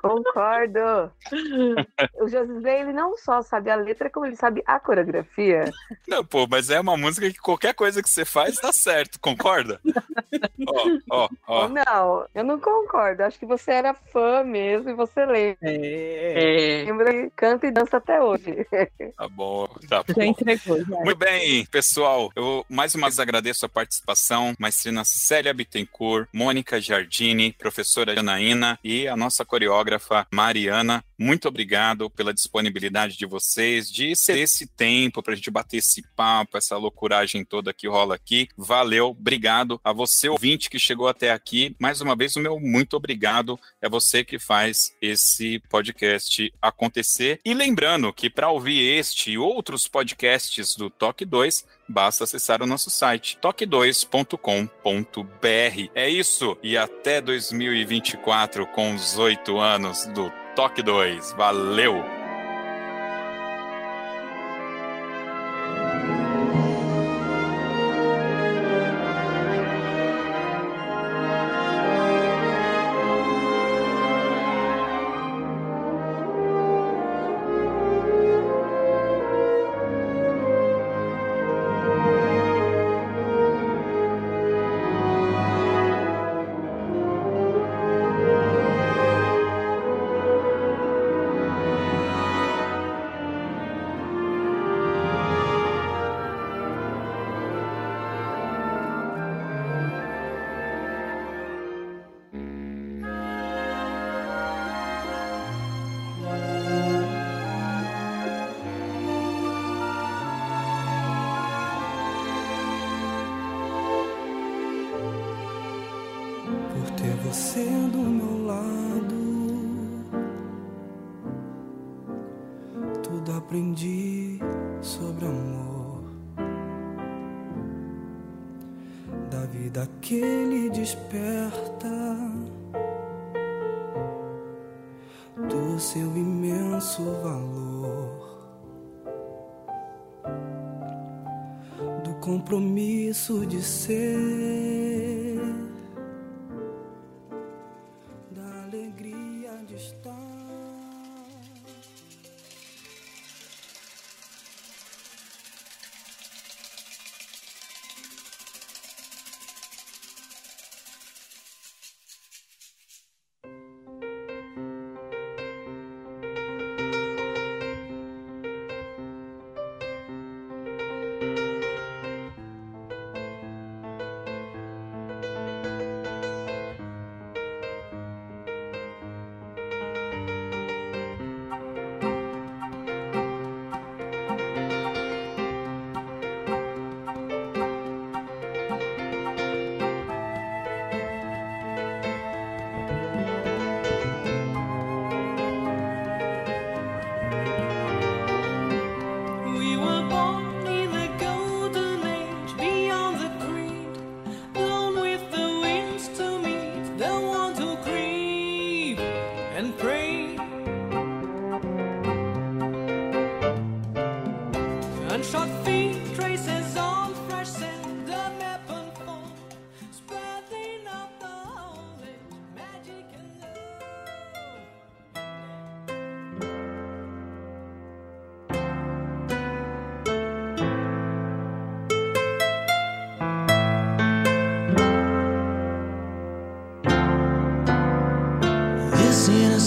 S2: Concordo. o Josley, ele não só sabe a letra, como ele sabe a coreografia.
S1: Não, pô, mas é uma música que qualquer coisa que você faz dá certo, concorda?
S2: ó, ó, ó. Não, eu não concordo. Acho que você era fã mesmo e você lembra. É. Lembra que canta e dança até hoje.
S1: Tá bom, tá bom. Já entregou, já. Muito bem, pessoal. Eu mais uma vez agradeço a participação, maestrina Célia Bittencourt, Mônica Giardini, professora Janaína e a nossa coreógrafa Mariana. Muito obrigado pela disponibilidade de vocês, de ser esse tempo para a gente bater esse papo, essa loucuragem toda que rola aqui. Valeu, obrigado a você, ouvinte, que chegou até aqui. Mais uma vez, o meu muito obrigado. É você que faz esse podcast acontecer. E lembrando que para ouvir este e outros podcasts do Toque 2, basta acessar o nosso site toque2.com.br. É isso e até 2024 com os oito anos do Toque 2. Valeu! escurecer.